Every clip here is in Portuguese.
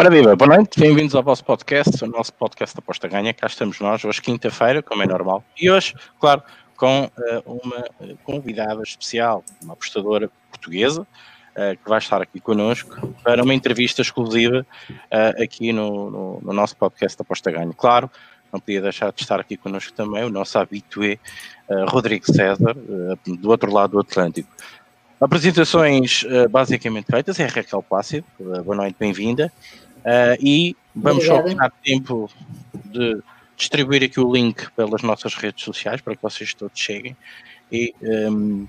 Ora viva, boa noite, bem-vindos ao vosso podcast, o nosso podcast Aposta Ganha. Cá estamos nós, hoje quinta-feira, como é normal. E hoje, claro, com uh, uma convidada especial, uma apostadora portuguesa, uh, que vai estar aqui connosco para uma entrevista exclusiva uh, aqui no, no, no, nosso podcast Aposta Ganha. Claro, não podia deixar de estar aqui connosco também o nosso habitué Rodrigo César, do outro lado do Atlântico. Apresentações basicamente feitas, é Raquel Plácido, boa noite, bem-vinda. Uh, e vamos Obrigada. só ter tempo de distribuir aqui o link pelas nossas redes sociais para que vocês todos cheguem e um,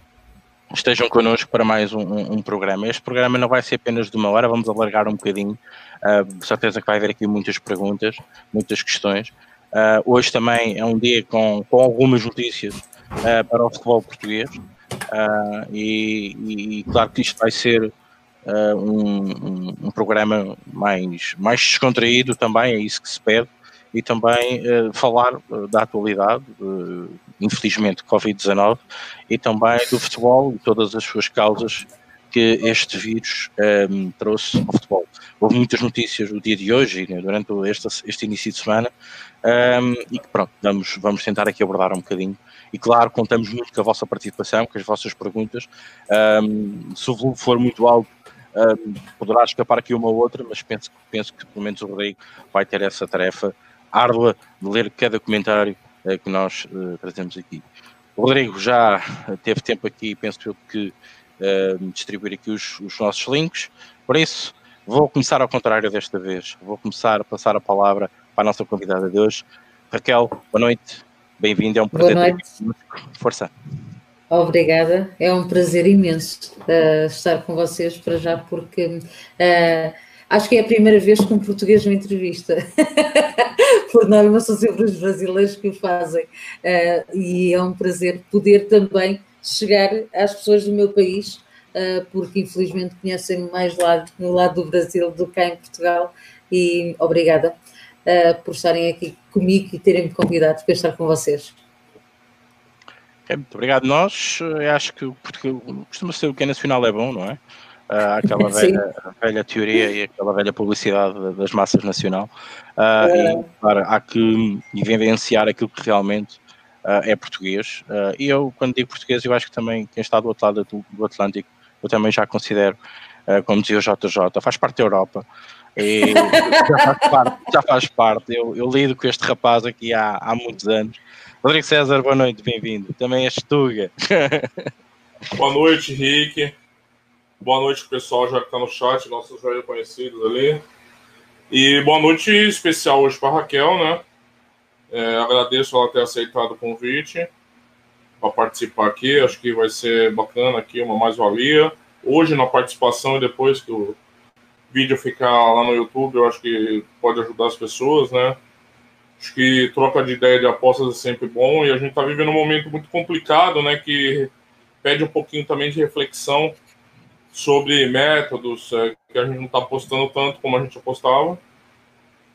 estejam connosco para mais um, um, programa. Este programa não vai ser apenas de uma hora, vamos alargar um bocadinho. Uh, certeza que vai haver aqui muitas perguntas, muitas questões. Uh, hoje também é um dia com, com algumas notícias uh, para o futebol português. E, e, e, claro que isto vai ser uh, um, um, programa mais, mais descontraído também, é isso que se pede, e também uh, falar uh, da atualidade, infelizmente Covid-19, e também do futebol e todas as suas causas que este vírus um, trouxe ao futebol. Houve muitas notícias no dia de hoje e né, durante este, este início de semana um, e que pronto, vamos, vamos tentar aqui abordar um bocadinho. E claro, contamos muito com a vossa participação, com as vossas perguntas. Um, se o volume for muito alto, um, poderá escapar aqui uma ou outra, mas penso, penso que pelo menos o Rodrigo vai ter essa tarefa árdua de ler cada comentário uh, que nós uh, trazemos aqui. O Rodrigo já teve tempo aqui, penso eu, que uh, distribuir aqui os, os nossos links, por isso vou começar ao contrário desta vez. Vou começar a passar a palavra para a nossa convidada de hoje. Raquel, boa noite, bem-vinda, é um prazer boa noite. Força. Obrigada, é um prazer imenso uh, estar com vocês para já, porque uh, acho que é a primeira vez que um português me entrevista. Por norma, são sempre os brasileiros que o fazem. Uh, e é um prazer poder também chegar às pessoas do meu país, porque infelizmente conhecem-me mais lá, no lado do Brasil do que cá em Portugal. E obrigada por estarem aqui comigo e terem-me convidado para estar com vocês. É, muito obrigado. Nós, eu acho que porque costuma ser o que é nacional é bom, não é? Uh, aquela velha, velha, teoria e aquela velha publicidade das massas nacional. Uh, é. E, claro, há que vivenciar aquilo que realmente uh, é português. e eu, quando digo português, eu acho que também quem está do outro lado do, do Atlântico, eu também já considero, como dizia o JJ, faz parte da Europa. E já faz parte. Já faz parte. Eu, eu lido com este rapaz aqui há, há muitos anos Rodrigo César, boa noite, bem-vindo. Também és Tuga. boa noite, Rick. Boa noite, pessoal, já que está no chat, nossos velhos conhecidos ali. E boa noite especial hoje para Raquel, né? É, agradeço ela ter aceitado o convite para participar aqui. Acho que vai ser bacana aqui, uma mais-valia. Hoje na participação e depois que o vídeo ficar lá no YouTube, eu acho que pode ajudar as pessoas, né? Acho que troca de ideia de apostas é sempre bom e a gente está vivendo um momento muito complicado, né? Que pede um pouquinho também de reflexão sobre métodos, é, que a gente não está apostando tanto como a gente apostava.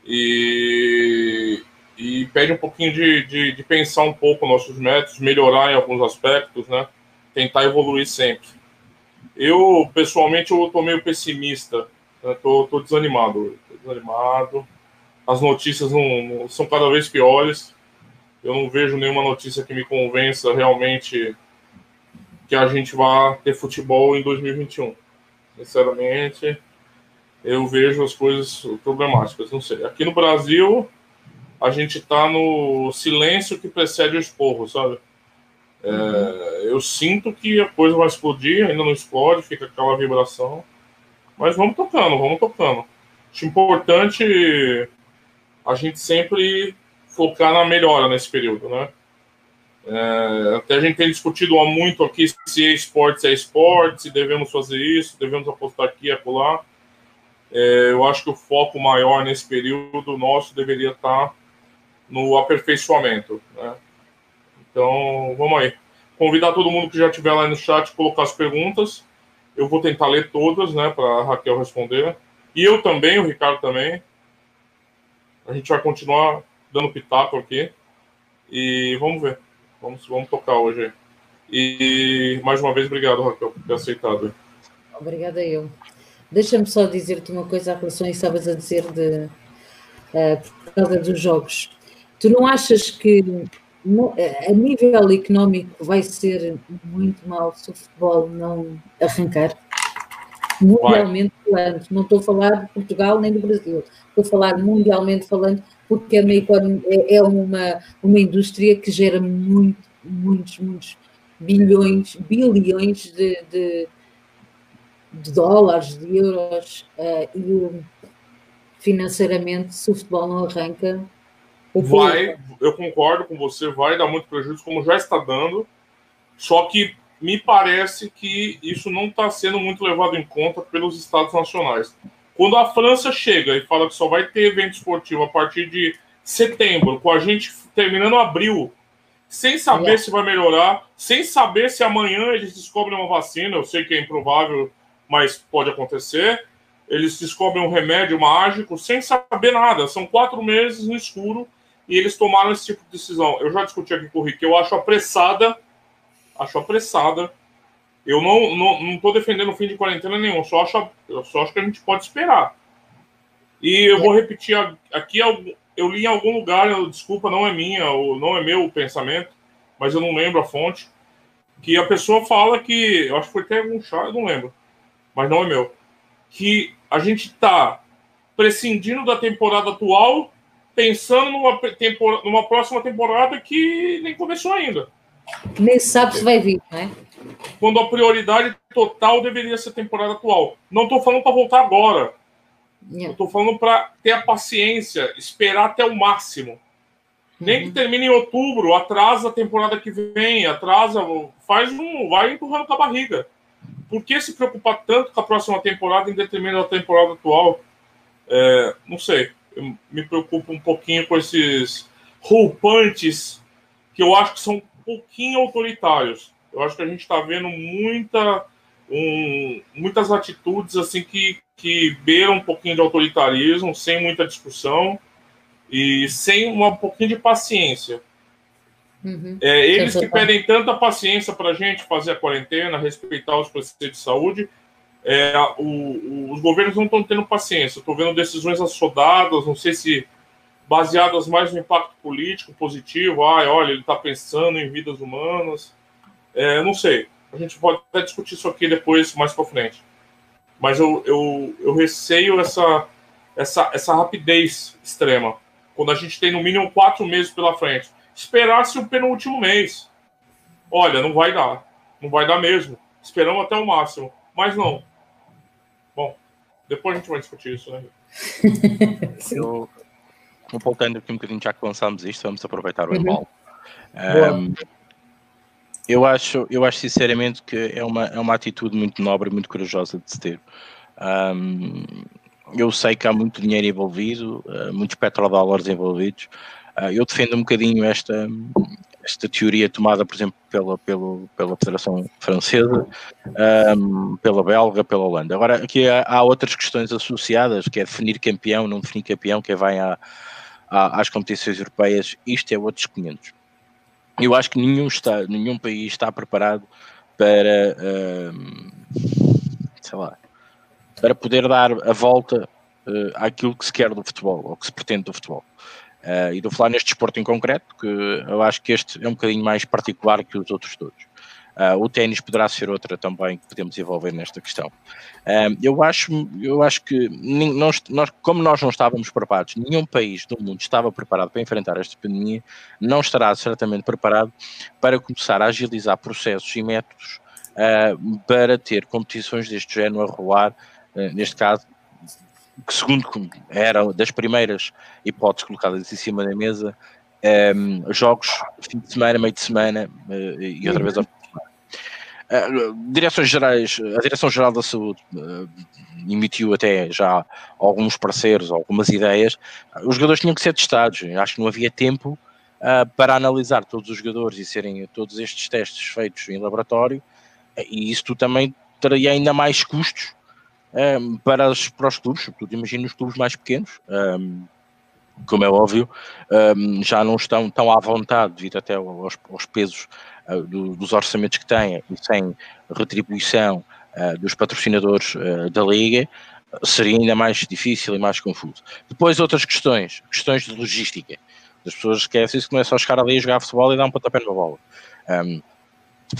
E, e pede um pouquinho de, de, de, pensar um pouco nossos métodos, melhorar em alguns aspectos, né? Tentar evoluir sempre. Eu, pessoalmente, eu tô meio pessimista. Né? Tô, tô desanimado. Tô desanimado as notícias não, não, são cada vez piores. Eu não vejo nenhuma notícia que me convença realmente que a gente vai ter futebol em 2021. Sinceramente, eu vejo as coisas problemáticas. Não sei. Aqui no Brasil, a gente está no silêncio que precede o esporro, sabe? É, eu sinto que a coisa vai explodir, ainda não explode, fica aquela vibração. Mas vamos tocando, vamos tocando. Acho importante a gente sempre focar na melhora nesse período, né? É, até a gente tem discutido muito aqui se é esporte é esporte, se devemos fazer isso, devemos apostar aqui acolá. É, eu acho que o foco maior nesse período nosso deveria estar no aperfeiçoamento. Né? Então, vamos aí. Convidar todo mundo que já estiver lá no chat colocar as perguntas. Eu vou tentar ler todas, né, para a Raquel responder. E eu também, o Ricardo também. A gente vai continuar dando pitaco aqui. E vamos ver. Vamos, vamos tocar hoje. E mais uma vez, obrigado, Raquel, por ter aceitado. Obrigada eu. deixa-me só dizer-te uma coisa à relação isso estavas a dizer de, uh, por causa dos jogos. Tu não achas que no, a nível económico vai ser muito mal se o futebol não arrancar? Mundialmente falando, não estou a falar de Portugal nem do Brasil, estou a falar mundialmente falando, porque é uma, é, uma, uma indústria que gera muito, muitos, muitos bilhões, bilhões de, de, de dólares, de euros, uh, e financeiramente, se o futebol não arranca. Vai, eu concordo com você, vai dar muito prejuízo, como já está dando, só que me parece que isso não está sendo muito levado em conta pelos estados nacionais. Quando a França chega e fala que só vai ter evento esportivo a partir de setembro, com a gente terminando abril, sem saber é. se vai melhorar, sem saber se amanhã eles descobrem uma vacina, eu sei que é improvável, mas pode acontecer. Eles descobrem um remédio mágico sem saber nada. São quatro meses no escuro e eles tomaram esse tipo de decisão. Eu já discuti aqui com o Rick, eu acho apressada, acho apressada. Eu não não, não defendendo o fim de quarentena nenhum, só acho, eu só acho que a gente pode esperar. E eu vou repetir aqui eu li em algum lugar, desculpa, não é minha, ou não é meu pensamento, mas eu não lembro a fonte, que a pessoa fala que, eu acho que foi até algum chá, eu não lembro, mas não é meu, que a gente está prescindindo da temporada atual, pensando numa, numa próxima temporada que nem começou ainda. Nem sabe se vai vir, né? Quando a prioridade total deveria ser a temporada atual. Não estou falando para voltar agora. Yeah. Estou falando para ter a paciência, esperar até o máximo. Uhum. Nem que termine em outubro, atrasa a temporada que vem, atrasa, faz um, vai empurrando com a barriga. Por que se preocupar tanto com a próxima temporada em detrimento da temporada atual? É, não sei. Eu me preocupo um pouquinho com esses roupantes que eu acho que são pouquinho autoritários. Eu acho que a gente está vendo muita, um, muitas atitudes assim que que beira um pouquinho de autoritarismo, sem muita discussão e sem uma, um pouquinho de paciência. Uhum. É, eles que pedem tanta paciência para a gente fazer a quarentena, respeitar os preceitos de saúde, é, o, o, os governos não estão tendo paciência. Estou vendo decisões assodadas, não sei se baseadas mais no impacto político positivo. Ah, olha, ele está pensando em vidas humanas. É, não sei. A gente pode até discutir isso aqui depois, mais para frente mas eu, eu, eu receio essa, essa, essa rapidez extrema, quando a gente tem no mínimo quatro meses pela frente. Esperasse o penúltimo mês. Olha, não vai dar. Não vai dar mesmo. Esperamos até o máximo. Mas não. Bom, depois a gente vai discutir isso, né? eu, voltando aqui um bocadinho, já que lançamos isto, vamos aproveitar o uhum. Um, eu acho, eu acho sinceramente que é uma, é uma atitude muito nobre, muito corajosa de se ter. Um, eu sei que há muito dinheiro envolvido, uh, muitos petrodólares envolvidos. Uh, eu defendo um bocadinho esta, esta teoria tomada, por exemplo, pela, pela, pela Federação Francesa, um, pela Belga, pela Holanda. Agora, aqui há, há, outras questões associadas, que é definir campeão, não definir campeão, que vai à, às competições europeias. Isto é outros 500 eu acho que nenhum, está, nenhum país está preparado para, uh, sei lá, para poder dar a volta uh, àquilo que se quer do futebol, ou que se pretende do futebol. Uh, e a falar neste desporto em concreto, que eu acho que este é um bocadinho mais particular que os outros todos. Uh, o ténis poderá ser outra também que podemos envolver nesta questão. Uh, eu, acho, eu acho que, nós, nós, como nós não estávamos preparados, nenhum país do mundo estava preparado para enfrentar esta pandemia, não estará certamente preparado para começar a agilizar processos e métodos uh, para ter competições deste género a rolar, neste caso, que segundo era das primeiras hipóteses colocadas em cima da mesa, um, jogos fim de semana, meio de semana uh, e outra vez ao Uh, direções gerais, a Direção-Geral da Saúde uh, emitiu até já alguns parceiros, algumas ideias. Os jogadores tinham que ser testados. Acho que não havia tempo uh, para analisar todos os jogadores e serem todos estes testes feitos em laboratório. E isso também traria ainda mais custos para, os, para os clubes, sobretudo imagino os clubes mais pequenos. Como é óbvio, já não estão tão à vontade devido até aos pesos uh, do, dos orçamentos que têm e sem retribuição uh, dos patrocinadores uh, da Liga, seria ainda mais difícil e mais confuso. Depois outras questões, questões de logística. As pessoas esquecem isso que é só chegar ali a jogar futebol e dar um pontapé na bola. Um,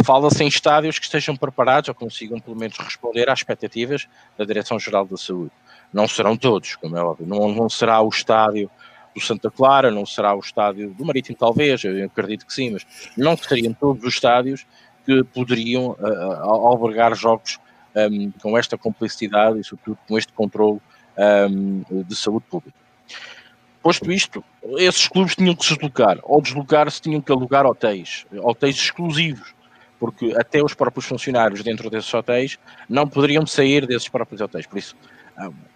Fala-se em estádios que estejam preparados ou consigam pelo menos responder às expectativas da Direção-Geral da Saúde. Não serão todos, como é óbvio. Não, não será o estádio do Santa Clara, não será o estádio do Marítimo, talvez, eu acredito que sim, mas não seriam todos os estádios que poderiam uh, albergar jogos um, com esta complexidade e, sobretudo, com este controle um, de saúde pública. Posto isto, esses clubes tinham que se deslocar, ou deslocar-se tinham que alugar hotéis, hotéis exclusivos, porque até os próprios funcionários dentro desses hotéis não poderiam sair desses próprios hotéis. Por isso,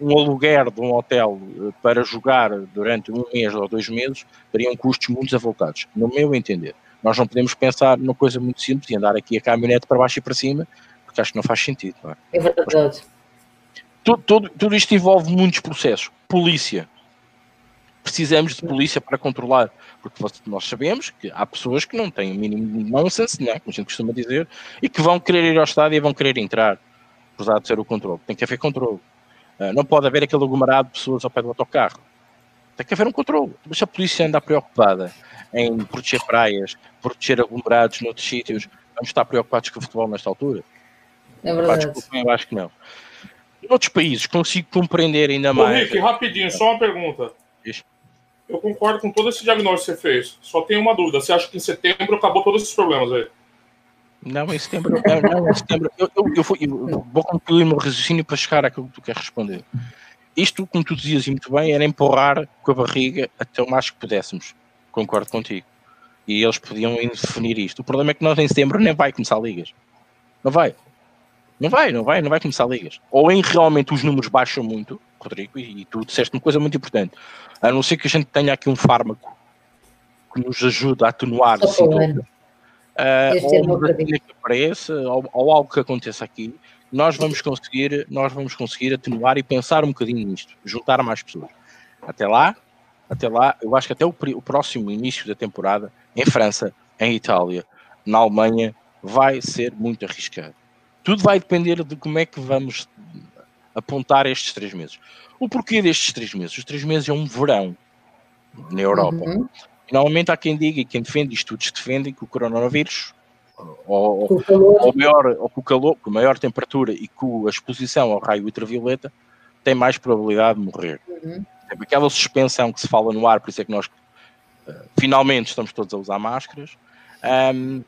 um aluguer de um hotel eh, para jogar durante um mês ou dois meses teriam custos muito avultados, no meu entender. Nós não podemos pensar numa coisa muito simples e andar aqui a caminhonete para baixo e para cima, porque acho que não faz sentido. Não é? é verdade. Tudo, tudo, tudo isto envolve muitos processos. Polícia. Precisamos de polícia para controlar, porque nós sabemos que há pessoas que não têm o mínimo nonsense, né, como a gente costuma dizer, e que vão querer ir ao estádio e vão querer entrar, apesar de ser o controle. Tem que haver controle. Uh, não pode haver aquele aglomerado de pessoas ao pé do autocarro. Tem que haver um controle. Mas se a polícia anda preocupada em proteger praias, proteger aglomerados noutros sítios, vamos estar preocupados com o futebol nesta altura? É verdade. Desculpem, eu acho que não. Em outros países consigo compreender ainda Ô, mais. Rick, rapidinho, só uma pergunta. Isso. Eu concordo com todo esse diagnóstico que você fez. Só tenho uma dúvida. Você acha que em setembro acabou todos esses problemas aí? Não, em setembro. não, em setembro eu, eu, eu, vou, eu vou concluir o meu raciocínio para chegar àquilo que tu queres responder. Isto, como tu dizias muito bem, era empurrar com a barriga até o mais que pudéssemos. Concordo contigo. E eles podiam definir isto. O problema é que nós em setembro nem vai começar ligas. Não vai. Não vai, não vai, não vai começar ligas. Ou em realmente os números baixam muito, Rodrigo, e, e tu disseste uma coisa muito importante. A não ser que a gente tenha aqui um fármaco que nos ajude a atenuar sintomas, uh, ou uma vacina que apareça, ou, ou, algo que aconteça aqui, nós vamos conseguir, nós vamos conseguir atenuar e pensar um bocadinho nisto, juntar mais pessoas. Até lá, até lá, eu acho que até o, o próximo início da temporada, em França, em Itália, na Alemanha, vai ser muito arriscado. Tudo vai depender de como é que vamos apontar estes três meses. O porquê destes três meses? Os três meses é um verão na Europa. Uhum. Normalmente há quem diga e quem defende, estudos defendem que o coronavírus, ou, ou, ou, maior, ou com o calor, com maior temperatura e com a exposição ao raio ultravioleta, tem mais probabilidade de morrer. Uhum. Aquela suspensão que se fala no ar, por isso é que nós uh, finalmente estamos todos a usar máscaras. Um,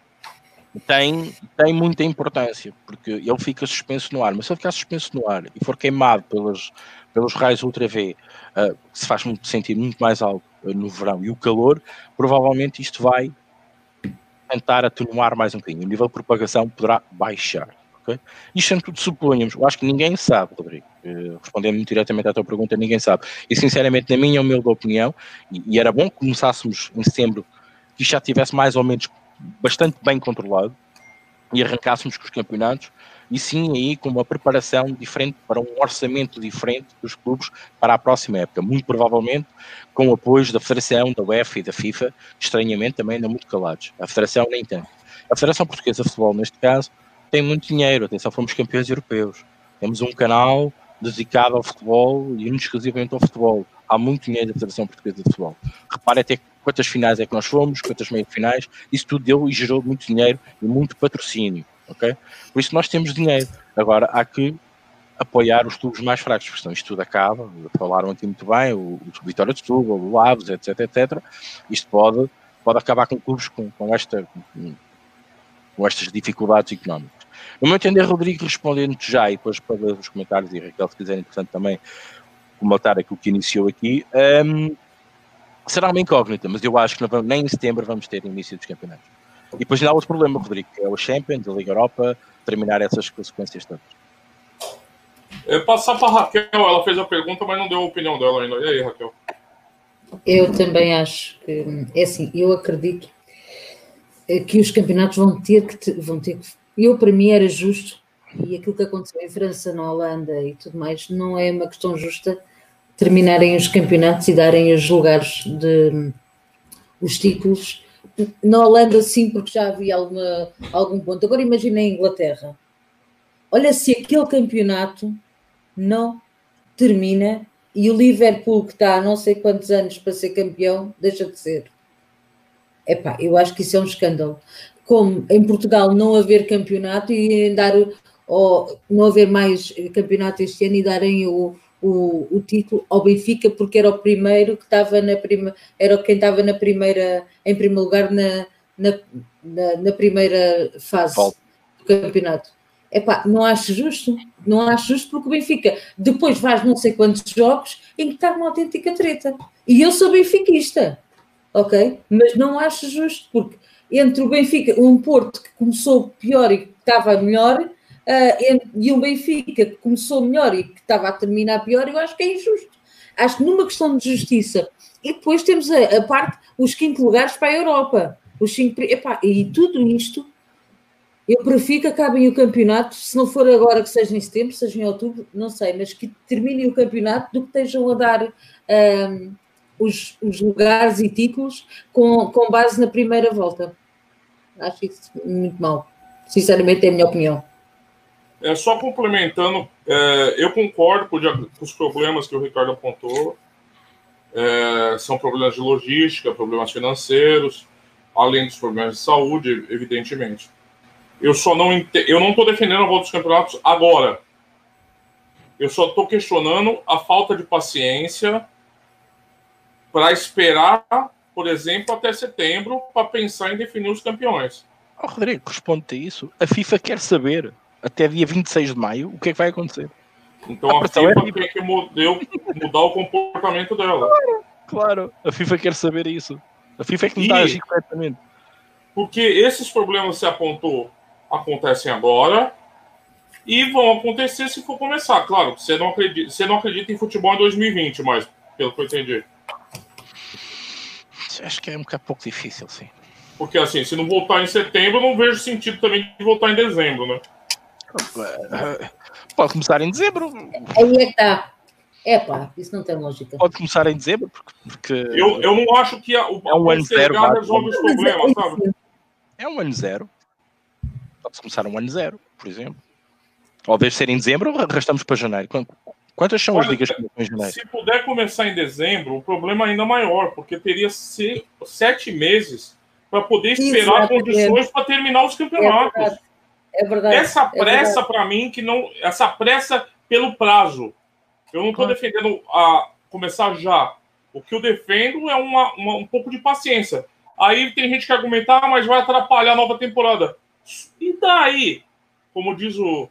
tem, tem muita importância, porque ele fica suspenso no ar, mas se ele ficar suspenso no ar e for queimado pelas, pelos raios UV, uh, que se faz muito, sentir muito mais alto uh, no verão, e o calor, provavelmente isto vai tentar atenuar mais um bocadinho. O nível de propagação poderá baixar. Okay? Isto sendo tudo suponhamos, eu acho que ninguém sabe, Rodrigo, uh, respondendo diretamente à tua pergunta, ninguém sabe. E sinceramente, na minha humilde opinião, e, e era bom que começássemos em setembro, que já tivesse mais ou menos bastante bem controlado e arrancássemos com os campeonatos e sim aí com uma preparação diferente para um orçamento diferente dos clubes para a próxima época, muito provavelmente com apoio da Federação, da UEFA e da FIFA, estranhamente também ainda muito calados. A Federação nem tanto. A Federação Portuguesa de Futebol, neste caso, tem muito dinheiro, atenção, fomos campeões europeus. Temos um canal dedicado ao futebol e exclusivamente ao futebol. Há muito dinheiro da Federação Portuguesa de Futebol. Repare até quantas finais é que nós fomos, quantas meias finais, isso tudo deu e gerou muito dinheiro e muito patrocínio, ok? Por isso nós temos dinheiro. Agora há que apoiar os clubes mais fracos, porque senão isto tudo acaba, falaram aqui muito bem, o, o Vitória de Setúbal, o Lavos, etc, etc, isto pode, pode acabar com clubes com, com, esta, com, com estas dificuldades económicas. No meu entender, Rodrigo, respondendo já, e depois para os comentários, e Raquel, se quiserem, portanto, também comentar aquilo que iniciou aqui, um, será uma incógnita, mas eu acho que vamos, nem em setembro vamos ter início dos campeonatos. E depois ainda há outro problema, Rodrigo, que é o Champions, a Liga Europa, terminar essas consequências todas. É passar para a Raquel, ela fez a pergunta, mas não deu a opinião dela ainda. E aí, Raquel? Eu também acho que, é assim, eu acredito que os campeonatos vão ter que, vão ter que, eu para mim era justo, e aquilo que aconteceu em França, na Holanda e tudo mais, não é uma questão justa, terminarem os campeonatos e darem os lugares de os títulos. Na Holanda, sim, porque já havia alguma, algum ponto. Agora imagina a Inglaterra. olha se aquele campeonato não termina e o Liverpool, que está há não sei quantos anos para ser campeão, deixa de ser. Epá, eu acho que isso é um escândalo. Como em Portugal não haver campeonato e dar ou não haver mais campeonato este ano e darem o, o, o, título ao Benfica porque era o primeiro que estava na prima, era quem estava na primeira, em primeiro lugar na, na, na, na primeira fase Volta. do campeonato. Epá, não acho justo, não acho justo porque o Benfica depois faz não sei quantos jogos em que está uma autêntica treta. E eu sou benfiquista, ok? Mas não acho justo porque entre o Benfica, um Porto que começou pior e que estava melhor, uh, e um Benfica que começou melhor e que estava a terminar pior, eu acho que é injusto. Acho que numa questão de justiça. E depois temos a, a parte, os quinto lugares para a Europa. Os cinco, epá, e tudo isto, eu prefiro que acabem o campeonato, se não for agora que seja em setembro, seja em outubro, não sei, mas que terminem o campeonato do que estejam a dar um, os, os, lugares e títulos com, com base na primeira volta. Acho isso muito mal. Sinceramente, é a minha opinião. É, só complementando, é, eu concordo com, os problemas que o Ricardo apontou. É, são problemas de logística, problemas financeiros, além dos problemas de saúde, evidentemente. Eu só não eu não estou defendendo a volta dos campeonatos agora. Eu só estou questionando a falta de paciência para esperar, por exemplo, até setembro para pensar em definir os campeões. Oh, Rodrigo, responde isso. A FIFA quer saber até dia 26 de maio, o que é que vai acontecer? Então a, a FIFA é... tem que mudar o comportamento dela. Claro, claro, a FIFA quer saber isso. A FIFA é que não está a agir corretamente. Porque esses problemas se apontou acontecem agora e vão acontecer se for começar. Claro, você não acredita, você não acredita em futebol em 2020, mas pelo que eu entendi. Acho que é um pouco difícil, sim. Porque assim, se não voltar em setembro, não vejo sentido também de voltar em dezembro, né? Pode começar em dezembro. Aí é que está. É pá, isso não tem lógica. Pode começar em dezembro, porque. porque... Eu, eu não acho que a, o, é um ano zero, resolve os problemas, sabe? É um ano zero. Pode começar um ano zero, por exemplo. Ou deve ser em dezembro, arrastamos para janeiro. Quantas são Olha, as ligas que em janeiro? Se puder começar em dezembro, o problema é ainda maior, porque teria sete meses para poder esperar Exatamente. condições para terminar os campeonatos. É é verdade. Essa é pressa, é para mim, que não. Essa pressa pelo prazo. Eu não estou defendendo a começar já. O que eu defendo é uma, uma, um pouco de paciência. Aí tem gente que argumentar, ah, mas vai atrapalhar a nova temporada. E daí? Como diz o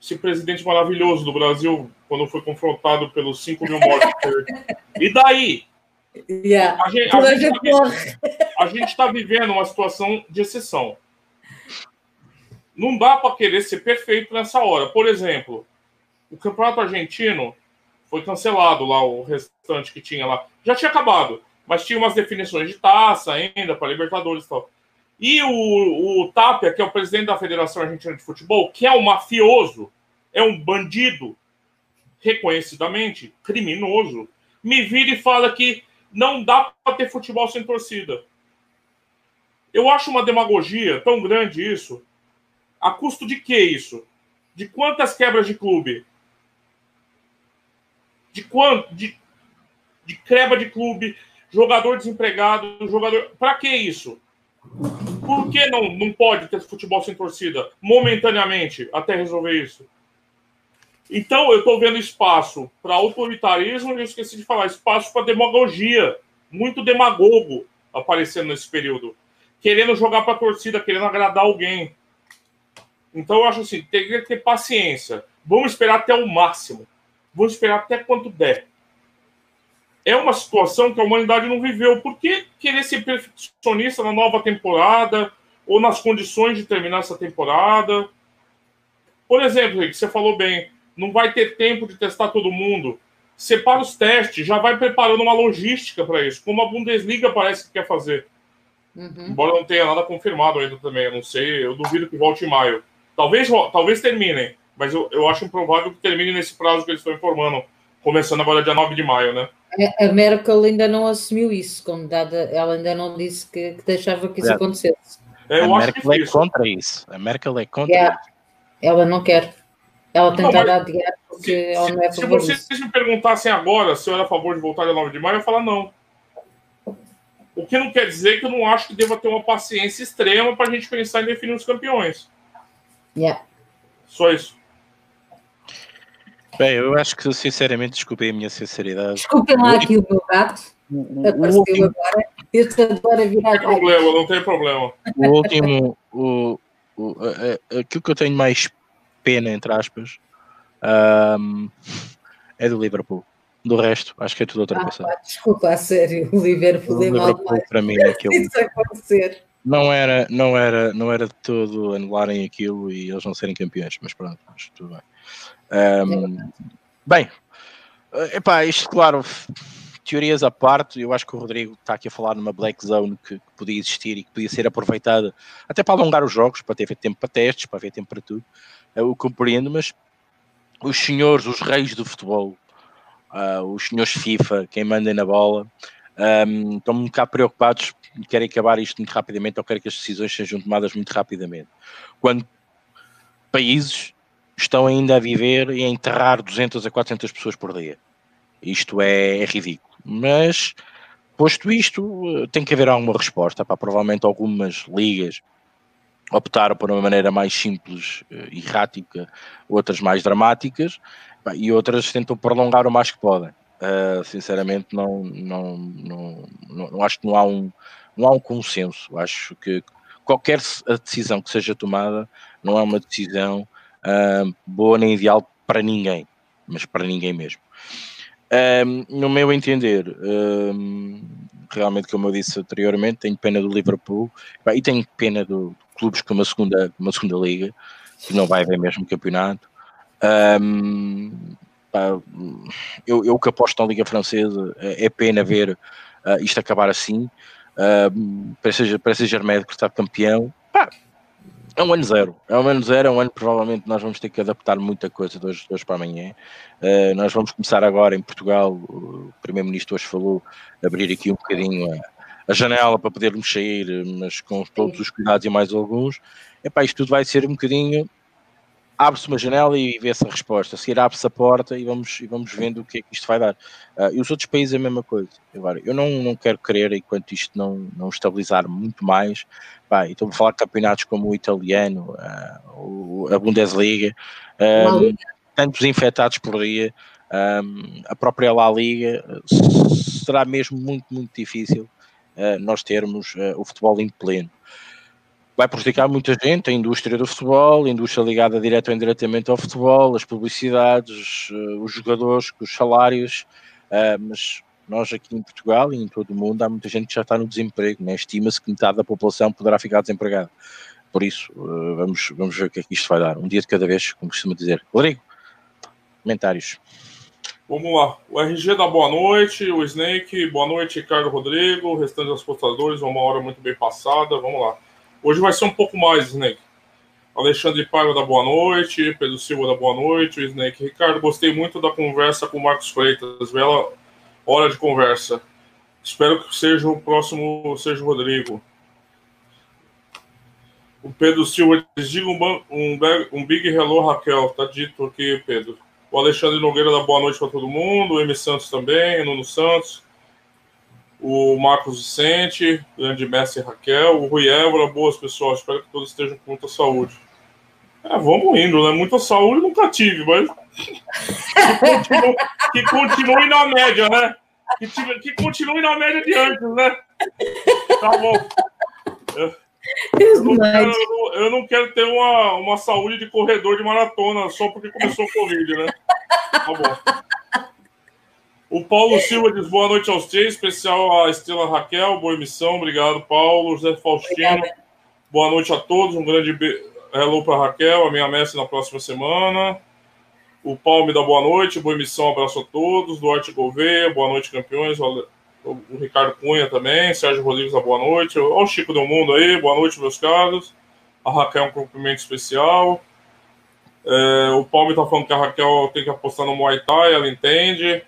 esse presidente maravilhoso do Brasil, quando foi confrontado pelos 5 mil mortos. e daí? Yeah. A gente está vivendo uma situação de exceção não dá para querer ser perfeito nessa hora. Por exemplo, o campeonato argentino foi cancelado lá, o restante que tinha lá. Já tinha acabado, mas tinha umas definições de taça ainda para Libertadores e tal. E o, o Tapia, que é o presidente da Federação Argentina de Futebol, que é um mafioso, é um bandido, reconhecidamente criminoso, me vira e fala que não dá para ter futebol sem torcida. Eu acho uma demagogia tão grande isso. A custo de que isso? De quantas quebras de clube? De quanto? De, de quebra de clube, jogador desempregado, jogador. Para que isso? Por que não, não pode ter futebol sem torcida momentaneamente até resolver isso? Então, eu estou vendo espaço para autoritarismo e eu esqueci de falar, espaço para demagogia. Muito demagogo aparecendo nesse período. Querendo jogar para a torcida, querendo agradar alguém. Então, eu acho assim, tem que ter paciência. Vamos esperar até o máximo. Vamos esperar até quanto der. É uma situação que a humanidade não viveu. Por que querer ser perfeccionista na nova temporada ou nas condições de terminar essa temporada? Por exemplo, Rick, você falou bem, não vai ter tempo de testar todo mundo. Separa os testes, já vai preparando uma logística para isso, como a Bundesliga parece que quer fazer. Uhum. Embora não tenha nada confirmado ainda também, eu não sei, eu duvido que volte em maio. Talvez, talvez terminem, mas eu, eu acho improvável que termine nesse prazo que eles estão informando, começando agora dia 9 de maio, né? A Merkel ainda não assumiu isso, como dada, ela ainda não disse que, que deixava que isso é. acontecesse. É, a Merkel é contra isso. A Merkel é contra yeah. Ela não quer. ela tentar adiar porque se, ela não é Se vocês me perguntassem agora se eu era a favor de voltar a 9 de maio, eu ia falar não. O que não quer dizer que eu não acho que deva ter uma paciência extrema para a gente pensar em definir os campeões. Yeah. Só isso. Bem, eu acho que sinceramente desculpem a minha sinceridade. Desculpem lá aqui o meu gato. Apareceu último... agora. Eu adoro virar. Não tem problema, não tem problema. O último, o, o, aquilo que eu tenho mais pena, entre aspas, um, é do Liverpool. Do resto, acho que é tudo outra coisa. Ah, desculpa, a sério, o Liverpool, o é Liverpool mal para mim aquilo. Isso acontecer. Não era, não, era, não era de todo anularem aquilo e eles não serem campeões, mas pronto, mas tudo bem. Um, é bem, epá, isto claro, teorias à parte, eu acho que o Rodrigo está aqui a falar numa black zone que, que, podia existir e que podia ser aproveitada até para alongar os jogos, para ter tempo para testes, para haver tempo para tudo. Eu compreendo, mas os senhores, os reis do futebol, uh, os senhores FIFA, quem manda na bola, um, estão um bocado preocupados querem acabar isto muito rapidamente ou querem que as decisões sejam tomadas muito rapidamente. Quando países estão ainda a viver e a enterrar 200 a 400 pessoas por dia. Isto é, é ridículo. Mas, posto isto, tem que haver alguma resposta. Pá, provavelmente algumas ligas optaram por uma maneira mais simples eh, e errática, outras mais dramáticas, e outras tentam prolongar o mais que podem. Uh, sinceramente, não, não, não, não, acho que não há, um, não há um consenso. Acho que qualquer decisão que seja tomada não é uma decisão uh, boa nem ideal para ninguém, mas para ninguém mesmo. Um, no meu entender, um, realmente, como eu disse anteriormente, tenho pena do Liverpool e tenho pena do, de clubes com uma segunda, uma segunda liga, que não vai haver mesmo campeonato. Um, pá, eu, eu que aposto na Liga Francesa, é, é pena ver uh, isto acabar assim. Uh, seja Germain está campeão, pá, é um ano zero. É um ano zero, é um ano provavelmente nós vamos ter que adaptar muita coisa de hoje, de hoje para amanhã. Uh, nós vamos começar agora em Portugal, o Primeiro-Ministro hoje falou, abrir aqui um bocadinho a, a, janela para podermos sair, mas com todos os cuidados e mais alguns. Epá, isto tudo vai ser um bocadinho abre-se uma janela e vê-se a resposta. A seguir abre-se a porta e vamos, e vamos vendo o que é que isto vai dar. Uh, e os outros países a mesma coisa. Agora, eu não, não quero crer enquanto isto não, não estabilizar muito mais. Pá, estou a falar de campeonatos como o italiano, uh, a Bundesliga, um, tantos infectados por dia, um, a própria La Liga, será mesmo muito, muito difícil uh, nós termos o futebol em pleno vai prejudicar muita gente, a indústria do futebol, a indústria ligada direto ou indiretamente ao futebol, as publicidades, uh, os jogadores, os salários, uh, mas nós aqui em Portugal e em todo o mundo há muita gente que já está no desemprego, né? estima-se que metade da população poderá ficar desempregada. Por isso, uh, vamos, vamos ver o que é que isto vai dar. Um dia de cada vez, como costuma dizer. Rodrigo, comentários. Vamos lá. O RG da boa noite, o Snake, boa noite, Ricardo Rodrigo, restante dos postadores, uma hora muito bem passada. Vamos lá. Hoje vai ser um pouco mais, Snake. Alexandre Paiva da boa noite, Pedro Silva da boa noite, Snake. Ricardo, gostei muito da conversa com o Marcos Freitas. Bela hora de conversa. Espero que seja o próximo, seja o Rodrigo. O Pedro Silva diz: diga um, um, um big hello, Raquel. Tá dito aqui, Pedro. O Alexandre Nogueira da boa noite para todo mundo. O M. Santos também, o Nuno Santos o Marcos Vicente, grande mestre Raquel, o Rui Évora, boas pessoas, espero que todos estejam com muita saúde. É, vamos indo, né? Muita saúde nunca tive, mas que continue, que continue na média, né? Que, que, continue na média de antes, né? Tá bom. Eu, eu, não quero, eu, não, quero, ter uma, uma saúde de corredor de maratona só porque começou o Covid, né? Tá bom. O Paulo Silva diz boa noite aos três, especial a Estrela Raquel, boa emissão, obrigado, Paulo. José Faustino, Obrigada. boa noite a todos, um grande be... hello para Raquel, a minha mestre na próxima semana. O Paulo me dá boa noite, boa emissão, abraço a todos. Duarte Gouveia, boa noite, campeões. O Ricardo Cunha também, Sérgio Rodrigues, boa noite. Olha o Chico do Mundo aí, boa noite, meus caros. A Raquel, um cumprimento especial. É, o Paulo está falando que a Raquel tem que apostar no Muay Thai, ela entende.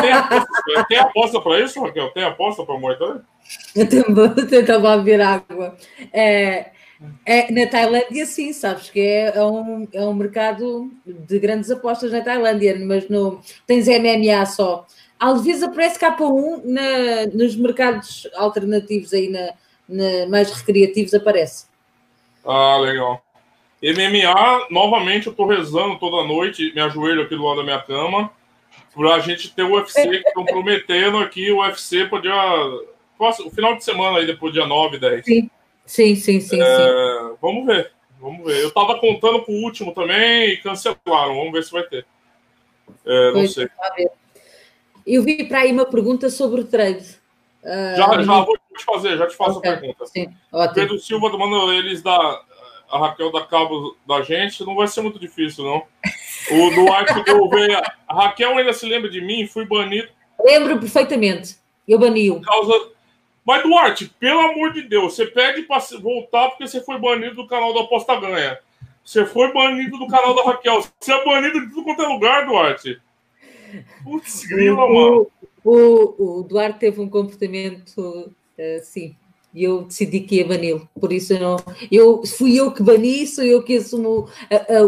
Tem aposta, tem aposta para isso, Raquel? Tem aposta para Muay? Eu tenho, tentando beber água. É, É, na Tailândia, sim, sabes que é, é, um, é um mercado de grandes apostas na Tailândia, mas no, tens MMA só. Às vezes aparece K1 na, nos mercados alternativos aí, na, na, mais recreativos, aparece. Ah, legal. MMA, novamente, eu tô rezando toda noite, me ajoelho aqui do lado da minha cama, pra gente ter o UFC, que estão prometendo aqui o UFC para dia. O final de semana aí, depois dia 9, 10. Sim. Sim, sim, sim, é, sim. Vamos ver. Vamos ver. Eu tava contando com o último também e cancelaram. Vamos ver se vai ter. É, não sei. Eu vi para aí uma pergunta sobre o trade. Uh, já, já vou te fazer, já te faço okay. a pergunta. Sim, ótimo. Pedro Silva mandando eles da a Raquel da cabo da gente, não vai ser muito difícil, não. O Duarte do A Raquel ainda se lembra de mim, fui banido. Lembro perfeitamente. Eu bani-o. Por causa mas, Duarte, pelo amor de Deus, você pede para voltar porque você foi banido do canal da Aposta Ganha. Você foi banido do canal da Raquel. Você é banido de tudo quanto é lugar, Duarte. Putz, grila, mano. O, o, Duarte teve um comportamento assim. E eu decidi que ia bani-lo. Por isso eu não. Eu, fui eu que bani, sou eu que assumo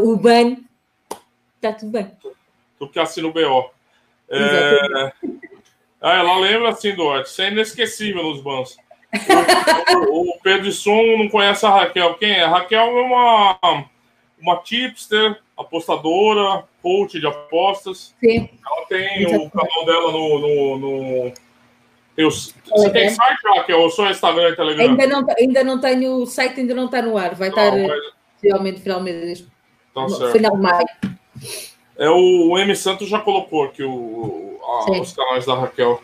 o ban. Está tudo bem. Tu que assina o BO. É... Ah, ela lembra assim, Duarte. Isso é inesquecível nos bancos. O, o, Pedro Som não conhece a Raquel. Quem é? A Raquel é uma, uma tipster, apostadora, coach de apostas. Sim. Ela tem o canal dela no. no, no... Eu, você tem site, Raquel, ou só Instagram e Telegram? Ainda não, ainda não tenho, o site ainda não está no ar, vai não, estar mas... finalmente, finalmente, tá no final de maio. É, o, o M. Santos já colocou aqui o, a, os canais da Raquel.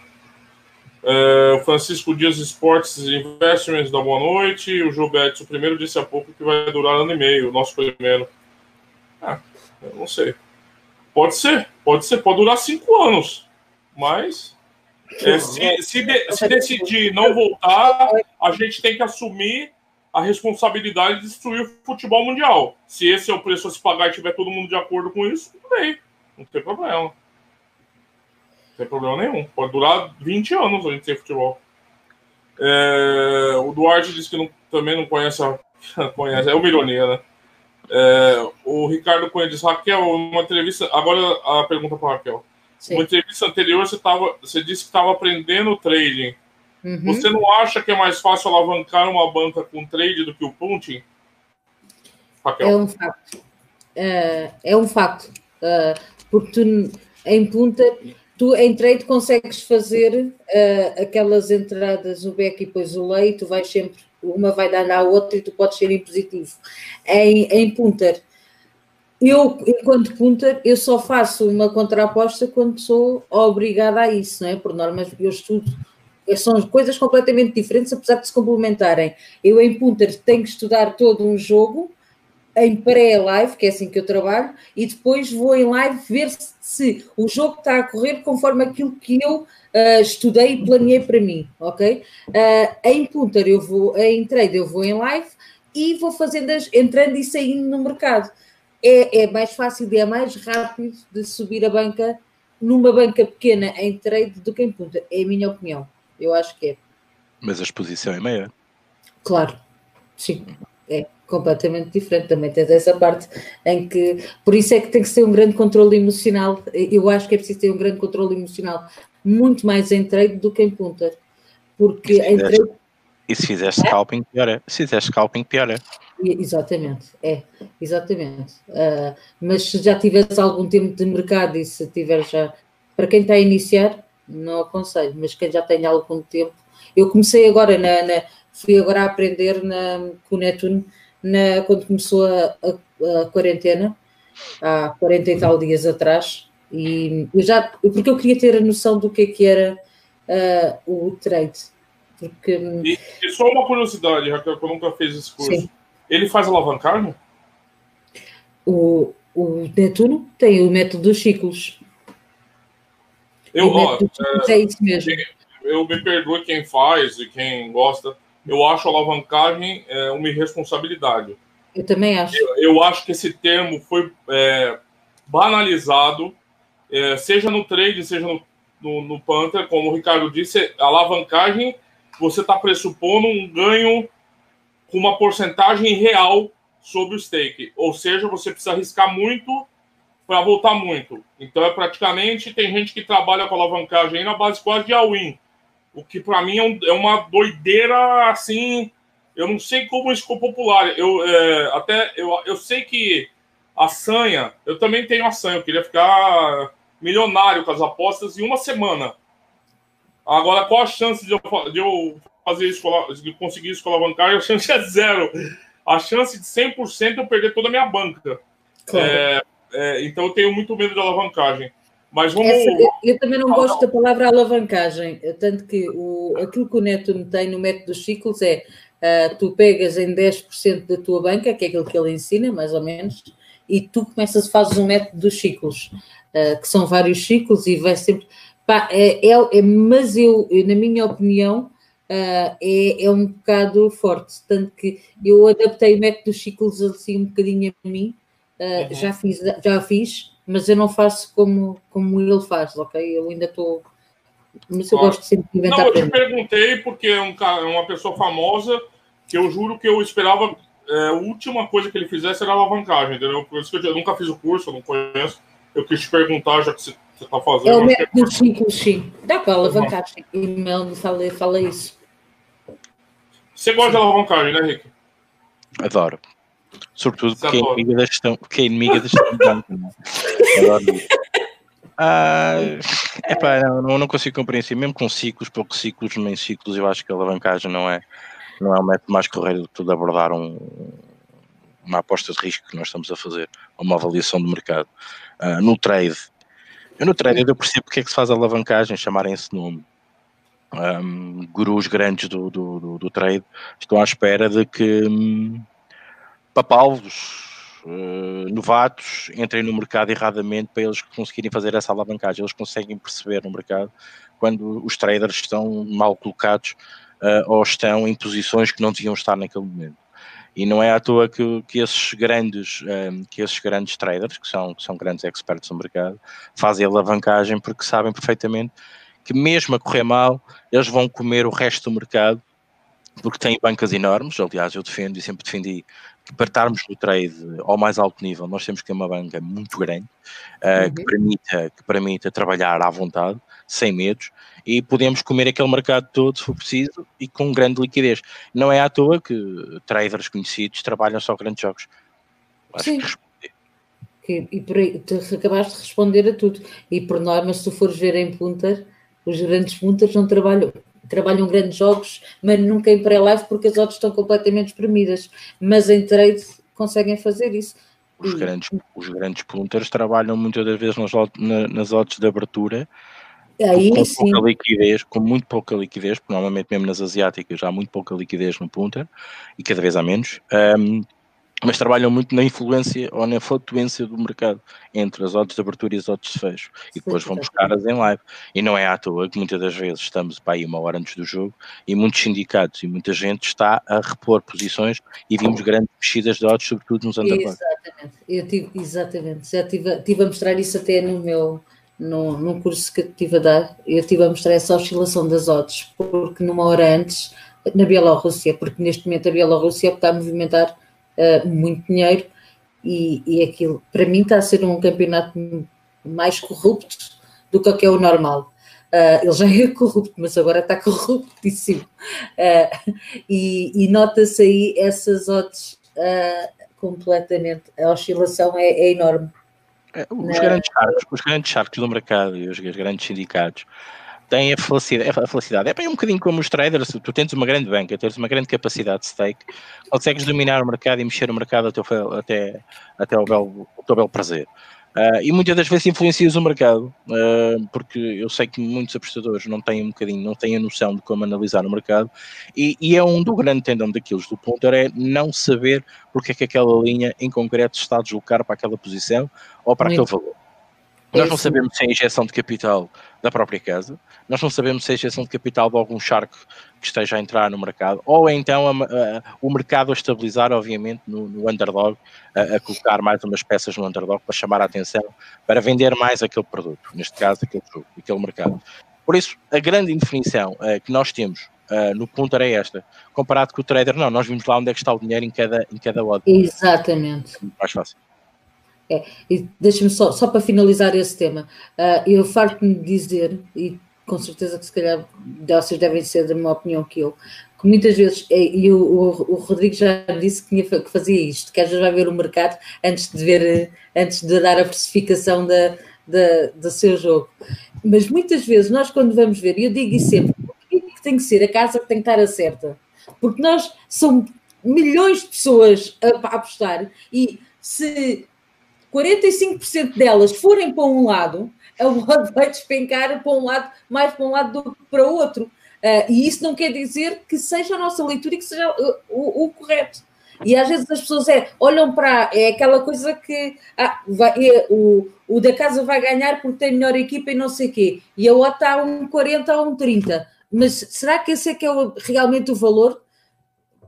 É, o Francisco Dias Esportes Investments da Boa Noite. O Gilberto, o primeiro, disse há pouco que vai durar ano e meio, o nosso primeiro. Ah, eu não sei. Pode ser, pode ser, pode durar cinco anos. Mas é, se, se, de, se decidir não voltar, a gente tem que assumir a responsabilidade de destruir o futebol mundial. Se esse é o preço a se pagar e tiver todo mundo de acordo com isso, tudo bem. Não tem problema. Não tem problema nenhum. Pode durar 20 anos a gente ter futebol. É, o Duarte disse que não, também não conhece a. conhece, é uma ironia, né? É, o Ricardo Cunha diz, Raquel, uma entrevista. Agora a pergunta para Raquel. Sim. Uma entrevista anterior você, tava, você disse que estava aprendendo trading. Uhum. Você não acha que é mais fácil alavancar uma banca com trade do que o punting? Raquel? É um facto. Uh, é um facto. Uh, porque tu, em punta, tu em trade consegues fazer uh, aquelas entradas no back e depois o lei, tu vais sempre, uma vai dar na outra e tu podes ser impositivo. Em, em punter, eu, enquanto punter, eu só faço uma contraposta quando sou obrigada a isso, não é? Por normas, eu estudo são coisas completamente diferentes, apesar de se complementarem. Eu, em Punter, tenho que estudar todo um jogo em pré-live, que é assim que eu trabalho, e depois vou em live ver se, se o jogo está a correr conforme aquilo que eu uh, estudei e planeei para mim, ok? Uh, em Punter, eu vou, em trade, eu vou em live e vou fazendo as, entrando e saindo no mercado. É, é mais fácil e é mais rápido de subir a banca numa banca pequena em trade do que em punta, é a minha opinião. Eu acho que é. Mas a exposição é maior. Claro, sim. É completamente diferente. Também tens essa parte em que. Por isso é que tem que ser um grande controle emocional. Eu acho que é preciso ter um grande controle emocional, muito mais em trade do que em punter. Porque em trade. E se fizer scalping, pior é. Se fizer scalping, pior é. Exatamente, é, exatamente. Uh, mas se já tiveres algum tempo de mercado e se tiver já. Para quem está a iniciar, não aconselho, mas quem já tem algum tempo. Eu comecei agora, na, na fui agora a aprender na, com o Netune na, quando começou a, a, a, quarentena, há 40 e tal dias atrás, e eu já, porque eu queria ter a noção do que é que era uh, o trade. Porque... E, e, só uma curiosidade, Raquel, que eu nunca fiz esse curso. Sim. Ele faz alavancagem? O, o Netuno tem o método dos ciclos. Eu, ó, é, é isso mesmo. Eu me perdoe quem faz e quem gosta. Eu acho alavancagem é, uma irresponsabilidade. Eu também acho. Eu, eu acho que esse termo foi é, banalizado, é, seja no trade, seja no, no, no, Panther, como o Ricardo disse, a alavancagem você está pressupondo um ganho com uma porcentagem real sobre o stake. Ou seja, você precisa arriscar muito para voltar muito. Então é praticamente tem gente que trabalha com alavancagem aí na base quase de all-in. O que para mim é, um, é, uma doideira assim. Eu não sei como isso ficou popular. Eu é, até eu, eu sei que a sanha, eu também tenho a sanha, eu queria ficar milionário com as apostas em uma semana. Agora, qual a chance de eu, de eu fazer isso, de conseguir isso com alavancagem? A chance é zero. A chance de 100% eu perder toda a minha banca. Claro. É, é, então eu tenho muito medo de alavancagem. Mas vamos. Essa, eu, eu, também não gosto da palavra alavancagem, tanto que o, aquilo que o Neto me tem no método dos ciclos é uh, tu pegas em 10% da tua banca, que é aquilo que ele ensina, mais ou menos, e tu começas, fazes um método dos ciclos, uh, que são vários ciclos e vai sempre. Pá, é, é, é, mas eu, na minha opinião, uh, é, é um bocado forte, tanto que eu adaptei o método dos ciclos assim um bocadinho a mim, uh, uhum. já, fiz, já fiz, mas eu não faço como, como ele faz, ok? Eu ainda estou. Mas eu gosto sempre de inventar. Não, eu te perguntei porque é um, uma pessoa famosa que eu juro que eu esperava é, a última coisa que ele fizesse era alavancagem, entendeu? Por isso que eu, eu nunca fiz o curso, eu não conheço. Eu quis te perguntar, já que você está fazendo. É o método 5 sim. Dá para alavancar, sim. E me fala, fala isso. Você gosta de alavancagem, né, Rick? Adoro. Sobretudo porque é inimiga da gestão. Porque é inimiga da gestão isso. Ah, epá, não, não consigo compreender. Mesmo com ciclos, poucos ciclos, nem ciclos, eu acho que a alavancagem não é não é o método mais correto de abordar um, uma aposta de risco que nós estamos a fazer, uma avaliação do mercado. Uh, no trade, eu no trade eu percebo porque é que se faz a alavancagem, chamarem esse nome. Um, gurus grandes do, do, do, do, trade estão à espera de que um, papalvos uh, novatos entrem no mercado erradamente para eles conseguirem fazer essa alavancagem. Eles conseguem perceber no mercado quando os traders estão mal colocados uh, ou estão em posições que não deviam estar naquele momento. E não é à toa que, que esses grandes um, eh, que esses grandes traders, que são, que são grandes expertos no mercado, fazem alavancagem porque sabem perfeitamente que mesmo a correr mal, eles vão comer o resto do mercado porque têm bancas enormes, aliás eu defendo e sempre defendi para estarmos no trade ao mais alto nível, nós temos que ter uma banca muito grande, uh, uhum. que, permita, que permita trabalhar à vontade, sem medos, e podemos comer aquele mercado todo, se for preciso, e com grande liquidez. Não é à toa que traders conhecidos trabalham só grandes jogos. Acho Sim. que e por aí, tu acabaste de responder a tudo. E por norma, se tu fores ver em punter, os grandes punters não trabalham trabalham grandes jogos, mas nunca em pré-live porque as odds estão completamente espremidas. Mas em trade conseguem fazer isso. Os, grandes, os grandes punters trabalham muitas das vezes nas, nas odds de abertura Aí, com sim. pouca liquidez, com muito pouca liquidez, porque normalmente mesmo nas asiáticas há muito pouca liquidez no punter e cada vez há menos. Um, mas trabalham muito na influência ou na flutuância do mercado entre as odds de abertura e as odds de fecho. E depois vão buscar as em live. E não é à toa que muitas das vezes estamos para aí uma hora antes do jogo e muitos sindicatos e muita gente está a repor posições e vimos grandes mexidas de odds sobretudo nos underdogs. Exatamente, eu tive, exatamente, já tive, tive a mostrar isso até no meu no, no curso que estive a dar, eu estive a mostrar essa oscilação das odds, porque numa hora antes, na Bielorrússia, porque neste momento a Bielorrússia está a movimentar uh, muito dinheiro e, e aquilo, para mim, está a ser um campeonato mais corrupto do que o que é o normal. Uh, ele já é corrupto, mas agora está corruptíssimo. Uh, e, e nota-se aí essas odds completamente. A oscilação é, é enorme. É, os, grandes charcos, os grandes charcos do mercado e os, os grandes sindicatos têm a felicidade, a felicidade. É bem um bocadinho como os traders, tu tens uma grande banca, tens uma grande capacidade de stake, consegues dominar o mercado e mexer o mercado até, até, até o, belo, o teu belo prazer. Uh, e muitas das vezes influencias o mercado, uh, porque eu sei que muitos apostadores não têm um bocadinho, não têm a noção de como analisar o mercado, e, e é um do grande tendão daqueles do ponto é não saber porque é que aquela linha em concreto está a deslocar para aquela posição ou para Muito. aquele valor. Nós não sabemos se é injeção de capital da própria casa, nós não sabemos se é injeção de capital de algum charco que esteja a entrar no mercado, ou então a, a, o mercado a estabilizar, obviamente, no, no underdog, a, a, colocar mais umas peças no underdog para chamar a atenção, para vender mais aquele produto, neste caso, aquele jogo, aquele mercado. Por isso, a grande indefinição uh, que nós temos uh, no ponto era esta. Comparado com o trader, não, nós vimos lá onde é que está o dinheiro em cada, em cada odd. Exatamente. É mais fácil. É, e deixa-me só, só para finalizar esse tema, uh, eu farto-me dizer, e com certeza que se calhar vocês devem ser da mesma opinião que eu, que muitas vezes, e o, o, o Rodrigo já disse que, tinha, que fazia isto, que às vezes vai ver o mercado antes de ver, antes de dar a precificação da, da, do seu jogo. Mas muitas vezes nós quando vamos ver, e eu digo isso sempre, que tem que ser a casa que tem que estar a certa? Porque nós são milhões de pessoas a, a apostar e se 45% delas forem para um lado, a odd vai despencar para um lado, mais para um lado do que para o outro. Uh, e isso não quer dizer que seja a nossa leitura e que seja o, o, o correto. E às vezes as pessoas é, olham para. É aquela coisa que ah, vai, é, o, o da casa vai ganhar porque tem melhor equipa e não sei o quê. E a outra está a um 40 ou um 30. Mas será que esse é que é o, realmente o valor?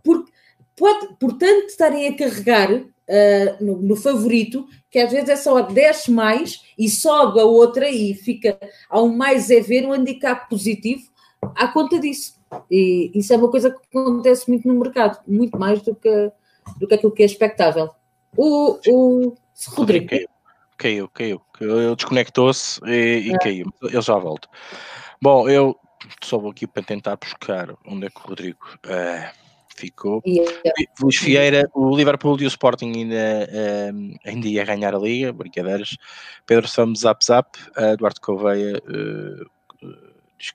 Porque pode, portanto, estarem a carregar uh, no, no, favorito, que às vezes é só desce mais e sobe a outra e fica a um mais é ver um handicap positivo à conta disso. E isso é uma coisa que acontece muito no mercado, muito mais do que, do que aquilo que é expectável. O, o Rodrigo. Caiu, caiu, caiu. Ele desconectou-se e, e é. caiu. Ele já volta. Bom, eu só vou aqui para tentar buscar onde é que o Rodrigo uh, ficou. Luís Vieira, o Liverpool e o Sporting ainda, uh, ainda ia ganhar a liga, brincadeiras. Pedro Samos, zap zap. Uh, Duarte Coveia,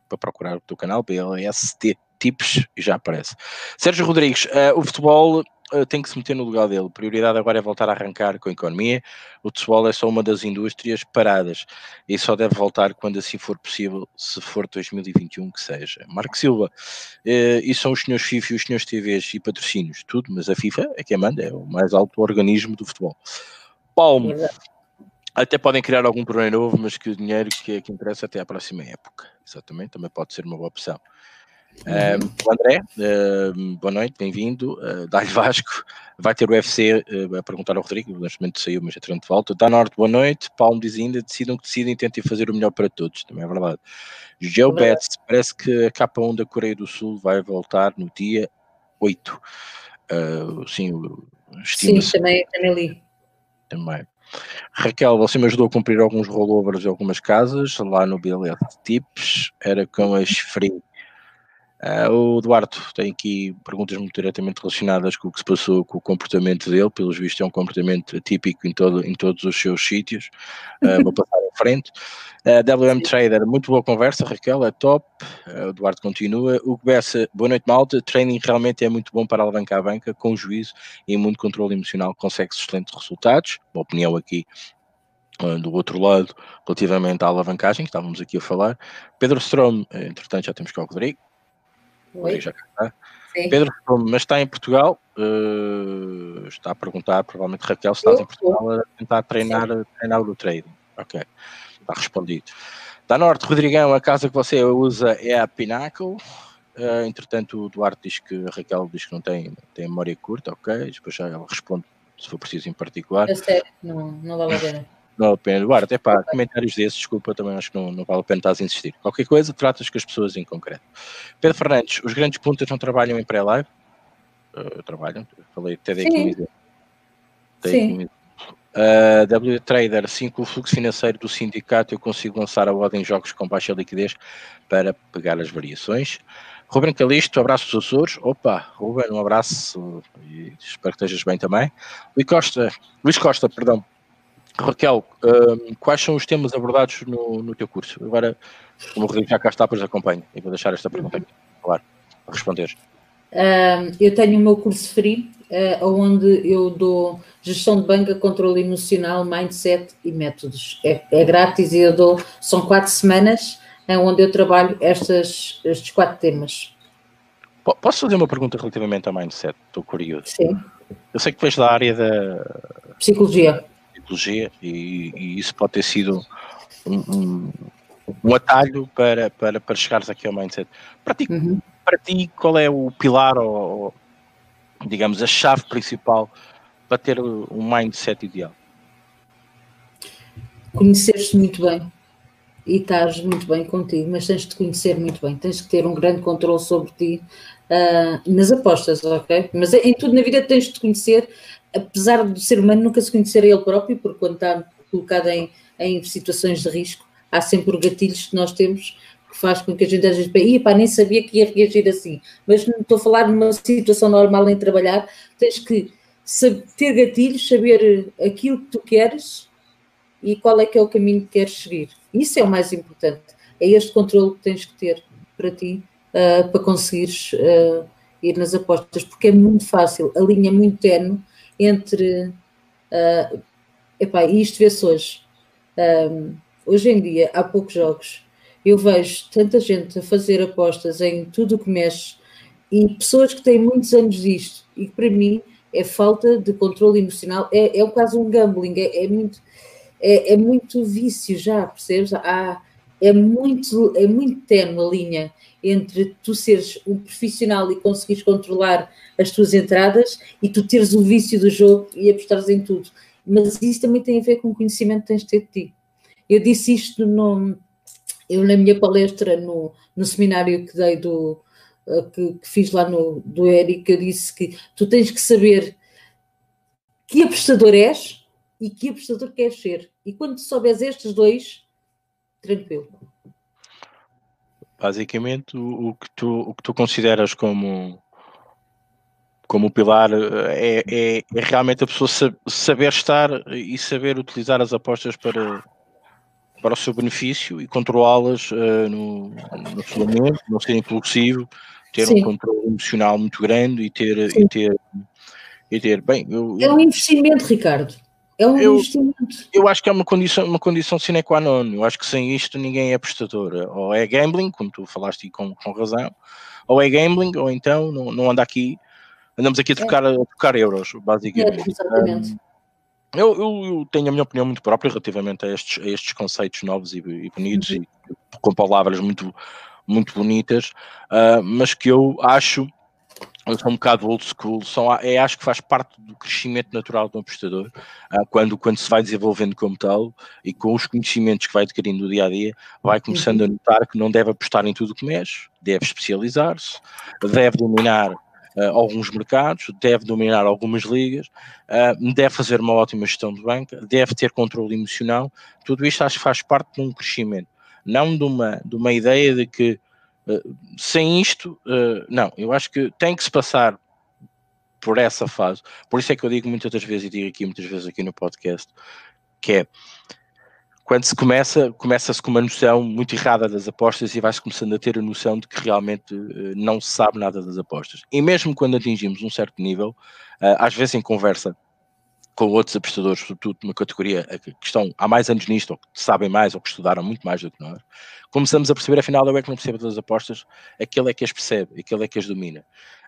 para procurar o teu canal, BLST Tips, e já aparece. Sérgio Rodrigues, uh, o futebol uh, tem que se meter no lugar dele. A prioridade agora é voltar a arrancar com a economia. O futebol é só uma das indústrias paradas e só deve voltar quando assim for possível, se for 2021 que seja. Marco Silva, uh, e são os senhores FIFA e os senhores TVs e patrocínios, tudo, mas a FIFA é quem manda, é o mais alto organismo do futebol. Palmo. Até podem criar algum problema novo, mas que o dinheiro que, é que interessa até à próxima época. Exatamente, também pode ser uma boa opção. Uhum. Um, André, boa noite, bem-vindo. Uh, Dá-lhe Vasco, vai ter o UFC uh, a perguntar ao Rodrigo, neste momento saiu, mas é de volta. Dá Norte, boa noite. Palmo diz ainda: decidam que decidem, tentem fazer o melhor para todos, também é verdade. Joe Betts, parece que a capa 1 da Coreia do Sul vai voltar no dia 8. Uh, sim, sim também, também li. Também. Raquel, você me ajudou a cumprir alguns rollovers de algumas casas lá no BLF Tips, era com as free. Uh, o Eduardo tem aqui perguntas muito diretamente relacionadas com o que se passou com o comportamento dele, pelos vistos é um comportamento atípico em, todo, em todos os seus sítios. Uh, vou passar em frente. Uh, WM Trader, muito boa conversa, Raquel, é top. O Eduardo continua. O Bessa, boa noite, malta. Training realmente é muito bom para alavancar a banca, com juízo e muito controle emocional, consegue-se excelentes resultados. Uma opinião aqui do outro lado, relativamente à alavancagem que estávamos aqui a falar. Pedro Strom, entretanto já temos cá o Rodrigo. Oi. Já está. Pedro, mas está em Portugal, uh, está a perguntar, provavelmente Raquel, se estás em Portugal a tentar treinar, treinar o trading. Ok, está respondido. Da Norte, Rodrigão, a casa que você usa é a Pinnacle. Uh, entretanto, o Duarte diz que a Raquel diz que não tem, tem memória curta, ok. Depois já ela responde se for preciso em particular. Eu sei, não, não vale a pena. Não vale a pena. Eduardo, é pá, comentários desses, desculpa, também acho que não, não vale a pena estar a insistir. Qualquer coisa, tratas com as pessoas em concreto. Pedro Fernandes, os grandes pontas não trabalham em pré-live? Uh, trabalham, falei até daqui Sim. Sim. Uh, w Trader, sim, com o fluxo financeiro do sindicato eu consigo lançar a ordem em jogos com baixa liquidez para pegar as variações. Ruben Calisto, abraço dos Açores. Opa, Ruben, um abraço e espero que estejas bem também. Luís Costa, Luís Costa, perdão, Raquel, um, quais são os temas abordados no, no teu curso? Agora, como o Rodrigo já cá está, pois acompanho e vou deixar esta pergunta aqui, claro, para responder. Um, eu tenho o meu curso free, uh, onde eu dou gestão de banca, controle emocional, mindset e métodos. É, é grátis e eu dou, são quatro semanas, uh, onde eu trabalho estas, estes quatro temas. Posso fazer uma pergunta relativamente ao mindset? Estou curioso. Sim. Eu sei que vens da área da psicologia tecnologia e, e isso pode ter sido um, um, um, atalho para, para, para chegares aqui ao mindset. Para ti, uhum. para ti qual é o pilar ou, digamos, a chave principal para ter um mindset ideal? Conhecer-se muito bem. e estás muito bem contigo, mas tens de te conhecer muito bem, tens de ter um grande controle sobre ti uh, nas apostas, ok? Mas em tudo na vida tens de te conhecer, apesar do ser humano nunca se conhecer a ele próprio, porque quando está colocado em, em situações de risco, há sempre gatilhos que nós temos que faz com que a gente às vezes pense, pá, nem sabia que ia reagir assim. Mas não estou a falar numa situação normal em trabalhar, tens que saber, ter gatilhos, saber aquilo que tu queres e qual é que é o caminho que queres seguir. Isso é o mais importante. É este controle que tens que ter para ti, uh, para conseguires uh, ir nas apostas, porque é muito fácil, a linha é muito tenue entre. Uh, epá, e isto vê-se hoje. Um, hoje em dia há poucos jogos. Eu vejo tanta gente a fazer apostas em tudo o que mexe e pessoas que têm muitos anos disto e que para mim é falta de controle emocional, é, é quase um gambling, é, é muito é, é, muito vício já, percebes? Há, é muito, é muito tenue a linha entre tu seres um profissional e conseguires controlar as tuas entradas e tu teres o vício do jogo e apostares em tudo. Mas isso também tem a ver com o conhecimento que tens de ter de ti. Eu disse isto no, eu na minha palestra no, no seminário que dei do uh, que, que, fiz lá no do Eric, eu disse que tu tens que saber que apostador és e que apostador queres ser. E quando souberes estes dois, tranquilo. Basicamente, o, o, que, tu, o que tu consideras como como o pilar eh, é, é, é realmente a pessoa saber estar e saber utilizar as apostas para, para o seu benefício e controlá-las uh, no, no seu momento, não ser impulsivo, ter Sim. um controle emocional muito grande e ter, e ter, e ter bem. Eu, é um investimento, Ricardo. É um eu. Eu acho que é uma condição, uma condição sine qua non. Eu acho que sem isto ninguém é prestador. Ou é gambling, como tu falaste com, com razão, ou é gambling, ou então não, não anda aqui, andamos aqui a trocar, é. a trocar euros, basicamente. É, exatamente. Eu, eu, eu, tenho a minha opinião muito própria relativamente a estes, a estes conceitos novos e, e bonitos uhum. e com palavras muito, muito bonitas, uh, mas que eu acho eu sou um bocado old school, são, é, acho que faz parte do crescimento natural do apostador, uh, quando, quando se vai desenvolvendo como tal e com os conhecimentos que vai adquirindo no dia a dia, vai começando a uhum. notar que não deve apostar em tudo o que mexe, deve especializar-se, deve dominar uh, alguns mercados, deve dominar algumas ligas, uh, deve fazer uma ótima gestão de banca, deve ter controle emocional. Tudo isto acho que faz parte de um crescimento, não de uma, de uma ideia de que uh, sem isto, não, eu acho que tem que se passar por essa fase. Por isso é que eu digo muitas das vezes, e digo aqui muitas vezes aqui no podcast, que é quando se começa, começa-se com uma noção muito errada das apostas e vai-se começando a ter a noção de que realmente uh, não se sabe nada das apostas. E mesmo quando atingimos um certo nível, uh, às vezes em conversa com outros apostadores, sobretudo numa categoria eh, que estão há mais anos nisto, ou que sabem mais, ou que estudaram muito mais do que nós, começamos a perceber, afinal, eu é que não percebo das apostas, aquele é que as percebe, aquele é que as domina.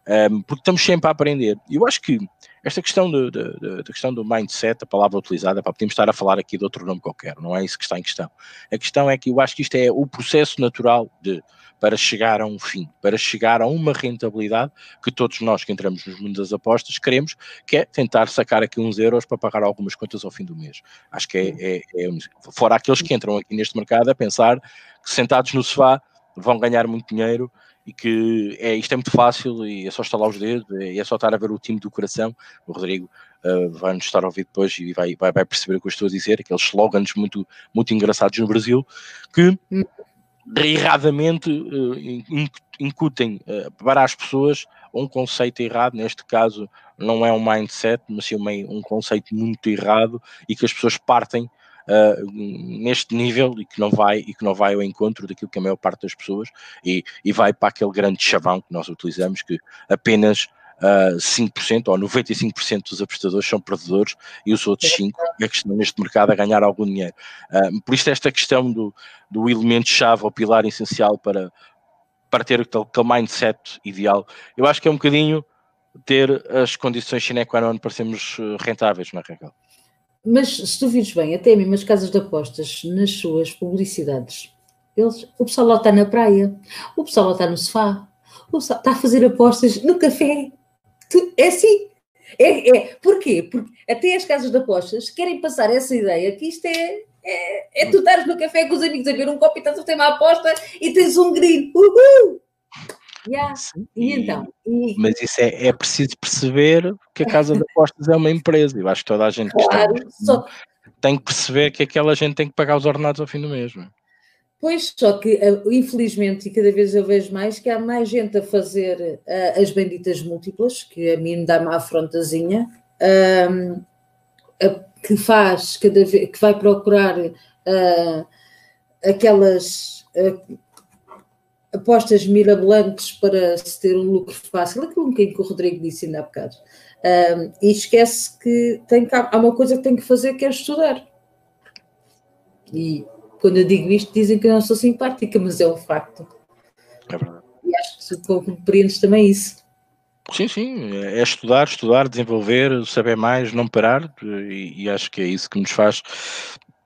Um, porque estamos sempre a aprender. E eu acho que esta questão do, do, do, questão do mindset, a palavra utilizada, para podemos estar a falar aqui de outro nome qualquer, não é isso que está em questão. A questão é que eu acho que isto é o processo natural de para chegar a um fim, para chegar a uma rentabilidade que todos nós que entramos nos mundos das apostas queremos, que é tentar sacar aqui uns euros para pagar algumas contas ao fim do mês. Acho que é, é, é fora aqueles que entram aqui neste mercado a pensar que sentados no sofá vão ganhar muito dinheiro e que é, isto é muito fácil e é só estalar os dedos, é, é só estar a ver o time do coração. O Rodrigo uh, vai nos estar a ouvir depois e vai, vai, vai, perceber o que eu estou a dizer, aqueles slogans muito, muito engraçados no Brasil que erradamente uh, incutem uh, para as pessoas um conceito errado, neste caso não é um mindset, mas sim um, um conceito muito errado e que as pessoas partem uh, neste nível e que não vai e que não vai ao encontro daquilo que a maior parte das pessoas e, e vai para aquele grande chavão que nós utilizamos que apenas uh, 5% ou 95% dos apostadores são perdedores e os outros 5% é que estão neste mercado a ganhar algum dinheiro. Uh, por isto esta questão do, do elemento-chave ou pilar essencial para, para ter aquele, aquele mindset ideal, eu acho que é um bocadinho ter as condições sine qua non para sermos rentáveis, não é, Raquel? Mas se tu vires bem, até mesmo as casas de apostas, nas suas publicidades, eles, o pessoal lá está na praia, o pessoal lá está no sofá, o pessoal está a fazer apostas no café. Tu, é assim. É, é. Porquê? Porque até as casas de apostas querem passar essa ideia que isto é, é, é tu estares no café com os amigos a ver um copo e estás a ter uma aposta e tens um grito. Uhul! Yeah. E, então? E... Mas isso é, é preciso perceber que a casa de apostas é uma empresa. Eu acho que toda a gente claro, só... tem que perceber que aquela gente tem que pagar os ordenados ao fim do mês. Pois, só que eh, infelizmente, e cada vez eu vejo mais, que há mais gente a fazer uh, as benditas múltiplas, que a mim dá-me a afrontazinha, uh, uh, que faz cada vez, que vai procurar uh, aquelas apostas mirabolantes para se ter um lucro fácil, aquilo que o Rodrigo disse ainda há bocado. e esquece que, tem que há uma coisa que tem que fazer que é estudar. E quando eu digo isto, dizem que eu não sou simpática, mas é um facto. É verdade. E acho que tu compreendes também isso. Sim, sim, é estudar, estudar, desenvolver, saber mais, não parar, e, e acho que é isso que nos faz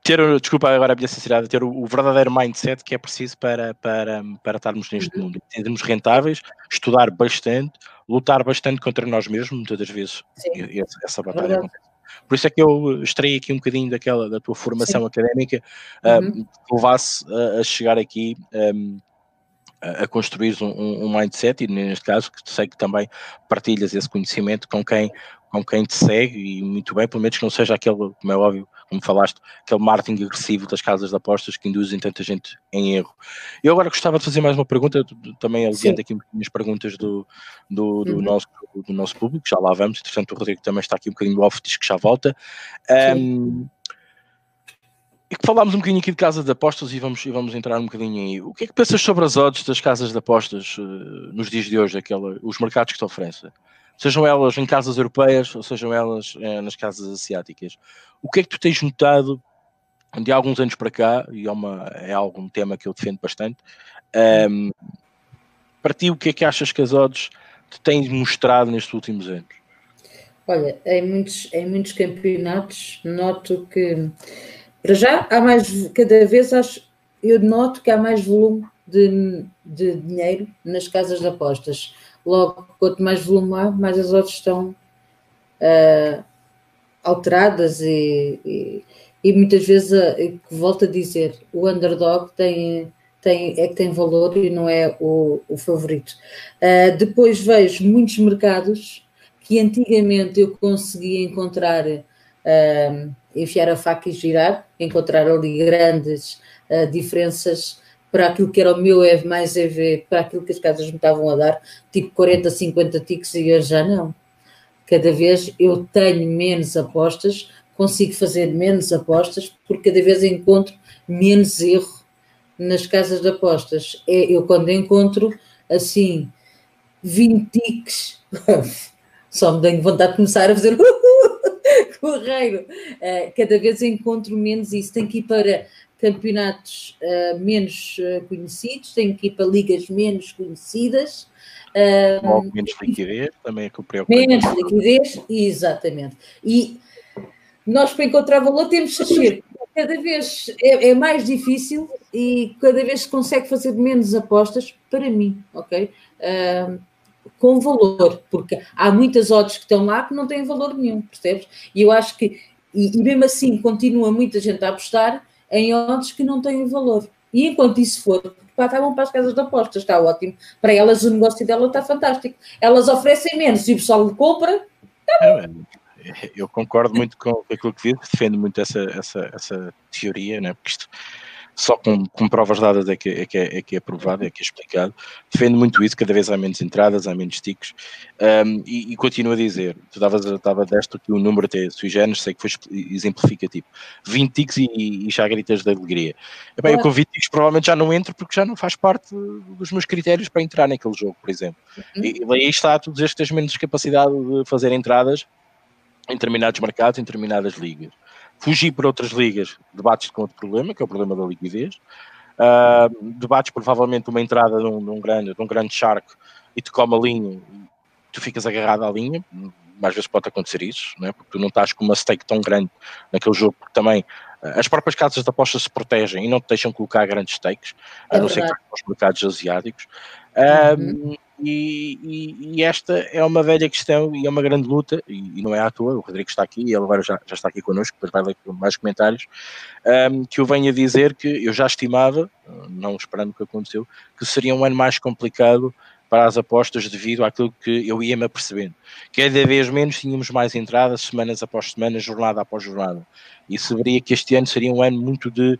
ter, desculpa agora a minha sinceridade, ter o, o, verdadeiro mindset que é preciso para, para, para estarmos neste uhum. mundo. Sermos rentáveis, estudar bastante, lutar bastante contra nós mesmos, muitas das vezes, essa, essa batalha é acontece. Por isso é que eu extraí aqui um bocadinho daquela da tua formação Sim. académica, uhum. um, que levasse a, a, chegar aqui um, a, a construir um, um, mindset, e neste caso, que sei que também partilhas esse conhecimento com quem, com quem te segue, e muito bem, pelo menos que não seja aquele, como é óbvio, como falaste, aquele marketing agressivo das casas de apostas que induzem tanta gente em erro. Eu agora gostava de fazer mais uma pergunta, também aliviando aqui as perguntas do, do, do uhum. nosso, do nosso público, já lá vamos, entretanto o Rodrigo também está aqui um bocadinho off, diz que já volta. Um, e que falámos um bocadinho aqui de casas de apostas e vamos, e vamos entrar um bocadinho aí. O que é que pensas sobre as odds das casas de apostas uh, nos dias de hoje, aquela, os mercados que te oferecem? Sejam elas em casas europeias ou sejam elas uh, nas casas asiáticas. O que é que tu tens notado de alguns anos para cá, e é, uma, é algum tema que eu defendo bastante, um, para ti o que é que achas que as odds te têm mostrado nestes últimos anos? Olha, em muitos, em muitos campeonatos noto que para já, há mais, cada vez acho, eu noto que há mais volume de, de dinheiro nas casas de apostas. Logo, quanto mais volume há, mais as outras estão uh, alteradas e, e, e, muitas vezes, uh, volto a dizer, o underdog tem, tem, é que tem valor e não é o, o favorito. Uh, depois vejo muitos mercados que antigamente eu conseguia encontrar uh, enfiar a faca e girar, encontrar ali grandes uh, diferenças para aquilo que era o meu EV mais EV, para aquilo que as casas me estavam a dar, tipo 40, 50 ticks e eu já não. Cada vez eu tenho menos apostas, consigo fazer menos apostas, porque cada vez encontro menos erro nas casas de apostas. É, eu quando encontro assim 20 ticks, só me tenho vontade de começar a fazer correiro. Uh, cada vez encontro menos isso. Tenho que ir para campeonatos uh, menos uh, conhecidos, tenho que ir para ligas menos conhecidas. Uh, menos liquidez, também é que eu preocupo. Menos liquidez, exatamente. E nós, para encontrar valor, temos que ser. Cada vez é, é, mais difícil e cada vez se consegue fazer menos apostas, para mim, ok? Uh, com valor, porque há muitas odds que estão lá que não têm valor nenhum, percebes? E eu acho que, e, e mesmo assim, continua muita gente a apostar em odds que não têm valor. E enquanto isso for, pá, estavam para as casas de apostas, está ótimo. Para elas o negócio dela está fantástico. Elas oferecem menos e o pessoal compra, está bom. Eu concordo muito com aquilo que diz, defendo muito essa, essa, essa teoria, né? porque isto só com, com provas dadas é que é, que é, é que é provado, é que é explicado. Defendo muito isso, cada vez há menos entradas, há menos ticos, um, e, e, continuo a dizer, tu davas, dava deste aqui o um número até sui generis, sei que foi exemplificativo, 20 ticos e, e já gritas de alegria. Epá, eu com 20 ticos provavelmente já não entro porque já não faz parte dos meus critérios para entrar naquele jogo, por exemplo. Uhum. E, e aí está, tu dizes que tens menos capacidade de fazer entradas em determinados mercados, em determinadas ligas fugir para outras ligas, debates com outro problema, que é o problema da liquidez. Uh, debates provavelmente uma entrada de um, de um, grande, de um grande shark e te come a linha, tu ficas agarrado à linha, às vezes pode acontecer isso, não é? porque tu não estás com uma stake tão grande naquele jogo, porque também uh, as próprias casas de apostas se protegem e não te deixam colocar grandes stakes, a é não ser que os mercados asiáticos. Uh, uhum. E, e, esta é uma velha questão e é uma grande luta, e, e, não é à toa, o Rodrigo está aqui, ele agora já, já está aqui connosco, depois vai ler mais comentários, um, que eu venho a dizer que eu já estimava, não esperando o que aconteceu, que seria um ano mais complicado para as apostas devido àquilo que eu ia-me apercebendo. Cada vez menos tínhamos mais entradas, semanas após semana, jornada após jornada. E se veria que este ano seria um ano muito de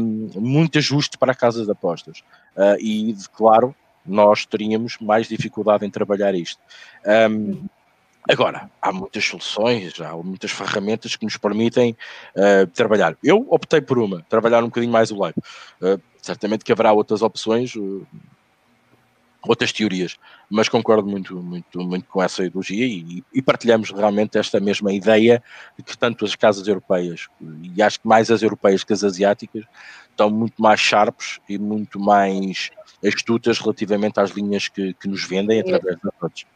um, muito ajuste para a casa de apostas. Uh, e, claro, nós teríamos mais dificuldade em trabalhar isto. Um, agora, há muitas soluções, há muitas ferramentas que nos permitem uh, trabalhar. Eu optei por uma, trabalhar um bocadinho mais o live. Uh, certamente que haverá outras opções, uh, outras teorias, mas concordo muito, muito, muito com essa ideologia e, e, partilhamos realmente esta mesma ideia de que tanto as casas europeias, e acho que mais as europeias que as asiáticas, estão muito mais sharps e muito mais astutas relativamente às linhas que, que nos vendem através da Rotes.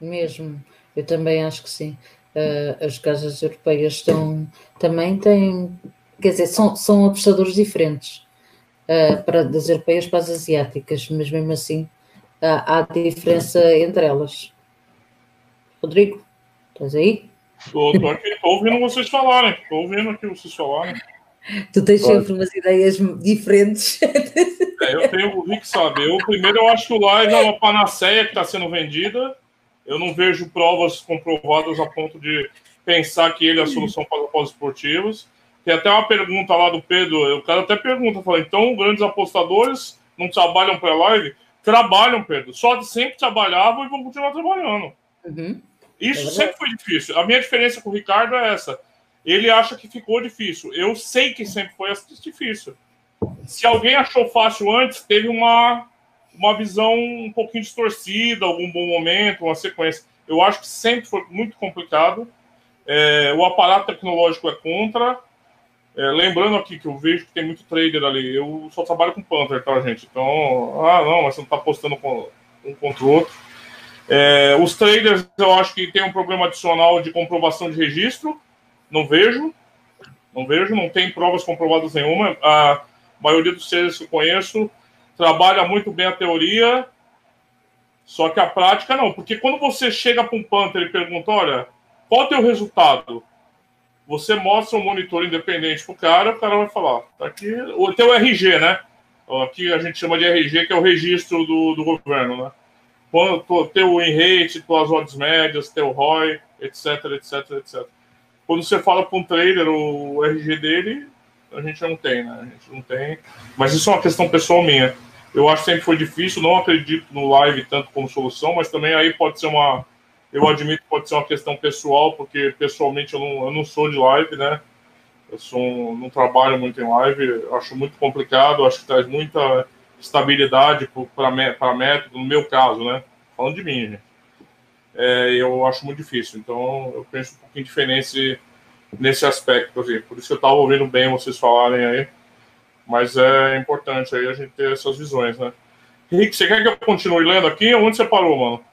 Mesmo, eu também acho que sim. Uh, as casas europeias estão, também têm, quer dizer, são, são apostadores diferentes uh, para, das europeias para as asiáticas, mas mesmo assim há, há diferença entre elas. Rodrigo, estás aí? Estou aqui, estou ouvindo vocês falarem, estou ouvindo aqui vocês falarem. Tu tens sempre umas ideias diferentes. É, eu tenho o Rick sabe. Eu, primeiro, eu acho que o live é uma panaceia que está sendo vendida. Eu não vejo provas comprovadas a ponto de pensar que ele é a solução para os esportivos. Tem até uma pergunta lá do Pedro. O cara até pergunta: fala, então, grandes apostadores não trabalham para live? Trabalham, Pedro. Só de sempre trabalhavam e vão continuar trabalhando. Uhum. Isso é sempre foi difícil. A minha diferença com o Ricardo é essa ele acha que ficou difícil. Eu sei que sempre foi difícil. Se alguém achou fácil antes, teve uma, uma visão um pouquinho distorcida, algum bom momento, uma sequência. Eu acho que sempre foi muito complicado. É, o aparato tecnológico é contra. É, lembrando aqui que eu vejo que tem muito trader ali. Eu só trabalho com Panther, tá, gente? Então, ah, não, mas você não está postando com, um contra o outro. É, os traders, eu acho que tem um problema adicional de comprovação de registro. Não vejo. Não vejo, não tem provas comprovadas nenhuma. A maioria dos seres que eu conheço trabalha muito bem a teoria, só que a prática não. Porque quando você chega para um Panther e pergunta, olha, qual é o teu resultado? Você mostra um monitor independente para o cara, o cara vai falar, tá aqui, o teu RG, né? Aqui a gente chama de RG, que é o registro do, do governo, né? Teu win rate, tuas odds médias, teu ROI, etc, etc, etc. Quando você fala para um trader o RG dele, a gente não tem, né? A gente não tem. Mas isso é uma questão pessoal minha. Eu acho que sempre foi difícil, não acredito no live tanto como solução, mas também aí pode ser uma. Eu admito que pode ser uma questão pessoal, porque pessoalmente eu não, eu não sou de live, né? Eu sou, não trabalho muito em live, acho muito complicado, acho que traz muita estabilidade para método, no meu caso, né? Falando de mim, gente é, eu acho muito difícil. Então, eu penso um pouquinho diferente nesse aspecto. Assim. Por isso que eu estava ouvindo bem vocês falarem aí. Mas é importante aí a gente ter essas visões, né? Henrique, você quer que eu continue lendo aqui? Onde você parou, mano?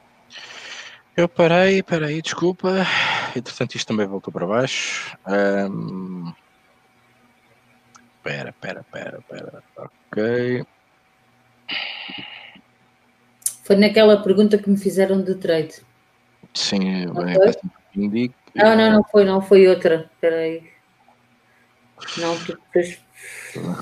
Eu parei, peraí, desculpa. Entretanto, isto também voltou para baixo. Um... Pera, pera, pera, pera. Ok. Foi naquela pergunta que me fizeram de trade. Sim, não bem, indico. Não, não, não foi, não, foi outra. Espera aí. Não, tu depois.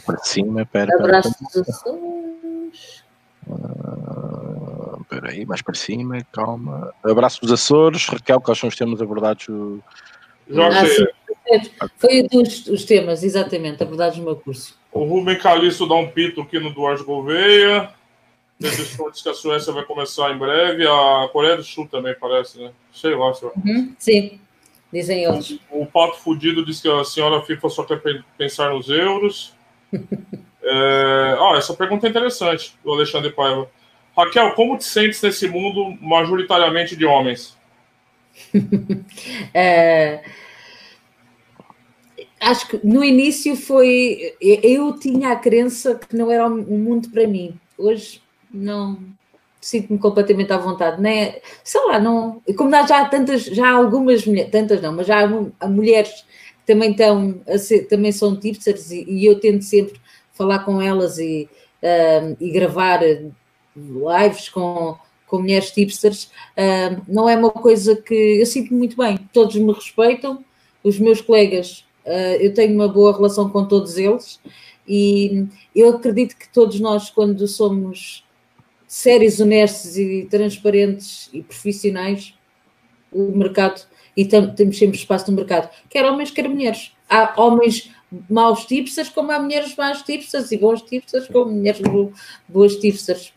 Para cima, pera. Abraço dos Açores. Uh, espera aí, mais para cima, calma. Abraço dos Açores, Raquel, quais são os temas abordados? Jorge. Ah, foi dos os temas, exatamente, abordados no meu curso. O Rubem Calixto dá um pito aqui no Duarte Gouveia. Diz que a Suécia vai começar em breve. A Coreia do Sul também parece, né? Sei lá. Senhor. Uhum, sim, dizem eles. O Pato Fudido diz que a senhora FIFA só quer pensar nos euros. é... Ah, essa pergunta é interessante, do Alexandre Paiva. Raquel, como te sentes nesse mundo majoritariamente de homens? é... Acho que no início foi. Eu tinha a crença que não era um mundo para mim. Hoje não sinto-me completamente à vontade, né? Sei lá, não. Como já há tantas, já há algumas mulheres, tantas não, mas já há, mulheres que também estão ser, também são tipsters e, e, eu tento sempre falar com elas e, uh, e gravar lives com, com mulheres tipsters, uh, não é uma coisa que eu sinto muito bem. Todos me respeitam, os meus colegas, uh, eu tenho uma boa relação com todos eles e eu acredito que todos nós, quando somos sérios, honestos e transparentes e profissionais, o mercado, e temos sempre espaço no mercado, quer homens, quer mulheres. Há homens maus tipsters, como há mulheres maus tipsters, e bons tipsters, como mulheres boas tipsters.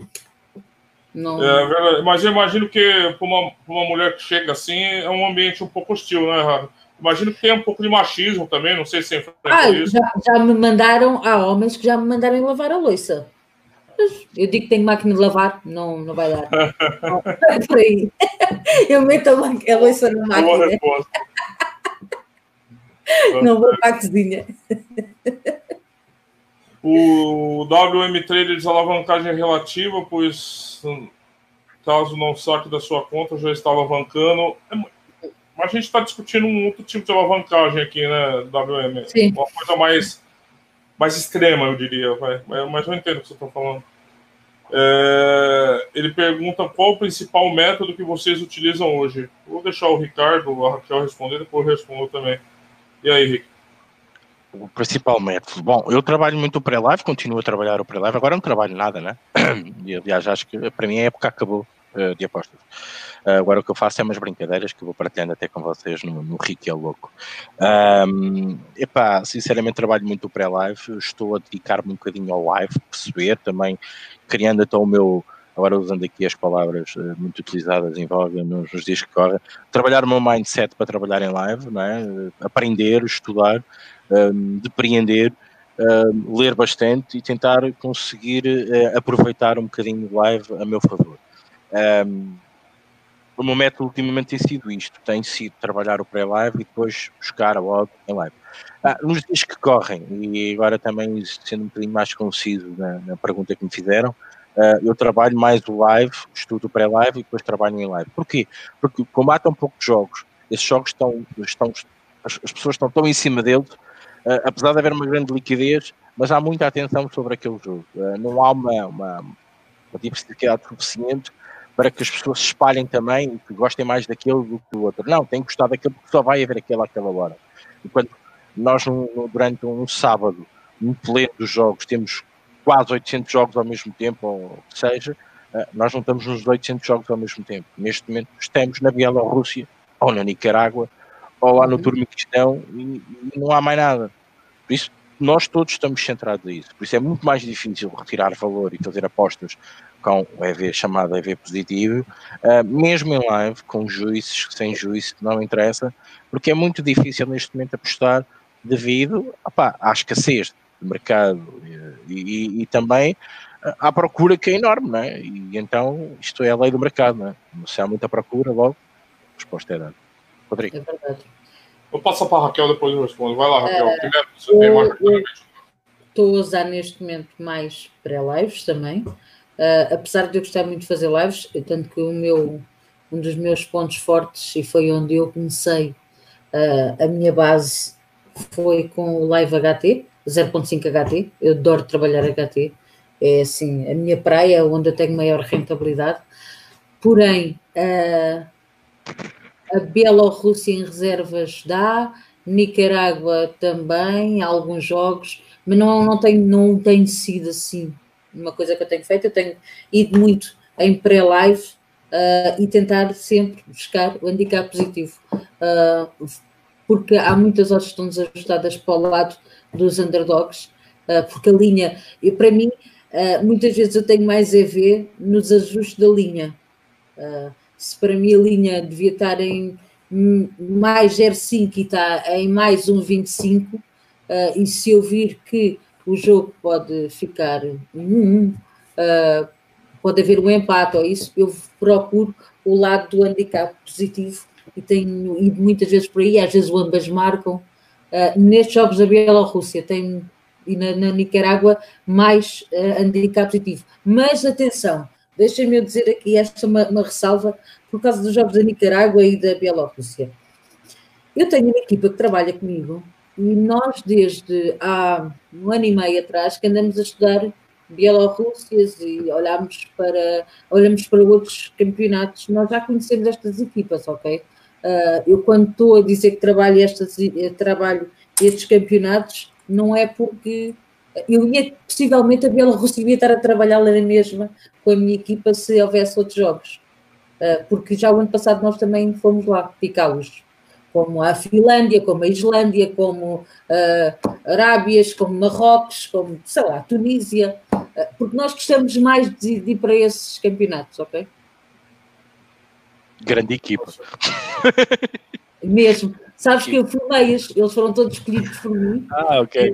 Não... É, mas eu imagino que para uma, uma mulher que chega assim é um ambiente um pouco hostil, né, Rafa? Imagino que tem um pouco de machismo também, não sei se é ah, isso. Já, já me mandaram, há homens que já me mandaram lavar a louça. Eu digo que tenho máquina de lavar, não, não vai dar. é por aí. Eu meto a, a louça na máquina. não vou para a cozinha. O WM Trader diz alavancagem relativa, pois caso não saque da sua conta, já está alavancando. É mas a gente está discutindo um outro tipo de alavancagem aqui, né, WM? Sim. Uma coisa mais, mais extrema, eu diria. Mas eu entendo o que você está falando. É, ele pergunta qual o principal método que vocês utilizam hoje. Vou deixar o Ricardo, a Raquel responder, depois eu respondo também. E aí, Rick? O principal método. Bom, eu trabalho muito o pré-live, continuo a trabalhar o pré-live, agora não trabalho nada, né? E, aliás, acho que para mim a época acabou uh, de apostas. Uh, agora o que eu faço é umas brincadeiras que vou partilhando até com vocês no, no Rick é Louco. Um, epá, sinceramente trabalho muito o pré-live, estou a dedicar-me um bocadinho ao live, perceber também, criando até o meu, agora usando aqui as palavras uh, muito utilizadas em voga nos, dias que correm, trabalhar o meu mindset para trabalhar em live, não é? aprender, estudar, um, depreender, um, ler bastante e tentar conseguir uh, aproveitar um bocadinho o live a meu favor. Um, o meu método ultimamente tem sido isto, tem sido trabalhar o pré-live e depois buscar a odd em live. Ah, nos dias que correm, e agora também sendo um bocadinho mais conciso na, na pergunta que me fizeram, uh, eu trabalho mais o live, estudo pré-live e depois trabalho em live. Porquê? Porque como há tão poucos jogos, esses jogos estão, estão as, as pessoas estão tão em cima deles uh, apesar de haver uma grande liquidez, mas há muita atenção sobre aquele jogo. Uh, não há uma, uma, uma diversidade suficiente para que as pessoas se espalhem também e que gostem mais daquele do que do outro. Não, tem que gostar daquele porque só vai haver aquele àquela hora. Enquanto nós, durante um sábado, no pleno dos jogos, temos quase 800 jogos ao mesmo tempo, ou o que seja, uh, nós não estamos nos 800 jogos ao mesmo tempo. Neste momento estamos na Bielorrússia, ou na Nicarágua, ou lá no uhum. Turmequistão e, e, não há mais nada. Por isso, nós todos estamos centrados a isso. Por isso é muito mais difícil retirar valor e fazer apostas com o EV chamado EV positivo, uh, mesmo em live, com juízes, sem juízes, não interessa, porque é muito difícil neste momento apostar devido opa, à escassez de mercado e, e, e, também à procura que é enorme, não é? E então isto é a lei do mercado, não é? Se há muita procura, logo a resposta é dada. Rodrigo. É verdade. Vou passar para a Raquel, depois eu respondo. Vai lá, Raquel. Você tem mais Estou a usar neste momento mais pré-lives também. Uh, apesar de eu gostar muito de fazer lives, tanto que o meu, um dos meus pontos fortes, e foi onde eu comecei uh, a minha base, foi com o Live HT, 0.5 HT. Eu adoro trabalhar HT. É assim, a minha praia, onde eu tenho maior rentabilidade. Porém, uh, a Bielorrússia em reservas dá, Nicarágua também, alguns jogos, mas não, não, tem, não tem sido assim uma coisa que eu tenho feito. Eu tenho ido muito em pré-live uh, e tentar sempre buscar o handicap positivo, uh, porque há muitas odds que estão desajustadas para o lado dos underdogs, uh, porque a linha, e para mim, muitas vezes eu tenho mais EV no desajuste da linha. Uh, se para mim a linha devia estar em mais 0,5 e está em mais 1,25, uh, e se eu vir que o jogo pode ficar 1-1, uh, pode haver um empate ou isso, eu procuro o lado do handicap positivo e tenho ido muitas vezes por aí, às vezes ambas marcam. Uh, nestes jogos da Bielorrússia tenho, e na, na Nicarágua mais uh, handicap positivo. Mas atenção, Deixem-me dizer aqui esta uma, uma, ressalva por causa dos jogos da Nicarágua e da Bielorrússia. Eu tenho uma equipa que trabalha comigo e nós, desde há um ano e meio atrás, que andamos a estudar Bielorrússias e olhamos para, olhamos para outros campeonatos, nós já conhecemos estas equipas, ok? Uh, eu quando estou a dizer que trabalho, estas, trabalho estes campeonatos, não é porque eu ia, possivelmente a Bielorrússia ia estar a trabalhar lá mesma com a minha equipa se houvesse outros jogos, uh, porque já o ano passado nós também fomos lá picá-los como a Finlândia, como a Islândia, como uh, Arábias, como Marrocos, como, sei lá, Tunísia, uh, porque nós gostamos mais de, de, ir para esses campeonatos, ok? Grande equipa. Mesmo. Sabes que eu formei-os, eles foram todos escolhidos por mim. Ah, ok.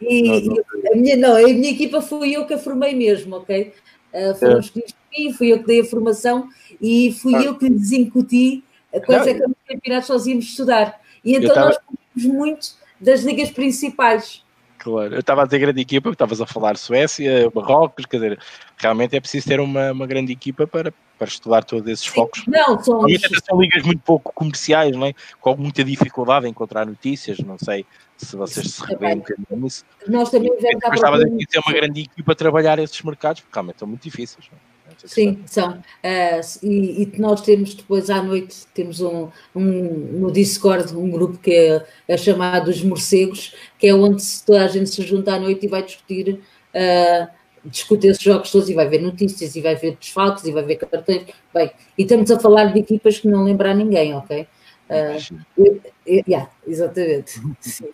E, não, não. A, minha, não, a minha equipa fui eu que a formei mesmo, ok? Uh, foram é. escolhidos por mim, fui eu que dei a formação e fui ah. eu que lhes incuti a coisa não, é que nos campeonatos nós íamos estudar. E então tava... nós fomos muito das ligas principais. Claro, eu estava a dizer grande equipa, estavas a falar Suécia, Marrocos, quer dizer, realmente é preciso ter uma, uma grande equipa para, para estudar todos esses Sim, focos. Não, são, são ligas muito pouco comerciais, não é? com muita dificuldade em encontrar notícias, não sei se vocês se revêem um bocadinho nisso. Nós também devemos Gostava de ter uma grande equipa a trabalhar esses mercados, porque realmente são muito difíceis. Não é? Sim, são. Uh, e, e, nós temos depois à noite, temos um, um, no Discord um grupo que é, é chamado Os Morcegos, que é onde toda a gente se junta à noite e vai discutir, uh, discutir esses jogos todos e vai ver notícias e vai ver desfalques e vai ver cartões. Bem, e estamos a falar de equipas que não lembram ninguém, ok? Uh, yeah, exatamente. Sim.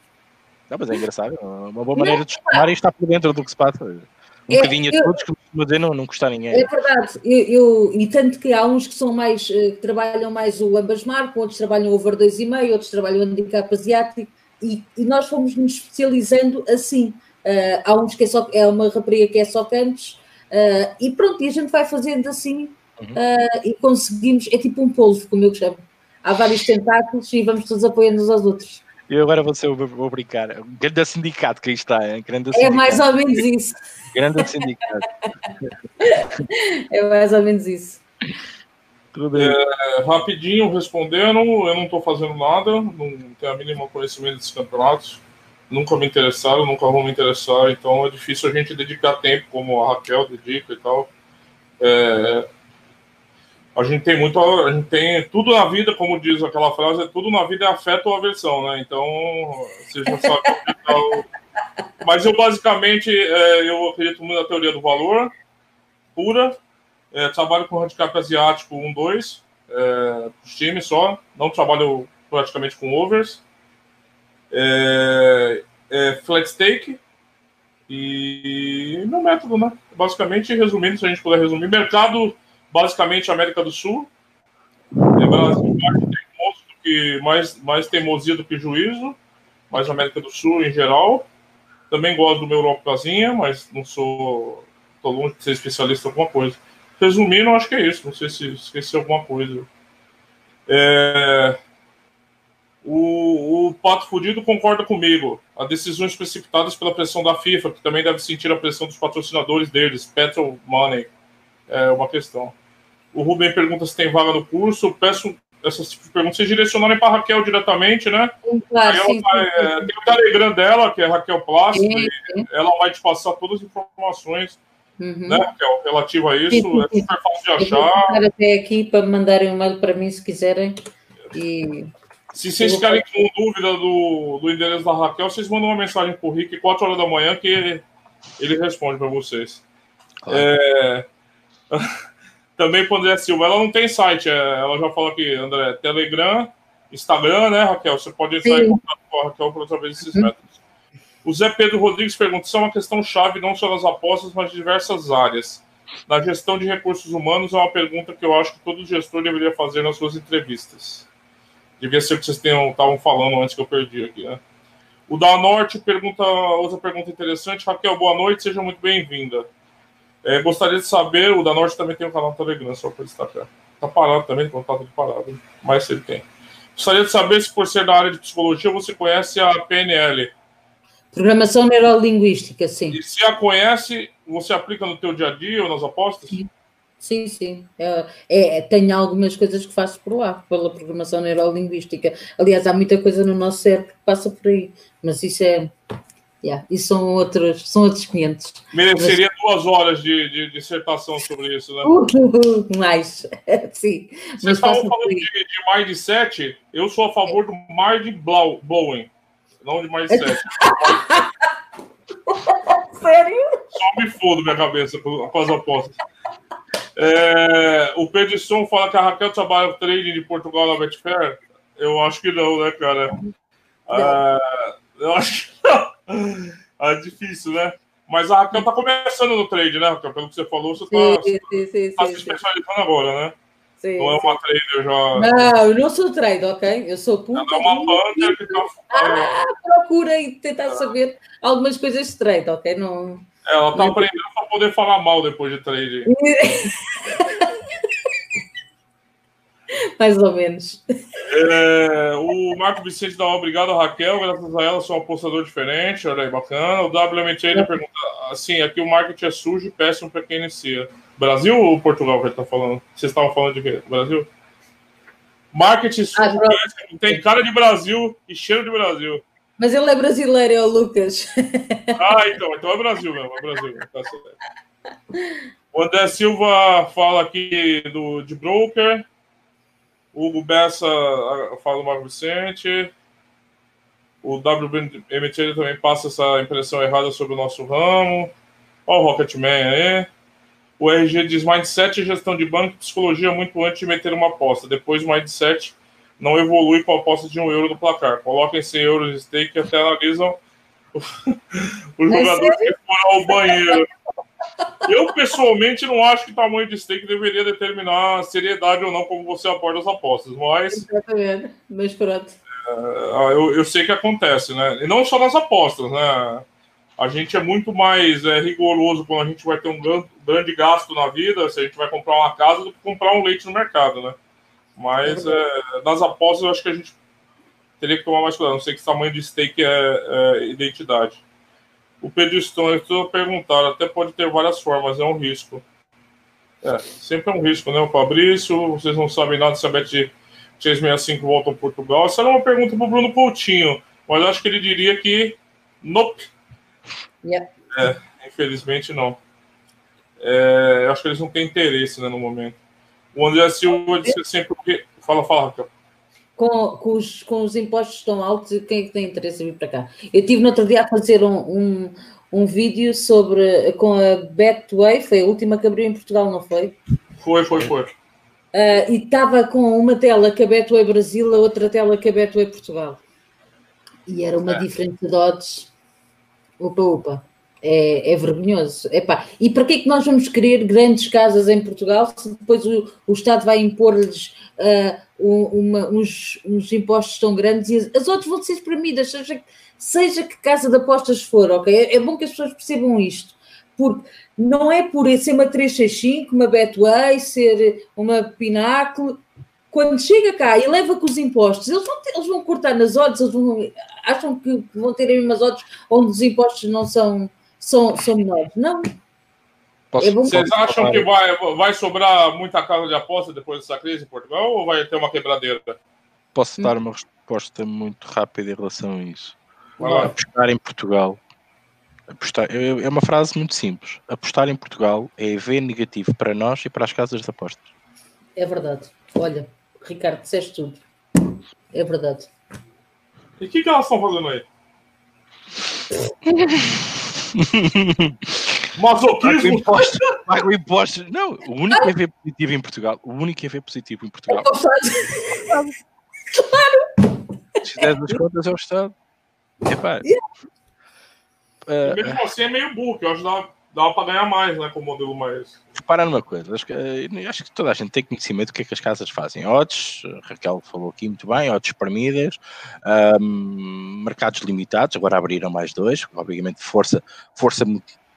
Não, mas é engraçado, é uma boa maneira não, de estudar e estar por dentro do que se passa um é, bocadinho a todos, que dizer, não, não custa a ninguém. É verdade, eu, eu, e tanto que há uns que são mais, eh, que trabalham mais o ambas marcam, outros trabalham over 2,5, outros trabalham handicap asiático, e, e nós fomos nos especializando assim. Uh, há uns que é só, é uma rapariga que é só cantos, uh, e pronto, e a gente vai fazendo assim, uhum. uh, e conseguimos, é tipo um polvo, como eu chamo. Há vários tentáculos e vamos todos apoiando uns aos outros. Eu agora vou, ser, vou brincar. Grande sindicato que aí está. Hein? Grande é mais ou menos isso. Grande sindicato. é mais ou menos isso. Tudo bem. É, rapidinho respondendo, eu não estou fazendo nada, não tenho a mínima conhecimento desses campeonatos. Nunca me interessaram, nunca vão me interessar, então é difícil a gente dedicar tempo, como a Raquel dedica e tal. É, a gente tem muito, a gente tem tudo na vida, como diz aquela frase, tudo na vida é afeto ou aversão, né? Então, você já sabe. Mas eu basicamente, é, eu acredito muito na teoria do valor, pura. É, trabalho com handicap asiático 1, 2, é, os times só. Não trabalho praticamente com overs. É, é, flat stake e no método, né? Basicamente, resumindo, se a gente puder resumir, mercado basicamente América do Sul. É Brasil que mais, mais teimosia do que juízo, mas América do Sul em geral. Também gosto do meu Europazinha, mas não sou. Estou longe de ser especialista em alguma coisa. Resumindo, acho que é isso. Não sei se esqueci alguma coisa. É... O, o Pato Fudido concorda comigo. As decisões precipitadas pela pressão da FIFA, que também deve sentir a pressão dos patrocinadores deles, Petrol Money, é uma questão. O Rubem pergunta se tem vaga no curso. Peço essas perguntas vocês direcionarem para a Raquel diretamente, né? Claro, sim, vai, sim, sim. É, tem o Telegram dela, que é Raquel Plástico, ela vai te passar todas as informações, uhum. né, Raquel, relativa a isso. é super fácil de achar. Eu até aqui para mandarem um e-mail para mim se quiserem. E... Se vocês ficarem com dúvida do, do endereço da Raquel, vocês mandam uma mensagem para o Rick 4 horas da manhã que ele, ele responde para vocês. Claro. É... Também para André Silva, ela não tem site, é, ela já falou aqui, André, Telegram, Instagram, né, Raquel? Você pode entrar Sim. em contato com a Raquel para através desses uhum. métodos. O Zé Pedro Rodrigues pergunta: isso é uma questão chave não só nas apostas, mas de diversas áreas. Na gestão de recursos humanos é uma pergunta que eu acho que todo gestor deveria fazer nas suas entrevistas. Devia ser o que vocês estavam falando antes que eu perdi aqui, né? O da Norte pergunta outra pergunta interessante. Raquel, boa noite, seja muito bem-vinda. É, gostaria de saber, o da Norte também tem um canal no Telegram, só para destacar. Tá parado também, então tá tudo parado. Mas ele tem. Gostaria de saber se, por ser da área de psicologia, você conhece a PNL. Programação Neurolinguística, sim. E se a conhece, você aplica no teu dia a dia ou nas apostas? Sim, sim. sim. É, é, tenho algumas coisas que faço por lá, pela programação neurolinguística. Aliás, há muita coisa no nosso cérebro que passa por aí, mas isso é Yeah. E são outros, são outros 500. Mereceria Mas... duas horas de, de, dissertação sobre isso, né? Uh, mais, sim. Vocês estavam falando de, de mindset, eu sou a favor do mind blowing, não de mindset. Sério? Só me fodo minha cabeça com, as apostas. É, o Pedrisson fala que a Raquel trabalha trading de Portugal na Betfair. Eu acho que não, né, cara? É, eu acho que não. É difícil, né? Mas a Raquel tá começando no trade, né, Raquel? Pelo que você falou, você tá, sim, sim, sim, tá se especializando agora, né? Sim, não é uma trader já. Não, eu não sou trader, ok? Eu sou puta. Ela é uma banda que tá. Ah, procura e tentar saber algumas coisas de trade, ok? Não. É, ela tá aprendendo para poder falar mal depois de trade. Mais ou menos. É, o Marco Vicente dá obrigado a Raquel, graças a ela sou um apostador diferente, olha aí, bacana. O WMT ele pergunta assim: aqui o marketing é sujo e péssimo para quem inicia. Brasil ou Portugal que ele está falando? Vocês estavam falando de quê? Brasil? Marketing sujo, ah, péssimo, tem cara de Brasil e cheiro de Brasil. Mas ele é brasileiro, é o Lucas. Ah, então, então é Brasil mesmo, é Brasil. Tá o André Silva fala aqui do, de broker. Hugo Bessa fala do Marco Vicente. O WMT também passa essa impressão errada sobre o nosso ramo. Olha o Rocketman aí. O RG diz mindset gestão de banco psicologia muito antes de meter uma aposta. Depois o mindset não evolui com a aposta de um euro no placar. Coloquem 100 euros de stake e até analisam o, jogador que for ao banheiro. Eu, pessoalmente, não acho que o tamanho de stake deveria determinar a seriedade ou não como você aborda as apostas, mas. Exatamente, mas pronto. É, eu, eu sei que acontece, né? E não só nas apostas, né? A gente é muito mais é, rigoroso quando a gente vai ter um grande, grande gasto na vida, se a gente vai comprar uma casa, do que comprar um leite no mercado, né? Mas é, nas apostas eu acho que a gente teria que tomar mais cuidado. Não sei que tamanho de stake é, é identidade. O Pedro Stone, estou perguntar, até pode ter várias formas, é um risco. É, sempre é um risco, né? O Fabrício, vocês não sabem nada se a Bet 365 volta ao Portugal. Essa era uma pergunta para o Bruno Coutinho, mas acho que ele diria que nope. Yeah. É, infelizmente não. É, acho que eles não têm interesse né, no momento. O André Silva disse sempre que. Fala, fala, Raquel com, com, os, com os impostos tão altos, quem é que tem interesse em vir para cá? Eu tive no outro dia a fazer um, um, um vídeo sobre com a Betway, foi a última que abriu em Portugal, não foi? Foi, foi, foi. Uh, e estava com uma tela que a Betway Brasil, a outra tela que a Betway Portugal. E era uma é. diferença de odds. Opa, opa. É, é vergonhoso. Epá. E para que é que nós vamos querer grandes casas em Portugal se depois o, o Estado vai impor-lhes uh, uns, uns, impostos tão grandes e as outras vão ser espremidas, seja, seja que casa de apostas for, ok? É, é bom que as pessoas percebam isto, porque não é por ser uma 365, uma Betway, ser uma Pináculo, quando chega cá e leva com os impostos, eles vão, ter, eles vão cortar nas odds, eles vão, acham que vão ter as mesmas odds onde os impostos não são são, são menores. Não. Posso... Vocês acham que vai, vai sobrar muita casa de aposta depois dessa crise em Portugal ou vai ter uma quebradeira? Posso dar uma resposta muito rápida em relação a isso. Apostar em Portugal. Apostar, é uma frase muito simples. Apostar em Portugal é ver negativo para nós e para as casas de apostas. É verdade. Olha, Ricardo, disseste tudo. É verdade. E o que, que elas estão fazendo aí? Masoquismo? Paga o imposto. Não, o único EV positivo em Portugal. O único EV positivo em Portugal. Claro! Se fizer as contas é o Estado. Epá. Uh, mesmo assim é meio burro, eu acho que dá, dá para ganhar mais, né? Com o modelo mais. Repara numa coisa, acho que, eh, acho que toda a gente tem conhecimento do que é que as casas fazem. Odds, Raquel falou aqui muito bem, odds espremidas, um, mercados limitados, agora abriram mais dois, obviamente força, força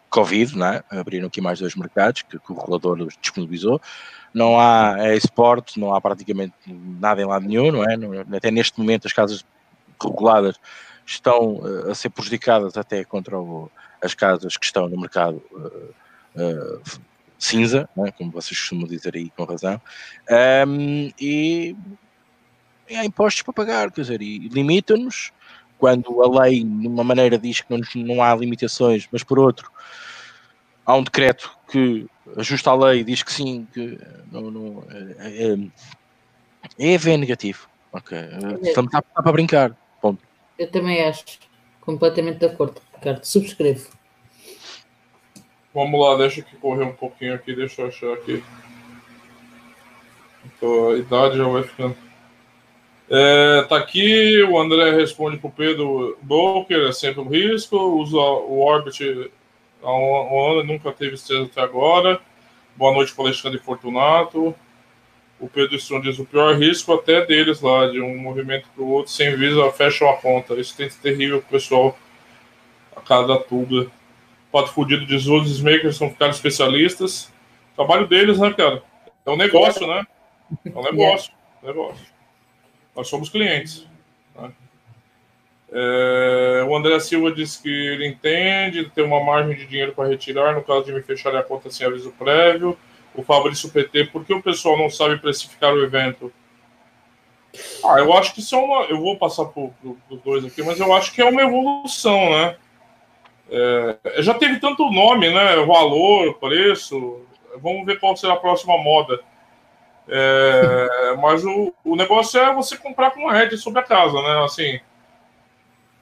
Covid, não é? abriram aqui mais dois mercados que, que o regulador disponibilizou. Não há é esporte, não há praticamente nada em lado nenhum, não é? Até neste momento as casas reguladas estão uh, a ser prejudicadas até contra o, as casas que estão no mercado uh, cinza, é? como vocês costumam dizer aí com razão, um, e, e há impostos para pagar, quer dizer, e limitam-nos quando a lei, de uma maneira, diz que não, não há limitações, mas por outro, há um decreto que ajusta a lei e diz que sim, que não, não, é, é, é negativo. Ok, estamos é. para brincar. Ponto. Eu também acho, completamente de acordo, Ricardo. Subscrevo. Vamos lá, deixa que correr um pouquinho aqui, deixa eu achar aqui. Então, a idade já vai ficando. É, tá aqui, o André responde pro Pedro Broker, é sempre um risco, usa o Orbit há um, ano, nunca teve estrela até agora. Boa noite para Alexandre Fortunato. O Pedro Stron diz o pior risco até deles lá, de um movimento para o outro, sem visa, fecham a conta. Isso tem que ser terrível pro pessoal a cada tuba. Pato Fudido diz os makers são ficar especialistas. trabalho deles, né, cara? É um negócio, né? É um negócio. negócio. Nós somos clientes. Né? É, o André Silva disse que ele entende, ter uma margem de dinheiro para retirar, no caso de me fechar a conta sem aviso prévio. O Fabrício PT, por que o pessoal não sabe precificar o evento? Ah, eu acho que isso é uma. Eu vou passar para os dois aqui, mas eu acho que é uma evolução, né? É, já teve tanto nome, né? Valor, preço. Vamos ver qual será a próxima moda. É, mas o, o negócio é você comprar com rede sobre a casa, né? Assim,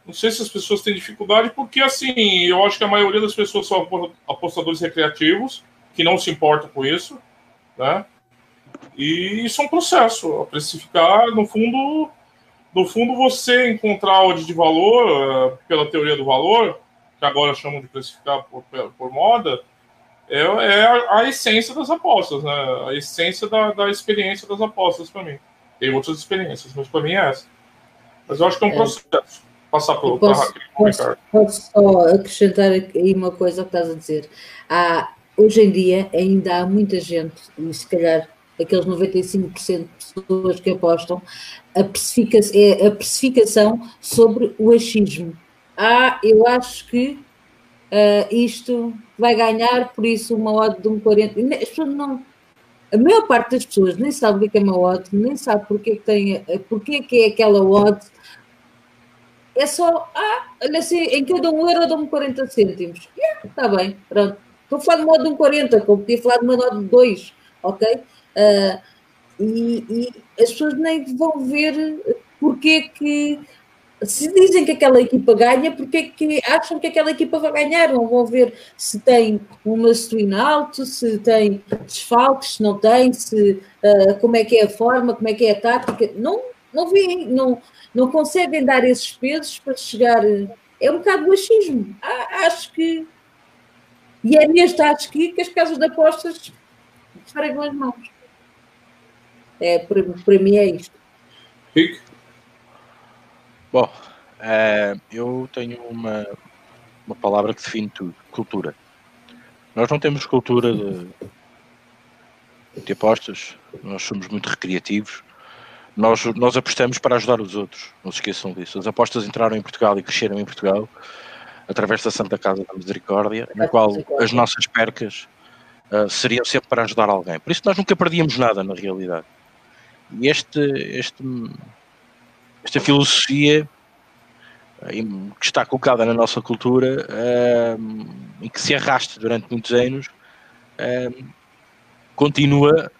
não sei se as pessoas têm dificuldade, porque assim, eu acho que a maioria das pessoas são apostadores recreativos, que não se importam com isso, né? E isso é um processo. A precificar, no fundo, no fundo, você encontrar odd de valor, eh, pela teoria do valor, que agora chamam de precificar por, por moda, é, é a, a, essência das apostas, né? A essência da, da experiência das apostas para mim. Tem outras experiências, mas para mim é essa. Mas eu acho que é um é. processo. Passar o posso, posso, posso só acrescentar aí uma coisa que estás a dizer. Há, hoje em dia ainda há muita gente, e se calhar aqueles 95% de pessoas que apostam, a é a precificação sobre o achismo. Ah, eu acho que uh, isto vai ganhar, por isso uma odd de um 40. As pessoas não. A maior parte das pessoas nem sabe o que é, é uma odd, nem sabe porque que, tem, porque que é aquela odd. É só, ah, olha assim, em cada um euro dão-me 40 cêntimos. Yeah, está bem, pronto. Estou a falar de uma odd de um 40, como podia falar de uma odd de 2, ok? Uh, e, e, as pessoas nem vão ver porque que se dizem que aquela equipa ganha, porque é que acham que aquela equipa vai ganhar? Não vão ver se tem uma swing out, se tem desfalques, se não tem, se, uh, como é que é a forma, como é que é a tática. Não, não veem, não, não conseguem dar esses pesos para chegar. É um bocado o achismo. Ah, acho que. E é neste acho que, que as casas de apostas esfregam as mãos. É, para, para mim é isto. Rick? Bom, é, eu tenho uma, uma palavra que define tudo: cultura. Nós não temos cultura de, de apostas, nós somos muito recreativos. Nós, nós apostamos para ajudar os outros, não se esqueçam disso. As apostas entraram em Portugal e cresceram em Portugal através da Santa Casa da Misericórdia, na qual as nossas percas uh, seriam sempre para ajudar alguém. Por isso nós nunca perdíamos nada na realidade. E este, este esta filosofia que está colocada na nossa cultura e que se arrasta durante muitos anos continua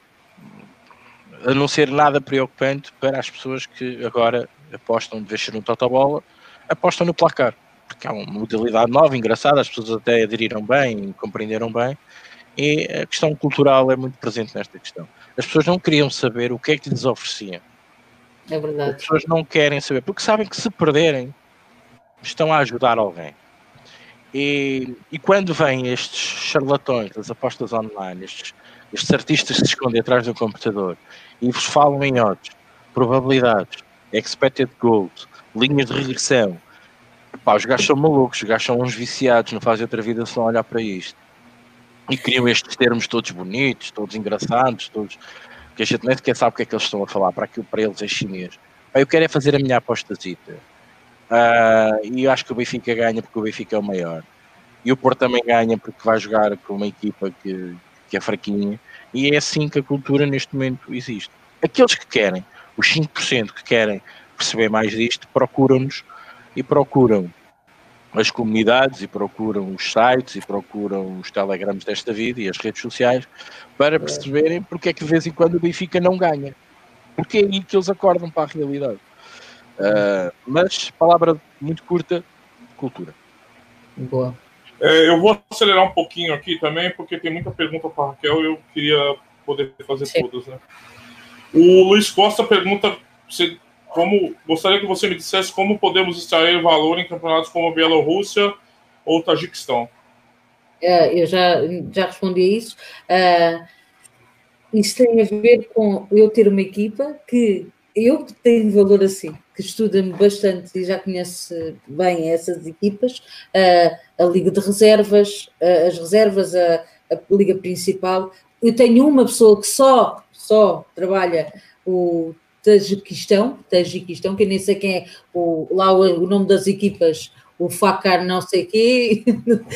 a não ser nada preocupante para as pessoas que agora apostam de vez no totobola, apostam no placar, porque é uma modalidade nova, engraçada, as pessoas até aderiram bem, compreenderam bem, e a questão cultural é muito presente nesta questão. As pessoas não queriam saber o que é que lhes ofereciam, é verdade. As pessoas não querem saber, porque sabem que se perderem, estão a ajudar alguém. E, e quando vêm estes charlatões das apostas online, estes, estes artistas que se escondem atrás do computador e vos falam em odds, probabilidades, expected goals, linhas de regressão, pá, os gajos são malucos, os gajos são uns viciados, não fazem outra vida se não olhar para isto. E criam estes termos todos bonitos, todos engraçados, todos a gente nem sequer sabe o que é que eles estão a falar, para aquilo para eles é chinês. Eu quero é fazer a minha apostazita. Uh, e eu acho que o Benfica ganha porque o Benfica é o maior. E o Porto também ganha porque vai jogar com uma equipa que, que é fraquinha. E é assim que a cultura neste momento existe. Aqueles que querem, os 5% que querem perceber mais disto, procuram-nos e procuram as comunidades e procuram os sites e procuram os telegramas desta vida e as redes sociais para perceberem porque é que de vez em quando o Benfica não ganha. Porque é aí que eles acordam para a realidade. Uh, mas, palavra muito curta, cultura. Boa. É, eu vou acelerar um pouquinho aqui também, porque tem muita pergunta para a Raquel e eu queria poder fazer Sim. todas. Né? O Luiz Costa pergunta se, como gostaria que você me dissesse como podemos extrair valor em campeonatos como Bielorrússia ou Tajiquistão. Uh, eu já, já respondi a isso. Uh, isso tem a ver com eu ter uma equipa que eu tenho valor assim, que estuda-me bastante e já conhece bem essas equipas, uh, a Liga de Reservas, as reservas, a, a Liga Principal. Eu tenho uma pessoa que só, só trabalha o Tajiquistão, Tajiquistão, que nem sei quem é o, lá o, o nome das equipas, o Fakar não sei quê,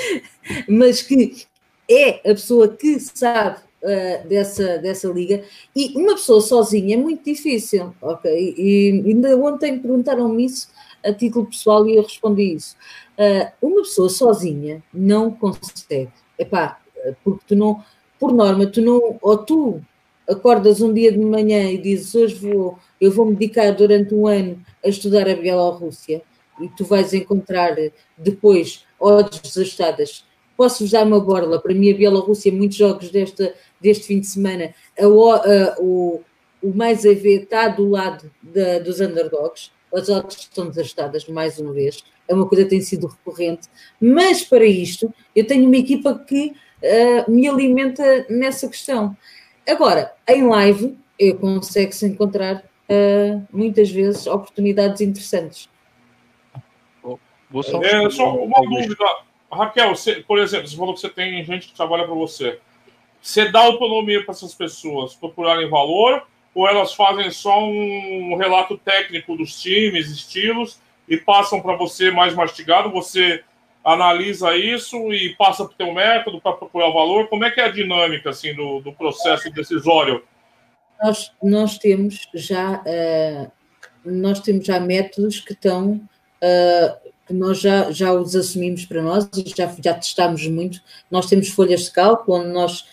mas que é a pessoa que sabe uh, dessa, dessa liga, e uma pessoa sozinha é muito difícil, ok? E ainda ontem perguntaram-me isso a título pessoal e eu respondi isso. Uh, uma pessoa sozinha não consegue, epá, porque tu não, por norma, tu não, ou tu acordas um dia de manhã e dizes hoje vou, eu vou me dedicar durante um ano a estudar a Bielorrússia e tu vais encontrar depois odds desastadas. Posso-vos dar uma borla? Para mim, a Bielorrússia, muitos jogos desta, deste fim de semana, a, a, o, o mais a ver está do lado da, dos underdogs. As odds estão desastadas, mais uma vez. É uma coisa que tem sido recorrente. Mas para isto, eu tenho uma equipa que uh, me alimenta nessa questão. Agora, em live, eu consigo-se encontrar uh, muitas vezes oportunidades interessantes. Vou só, é, só uma dúvida. Raquel, você, por exemplo, você falou que você tem gente que trabalha para você. Você dá autonomia para essas pessoas procurarem valor ou elas fazem só um relato técnico dos times, estilos e passam para você mais mastigado? Você analisa isso e passa para o teu método para procurar o valor? Como é que é a dinâmica assim do, do processo decisório? Nós, nós temos já uh, nós temos já métodos que estão uh, que nós já, já os assumimos para nós e já, já testámos muito. Nós temos folhas de cálculo onde nós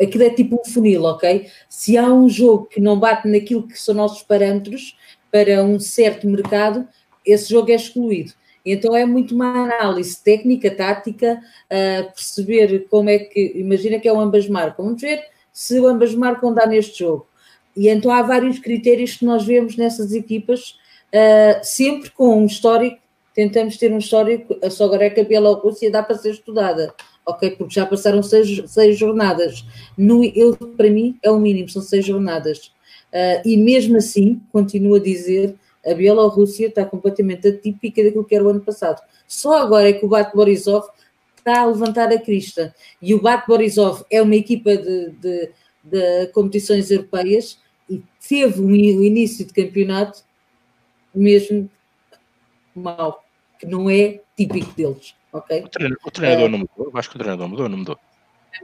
aquilo é tipo um funil, ok? Se há um jogo que não bate naquilo que são nossos parâmetros para um certo mercado, esse jogo é excluído. Então é muito uma análise técnica, tática, uh, perceber como é que. Imagina que é o ambas marcam. Vamos ver se ambas marcam dá neste jogo. E então há vários critérios que nós vemos nessas equipas, uh, sempre com um histórico. Tentamos ter um histórico. Só agora é a Bielorrússia dá para ser estudada, ok? Porque já passaram seis, seis jornadas. No, eu, para mim é o mínimo, são seis jornadas. Uh, e mesmo assim, continuo a dizer a Bielorrússia está completamente atípica daquilo que era o ano passado. Só agora é que o Bat Borisov está a levantar a crista. E o Bat Borisov é uma equipa de, de, de competições europeias e teve um início de campeonato mesmo mau, que não é típico deles. Okay? O treinador, o treinador é, não mudou, eu acho que o treinador mudou, não mudou.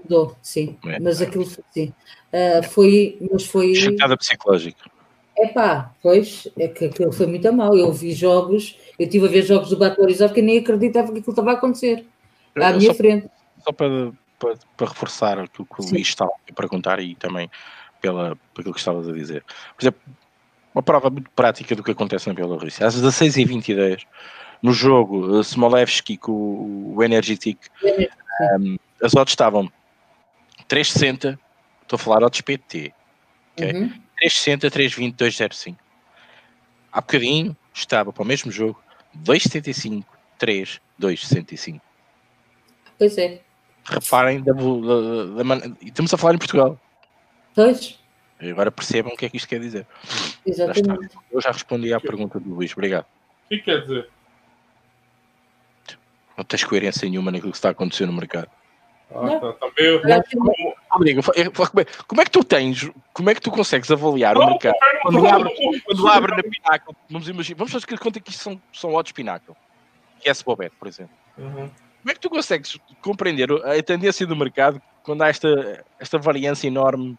Mudou, sim, é, mas aquilo sim. Uh, foi, mas foi. Chatada psicológica. Epá, pois, é que aquilo foi muito mal. Eu vi jogos, eu estive a ver jogos do Batorizov que nem acreditava que aquilo estava a acontecer à minha só, frente. Só para, para, para reforçar aquilo que o Luís estava a perguntar e também pela, aquilo que estavas a dizer. Por exemplo, uma prova muito prática do que acontece na Bielorrússia. Às 16h22, no jogo Smolevski com o Energetic, um, as odds estavam 3,60, estou a falar odds PT, ok? Uhum 360, 320, 205. Há bocadinho estava para o mesmo jogo 275, 3, 265. Pois é. Reparem da, da, da, estamos a falar em Portugal. Pois. Agora percebam o que é que isto quer dizer. Exatamente. Já Eu já respondi à pergunta do Luís, obrigado. O que quer dizer? Não tens coerência nenhuma naquilo que está a acontecer no mercado. Ah, tá, tá meio... Amigo, como é que tu tens, como é que tu consegues avaliar o mercado quando abre, quando abre na Pinnacle? Vamos imaginar, vamos fazer conta que isto são, são odds Pinnacle, que é Bobet, por exemplo. Uhum. Como é que tu consegues compreender a tendência do mercado quando há esta, esta variância enorme?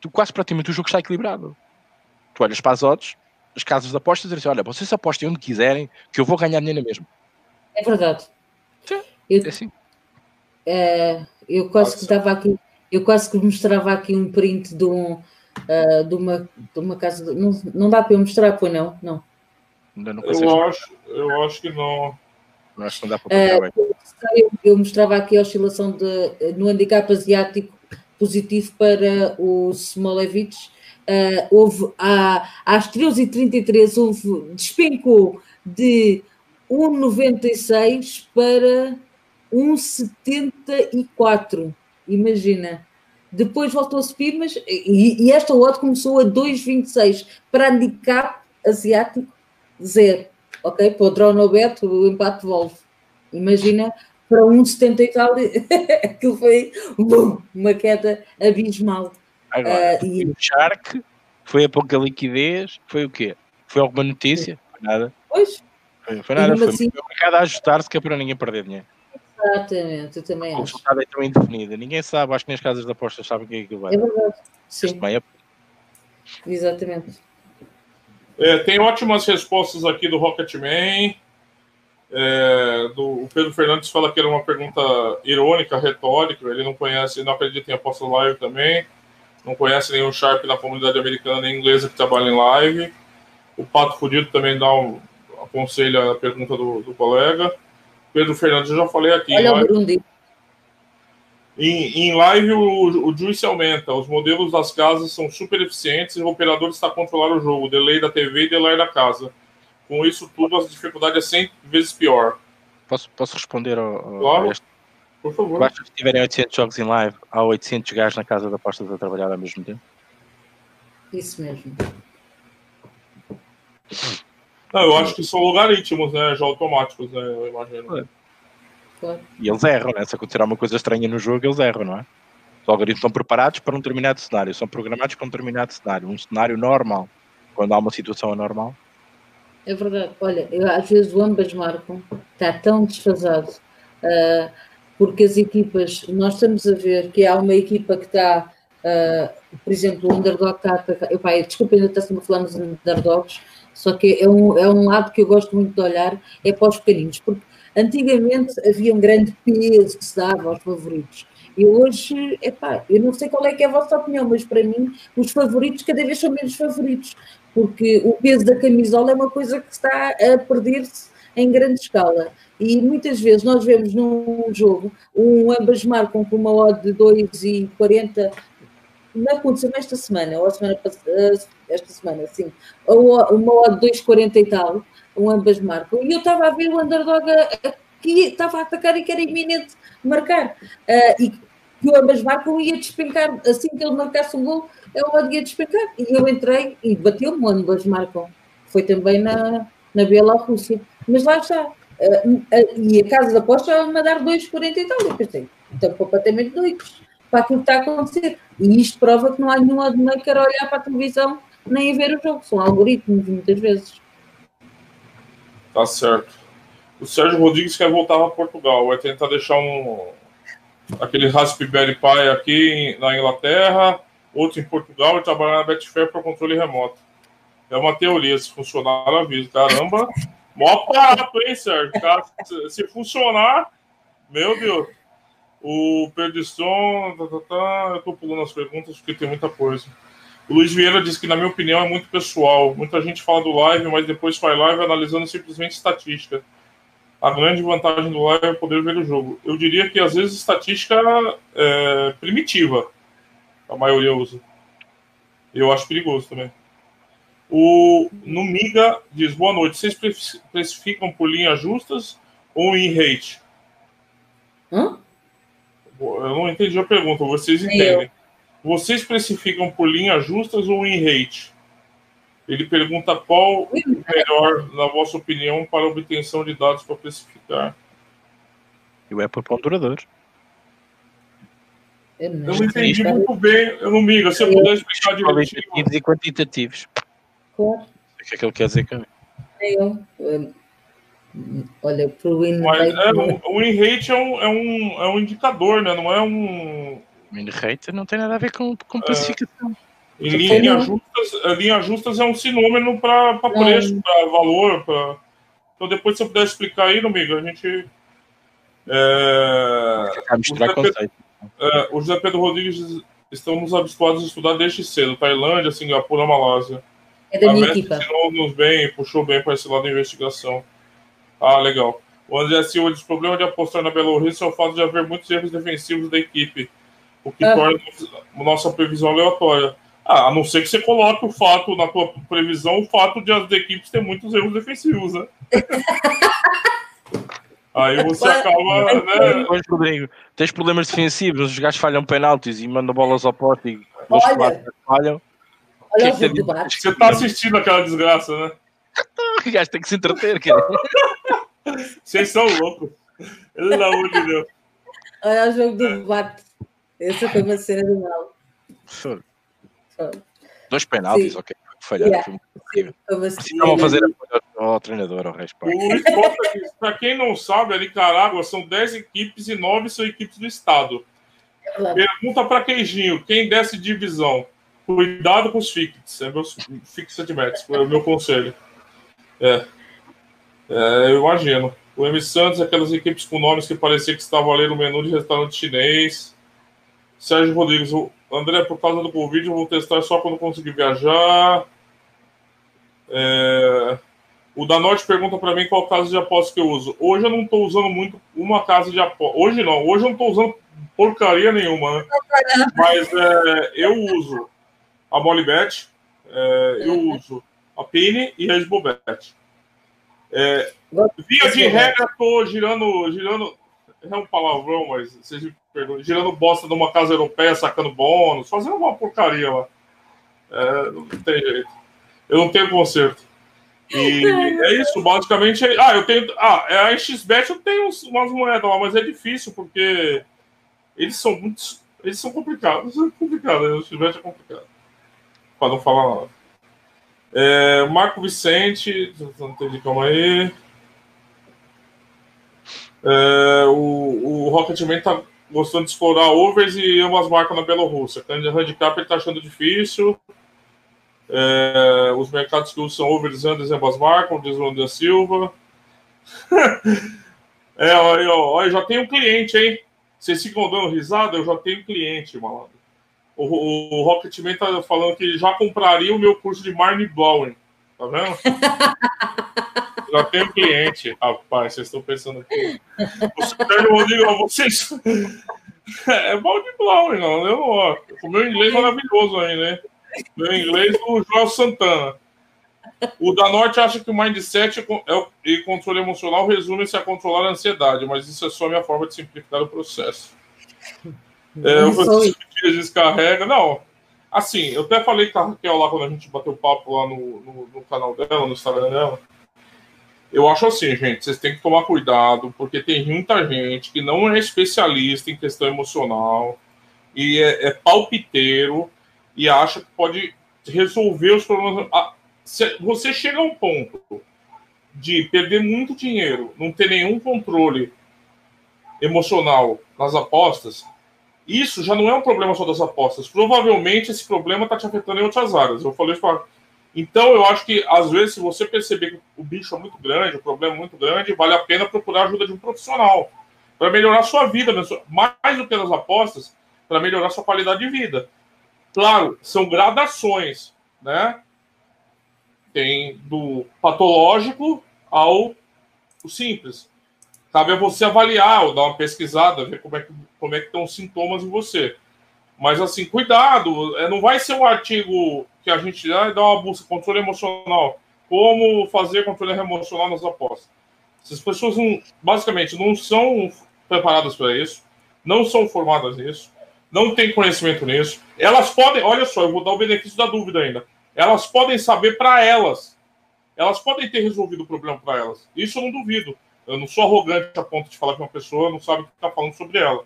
Tu quase praticamente o jogo está equilibrado. Tu olhas para as odds as casas de apostas e dizer assim, olha, vocês apostem onde quiserem, que eu vou ganhar dinheiro mesmo. É verdade. Sim, Eu, é assim. eh, eu quase que dava aqui, eu quase que mostrava aqui um print de, um, eh, de, uma, de uma casa. de- não, não dá para eu mostrar, pois não? Não. Ainda não. Eu acho, eu acho que não. Não acho que não dá para bem. eu, eu mostrava aqui a oscilação de, no handicap asiático positivo para o Smolevich. Eh, houve a, às 13h33 houve despencou de 1,96 para 1,74. Imagina. Depois voltou a subir, mas e, e esta odd começou a 2,26 para handicap asiático zero. Ok? Para o Dronobet, o empate volve. Imagina para 1,70 e tal, aquilo foi uma queda abismal. Agora, Ah, e- o Shark foi a pouca liquidez, foi o quê? Foi alguma notícia? Foi nada. Pois, Foi, foi nada, foi assim- o mercado a ajustar-se que é para ninguém perder dinheiro. Exatamente, eu também O acho. resultado é tão indefinido. Ninguém sabe, acho que nem as casas de apostas sabem o que é que vai. É verdade. Sim, meio exatamente. É, tem ótimas respostas aqui do Rocketman. É, do, o Pedro Fernandes fala que era uma pergunta irônica, retórica. Ele não conhece, não acredita em aposta live também. Não conhece nenhum Sharp na comunidade americana nem inglesa que trabalha em live. O Pato Fudido também dá um aconselha a pergunta do, do colega. Pedro Fernandes, eu já falei aqui. Olha em o em, em live, o, o juice aumenta. Os modelos das casas são super eficientes e o operador está a controlar o jogo, delay da TV e delay da casa. Com isso tudo, a dificuldade é 100 vezes pior. Posso, posso responder ao, Claro. este? Por favor. Basta que tiverem 800 jogos em live, há 800 gajos na casa de apostas a trabalhar ao mesmo tempo. Isso mesmo. Não, eu acho que são logaritmos, né? Já automáticos, né? Eu imagino. É. Claro. E eles erram, né? Se acontecer alguma coisa estranha no jogo, eles erram, não é? Os algoritmos estão preparados para um determinado cenário, são programados para um determinado cenário, um cenário normal. Quando há uma situação anormal, É verdade. Olha, eu, às vezes o ambas marcam, está tão desfasado, ah, porque as equipas, nós estamos a ver que há uma equipa que está, ah, por exemplo, o underdog está a atacar. Eu, pai, desculpa, ainda está a falar nos underdogs, só que é um, é um lado que eu gosto muito de olhar, é para os pequeninos, porque antigamente havia um grande peso que se dava aos favoritos. E hoje, epá, eu não sei qual é que é a vossa opinião, mas para mim os favoritos cada vez são menos favoritos porque o peso da camisola é uma coisa que está a perder-se em grande escala. E muitas vezes nós vemos num jogo, um ambas marcam com uma odd de 2,40, não aconteceu esta semana, ou a semana passada, esta semana, sim, uma odd de 2,40 e tal, um ambas marcam. E eu estava a ver o underdog que estava a atacar e que era iminente marcar. Ah, e que o ambas marcam ia despencar, assim que ele marcasse um gol, eu ia despencar. E eu entrei e bateu-me o ambas marcam. Foi também na, na Bielorrússia. Mas lá está. Ah, ah, e a casa de aposta a dar 2,40 e tal. Eu pensei, estão completamente doidos para aquilo que está a acontecer. E isto prova que não há nenhum admaker a olhar para a televisão nem ver o jogo. São algoritmos, muitas vezes. Tá certo. O Sérgio Rodrigues quer voltar para Portugal. Vai tentar deixar um aquele Raspberry Pi aqui na Inglaterra, outro em Portugal e trabalhar na Betfair para controle remoto. É uma teoria, se funcionar, aviso. Caramba, mó aparato, hein, Sérgio? Se funcionar, meu Deus. O Perdiston, tá, tá, tá, eu tô pulando as perguntas porque tem muita coisa. O Luiz Vieira diz que, na minha opinião, é muito pessoal. Muita gente fala do live, mas depois faz live analisando simplesmente estatística. A grande vantagem do live é poder ver o jogo. Eu diria que, às vezes, estatística é primitiva. A maioria usa. Eu acho perigoso também. O Numiga diz: Boa noite. Vocês precificam por linhas justas ou em rate? Hã? Eu não entendi a pergunta, vocês entendem. Vocês precificam por linhas justas ou em rate? Ele pergunta qual o melhor, na vossa opinião, para obtenção de dados para precificar. eu é por ponturadores. Eu Eu não entendi muito bem, eu não miga. Se eu Eu- puder explicar direitinho. Qualitativos e quantitativos. Claro. O que é que ele quer dizer com Eu, eu, olha, para o win Mas rate, é, o, win rate é um, é, um, é um indicador, né? Não é um. Min rate não tem nada a ver com, com classificação. Em Sim. linha Não. justa justas, linha justas é um sinônimo para preço, para valor. Pra... Então, depois, se você puder explicar aí, amigo, a gente. É... O, José Pedro, é, o José Pedro Rodrigues estamos habituados a estudar desde cedo. Tailândia, Singapura, Malásia. É da a minha equipa. nos bem, puxou bem para esse lado da investigação. Ah, legal. O André Silva diz: o problema de apostar na Bielorrússia é o fato de haver muitos erros defensivos da equipe, o que ah. torna nossa previsão aleatória. Ah, a não ser que você coloque o fato na tua previsão, o fato de as equipes ter muitos erros defensivos, né? Aí você acaba, né? Rodrigo, tens problemas defensivos, os gajos falham penaltis e mandam bolas ao poste e os quatro falham. Olha que é que você, você tá assistindo aquela desgraça, né? o gajo tem que se entreter, cara. Vocês são loucos. Pelo amor de Deus. Olha o jogo do debate. Essa foi uma cena do mal. Foi. Dois penaltis, Sim. ok. Falharam. Yeah. Estavam fazer ao, ao treinador, ao respeito. Para quem não sabe, a Nicarágua são 10 equipes e 9 são equipes do Estado. É Pergunta para Queijinho: quem desce divisão? Cuidado com os fixes. É meu fixed bets, é o meu conselho. É. é. Eu imagino. O M Santos, aquelas equipes com nomes que parecia que estavam a ler o menu de restaurante chinês. Sérgio Rodrigues, o André, por causa do Covid, eu vou testar só quando conseguir viajar. É... O Danote pergunta para mim qual casa de aposta que eu uso. Hoje eu não estou usando muito uma casa de aposta. Hoje não, hoje eu não estou usando porcaria nenhuma, né? Mas é, eu uso a Molibet, é, eu uhum. uso a Pini e a Esbobet. É, via de regra, estou girando, girando. É um palavrão, mas vocês me perdoem. Girando bosta numa casa europeia, sacando bônus, fazendo uma porcaria lá. É, não tem jeito. Eu não tenho conserto. E é isso, basicamente. É, ah, eu tenho. Ah, é a XBet eu tenho umas moedas lá, mas é difícil porque eles são muito. Eles são complicados. É complicado, a XBet é complicado para não falar nada. É, Marco Vicente, não entendi, calma aí. É, o, o Rocketman tá gostando de explorar overs e ambas marcas na Bielorrússia. O handicap ele tá achando difícil. É, os mercados que usam overs Anders e ambas marcas, diz o André Silva. é, olha, olha, já tem um cliente, hein? Vocês ficam dando risada? Eu já tenho cliente, malandro. O, o Rocketman tá falando que já compraria o meu curso de mind blowing. Tá vendo? já tenho cliente. Rapaz, vocês estão pensando aqui. O Sérgio Rodrigo, vocês. é mind blowing, não. Eu não. O meu inglês é maravilhoso aí, né? Meu inglês do João Santana. O da Norte acha que o mindset é e controle emocional resume-se a controlar a ansiedade, mas isso é só a minha forma de simplificar o processo. É, Francisco Dias descarrega. Não, assim, eu até falei com a Raquel lá quando a gente bateu papo lá no, no, no canal dela, no Instagram dela. Eu acho assim, gente, vocês têm que tomar cuidado, porque tem muita gente que não é especialista em questão emocional e é, é palpiteiro e acha que pode resolver os problemas. Você chega a um ponto de perder muito dinheiro, não ter nenhum controle emocional nas apostas, isso já não é um problema só das apostas. Provavelmente esse problema está te afetando em outras áreas. Eu falei isso Então, eu acho que, às vezes, se você perceber que o bicho é muito grande, o problema é muito grande, vale a pena procurar a ajuda de um profissional para melhorar sua vida, mais do que nas apostas, para melhorar sua qualidade de vida. Claro, são gradações, né? Tem do patológico ao simples. Cabe a você avaliar ou dar uma pesquisada, ver como é que, como é que estão os sintomas em você. Mas, assim, cuidado, é, não vai ser um artigo que a gente ah, dá uma busca, controle emocional. Como fazer controle emocional nas apostas. Essas pessoas, não, basicamente, não são preparadas para isso, não são formadas nisso, não têm conhecimento nisso. Elas podem, olha só, eu vou dar o benefício da dúvida ainda. Elas podem saber para elas. Elas podem ter resolvido o problema para elas. Isso eu não duvido. Eu não sou arrogante a ponto de falar que uma pessoa não sabe o que está falando sobre ela.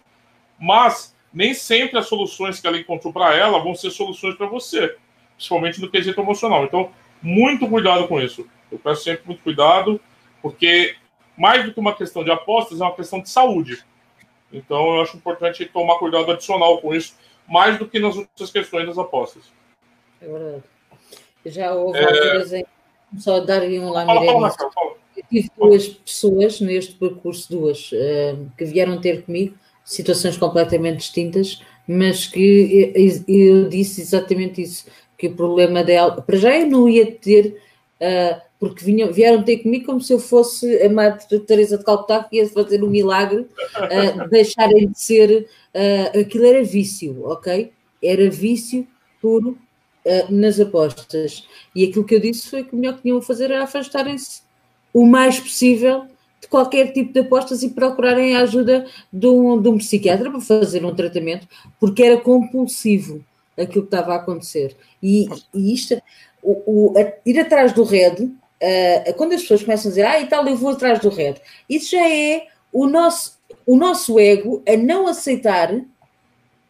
Mas nem sempre as soluções que ela encontrou para ela vão ser soluções para você, principalmente no quesito emocional. Então, muito cuidado com isso. Eu peço sempre muito cuidado, porque mais do que uma questão de apostas, é uma questão de saúde. Então, eu acho importante tomar cuidado adicional com isso, mais do que nas outras questões das apostas. É verdade. Já houve é... alturas em só darem um lá Mirena. Eu tive duas pessoas neste percurso, duas, uh, que vieram ter comigo, situações completamente distintas, mas que eu, disse exatamente isso, que o problema dela, para já eu não ia ter, uh, porque vinham, vieram ter comigo como se eu fosse a Madre Teresa de Calcutá que ia fazer um milagre, uh, deixarem de ser, aquilo era vício, ok? Era vício puro nas apostas. E aquilo que eu disse foi que o melhor que tinham a fazer era afastarem-se o mais possível de qualquer tipo de apostas e procurarem a ajuda de um, de um psiquiatra para fazer um tratamento, porque era compulsivo aquilo que estava a acontecer. E, e isto, o, o a, ir atrás do red, uh, quando as pessoas começam a dizer, ah, e tal, eu vou atrás do red, isso já é o nosso, o nosso ego a não aceitar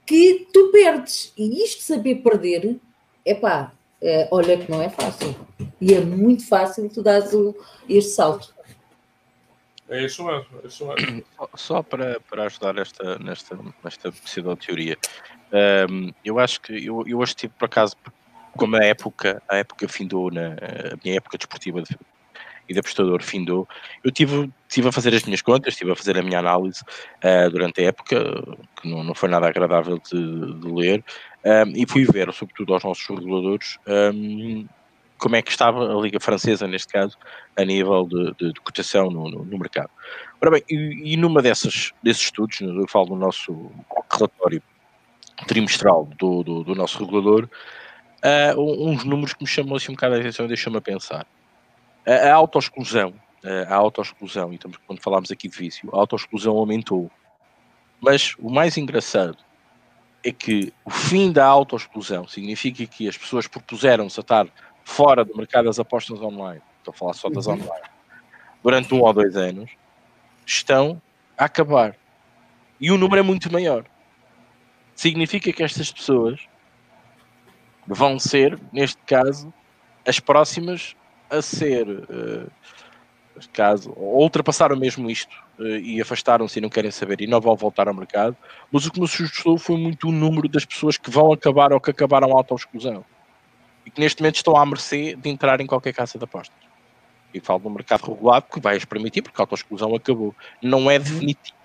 que tu perdes. E isto saber perder, epá, é, olha que não é fácil. E é muito fácil tu dares o, este salto. É isso mesmo, é isso mesmo. Só para, para ajudar esta, nesta, nesta pseudo-teoria, um, eu acho que eu, eu hoje tive por acaso, como a época, a época findou, na, a minha época desportiva de, e de apostador findou, eu tive, tive a fazer as minhas contas, tive a fazer a minha análise uh, durante a época, que não, não foi nada agradável de, de ler, um, e fui ver, sobretudo aos nossos reguladores, um, como é que estava a Liga Francesa, neste caso, a nível de, de, de cotação no, no, no, mercado. Ora bem, e, e, numa dessas, desses estudos, eu falo do nosso relatório trimestral do, do, do nosso regulador, uh, uns números que me chamam assim um bocado a atenção e deixam-me a pensar. A, a autoexclusão, a autoexclusão, e estamos, quando falámos aqui de vício, a autoexclusão aumentou. Mas o mais engraçado é que o fim da autoexclusão significa que as pessoas propuseram-se a estar fora do mercado das apostas online, estou a falar só das uhum. online, durante um ou dois anos, estão a acabar. E o número é muito maior. Significa que estas pessoas vão ser, neste caso, as próximas a ser, uh, caso, ultrapassaram mesmo isto uh, e afastaram-se e não querem saber e não vão voltar ao mercado, mas o que me assustou foi muito o número das pessoas que vão acabar ou que acabaram a auto-exclusão e que neste momento estão à mercê de entrar em qualquer casa de apostas. E falo do mercado regulado que vai permitir, porque a autoexclusão acabou. Não é definitivo.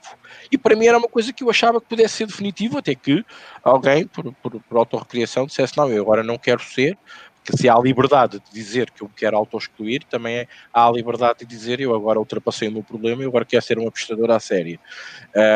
E para mim era uma coisa que eu achava que pudesse ser definitivo, até que alguém, por, por, por autorrecriação, dissesse: Não, eu agora não quero ser, porque se há liberdade de dizer que eu quero auto-excluir, também é, há a liberdade de dizer eu agora ultrapassei o meu problema e agora quero ser um apostador à série.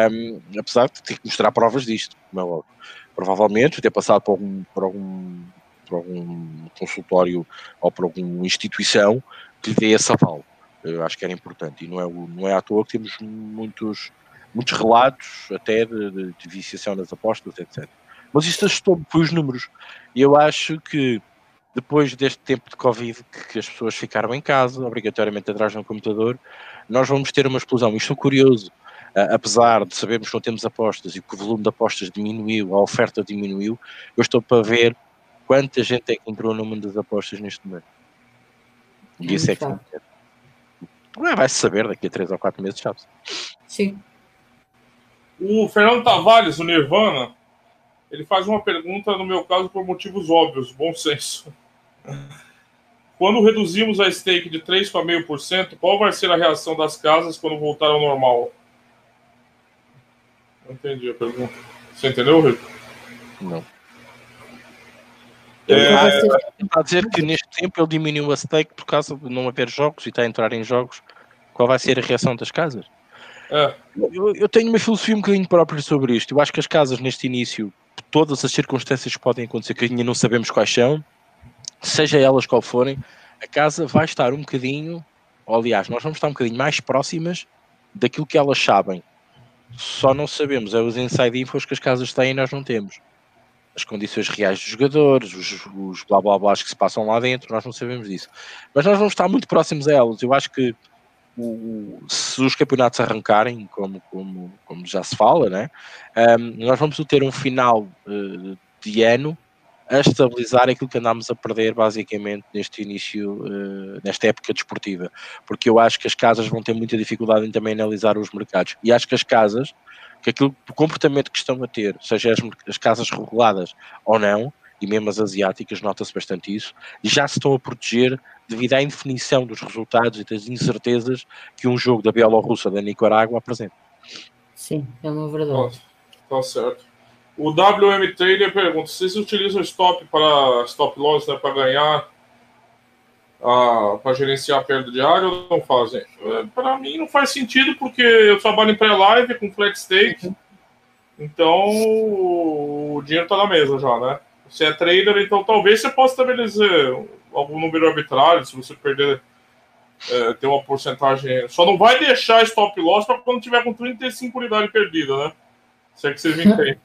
Um, apesar de ter que mostrar provas disto, como é óbvio. Provavelmente ter passado por algum, por algum por algum consultório ou por alguma instituição que dê esse aval. Eu acho que era importante e não é, não é à toa que temos muitos, muitos relatos até de, de, de viciação nas apostas, etc. Mas isto assustou-me, foi os números. E eu acho que depois deste tempo de Covid, que, que, as pessoas ficaram em casa, obrigatoriamente atrás de um computador, nós vamos ter uma explosão. Isto é curioso, uh, apesar de sabermos que não temos apostas e que o volume de apostas diminuiu, a oferta diminuiu, eu estou para ver quanta gente é que entrou no mundo das apostas neste momento. E isso é que não vai-se saber daqui a 3 ou 4 meses, sabe Sim. O Fernando Tavares, o Nirvana, ele faz uma pergunta, no meu caso, por motivos óbvios, bom senso. Quando reduzimos a stake de 3,5%, qual vai ser a reação das casas quando voltar ao normal? Não entendi a pergunta. Você entendeu, Rico? Não. É, está a dizer que neste tempo ele diminuiu a stake por causa de não haver jogos e está a entrar em jogos. Qual vai ser a reação das casas? É. Eu, eu, tenho uma filosofia um bocadinho própria sobre isto. Eu acho que as casas neste início, todas as circunstâncias que podem acontecer, que ainda não sabemos quais são, seja elas qual forem, a casa vai estar um bocadinho, ou aliás, nós vamos estar um bocadinho mais próximas daquilo que elas sabem. Só não sabemos, é os inside infos que as casas têm e nós não temos as condições reais dos jogadores, os, os blá blá blá que se passam lá dentro, nós não sabemos disso. Mas nós vamos estar muito próximos a elas. Eu acho que o, se os campeonatos arrancarem, como, como, como já se fala, né, um, nós vamos ter um final uh, de ano a estabilizar aquilo que andámos a perder basicamente neste início, uh, nesta época desportiva, porque eu acho que as casas vão ter muita dificuldade em também analisar os mercados e acho que as casas que aquilo, o comportamento que estão a ter, seja as, as casas reguladas ou não, e mesmo as asiáticas, nota-se bastante isso, já se estão a proteger devido à indefinição dos resultados e das incertezas que um jogo da Bielorrússia da Nicarágua apresenta. Sim, é uma verdade. Tá certo. O WM Trader pergunta: vocês utilizam stop para stop loss né, para ganhar, para gerenciar a perda diária ou não fazem? É, para mim não faz sentido porque eu trabalho em pré-live com stake, uhum. então o dinheiro está na mesa já, né? Você é trader, então talvez você possa estabelecer algum número arbitrário se você perder. É, ter uma porcentagem. Só não vai deixar stop loss para quando tiver com 35 unidades perdidas, né? Se é que vocês me entendem.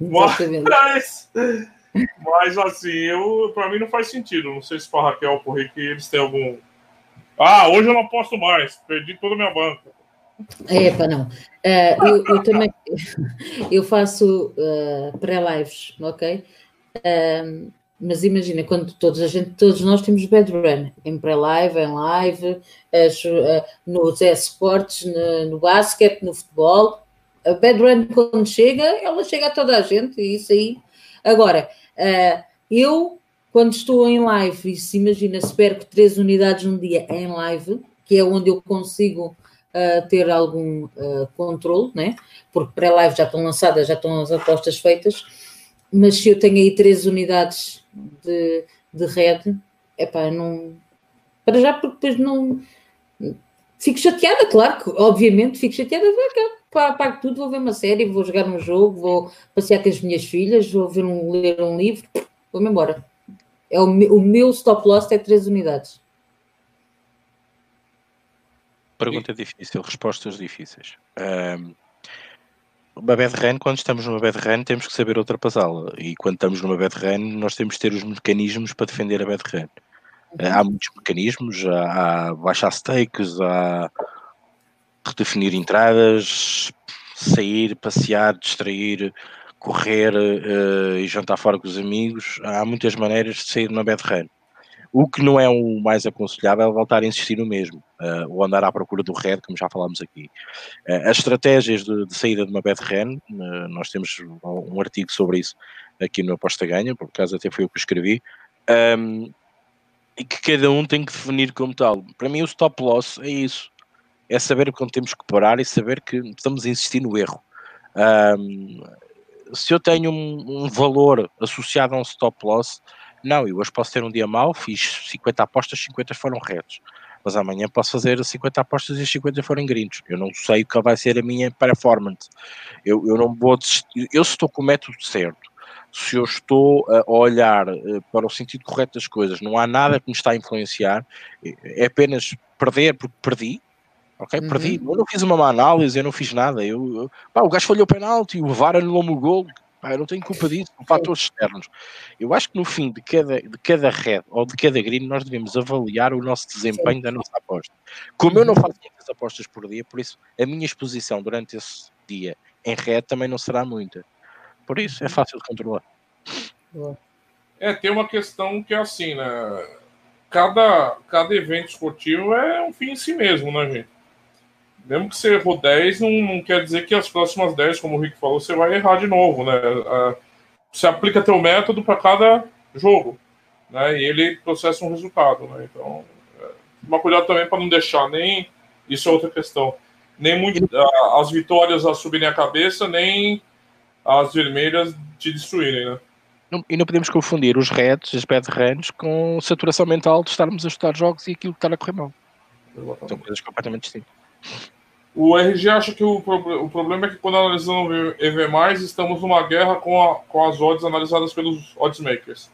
Mas, mas assim, eu, pra mim não faz sentido. Não sei se para Raquel ou Rick eles têm algum. Ah, hoje eu não posso mais, perdi toda a minha banca. Epa, não. Uh, eu, eu, também eu faço uh, pré-lives, ok? Uh, mas imagina, quando todos, a gente, todos nós temos bad run, em pré-live, em live, as, uh, nos esportes, no, no basquete, no futebol, a bad run, quando chega, ela chega a toda a gente, e isso aí. Agora, uh, eu, quando estou em live, e se imagina, se perco três unidades um dia em live, que é onde eu consigo uh, ter algum uh, controle, né? porque pré-live já estão lançadas, já estão as apostas feitas, mas se eu tenho aí três unidades de, de red, é pá, não. Para já, porque depois não. Fico chateada, claro que, obviamente, fico chateada, pago tudo, vou ver uma série, vou jogar um jogo, vou passear com as minhas filhas, vou ver um, ler um livro, vou-me embora. É o, o meu stop loss é 3 unidades. Pergunta difícil, respostas difíceis. Um, uma bad run, quando estamos numa bad run, temos que saber ultrapassá-la. E quando estamos numa bad run, nós temos que ter os mecanismos para defender a bad run. Uhum. Há muitos mecanismos, há, há baixar stakes, há redefinir entradas, sair, passear, distrair, correr uh, e jantar fora com os amigos. Há muitas maneiras de sair numa bad run. O que não é o mais aconselhável é voltar a insistir no mesmo, uh, ou andar à procura do red, como já falámos aqui. Uh, as estratégias de, de, saída de uma bad run, uh, nós temos um artigo sobre isso aqui no Aposta Ganha, por acaso até foi eu que escrevi, um, e que cada um tem que definir como tal. Para mim, o stop loss é isso é saber quando temos que parar e saber que estamos a insistir no erro. Um, se eu tenho um, um, valor associado a um stop loss, não, eu hoje posso ter um dia mau, fiz 50 apostas, 50 foram retos. Mas amanhã posso fazer 50 apostas e as 50 forem grindos. Eu não sei o que vai ser a minha performance. Eu, eu não vou desistir. Eu estou com o método certo, se eu estou a olhar eh, para o sentido correto das coisas, não há nada que me está a influenciar, é apenas perder porque perdi, ok? Uhum. Perdi, eu não fiz uma má análise, eu não fiz nada. Eu, eu pá, o gajo falhou o penalti, o VAR anulou-me o gol, pá, eu não tenho culpa disso, são fatores externos. Eu acho que no fim de cada, de cada red ou de cada green, nós devemos avaliar o nosso desempenho Sim. da nossa aposta. Como eu não uhum. faço muitas apostas por dia, por isso a minha exposição durante esse dia em red também não será muita. Por isso é uhum. fácil de controlar. É, tem uma questão que é assim, né? Cada, cada evento esportivo é um fim em si mesmo, né, gente? Mesmo que você errou 10, não, não, quer dizer que as próximas 10, como o Rick falou, você vai errar de novo, né? Você aplica teu método para cada jogo, né? E ele processa um resultado, né? Então, é, uma cuidado também para não deixar nem isso é outra questão, nem muito as vitórias a subirem a cabeça, nem as vermelhas te destruírem, né? e não podemos confundir os reds, as bad runs, com saturação mental de estarmos a estudar jogos e aquilo que está a correr mal. São coisas completamente distintas. O RG acha que o, o problema é que quando analisamos EV+, estamos numa guerra com, a, com as odds analisadas pelos oddsmakers.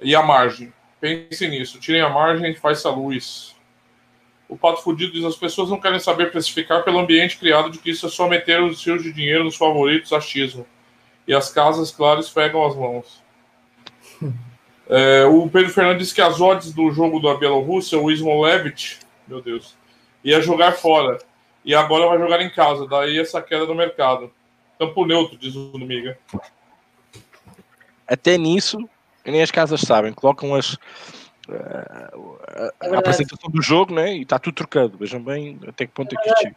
E a margem. Pense nisso. Tirem a margem e faça a luz. O Pato Fudido diz: as pessoas não querem saber precificar pelo ambiente criado de que isso é só meter os seus de dinheiro nos favoritos achismo. E as casas, claro, esfregam as mãos. é, o Pedro Fernandes diz que as odds do jogo da Bielorrússia, o Ismolevich, meu Deus, ia jogar fora e agora vai jogar em casa. Daí essa queda no mercado. Campo neutro, diz o Miga. Até nisso, nem as casas sabem, colocam as. Uh, a, a apresentação do jogo, né? E está tudo trocado. Vejam bem até que ponto é que isto chega.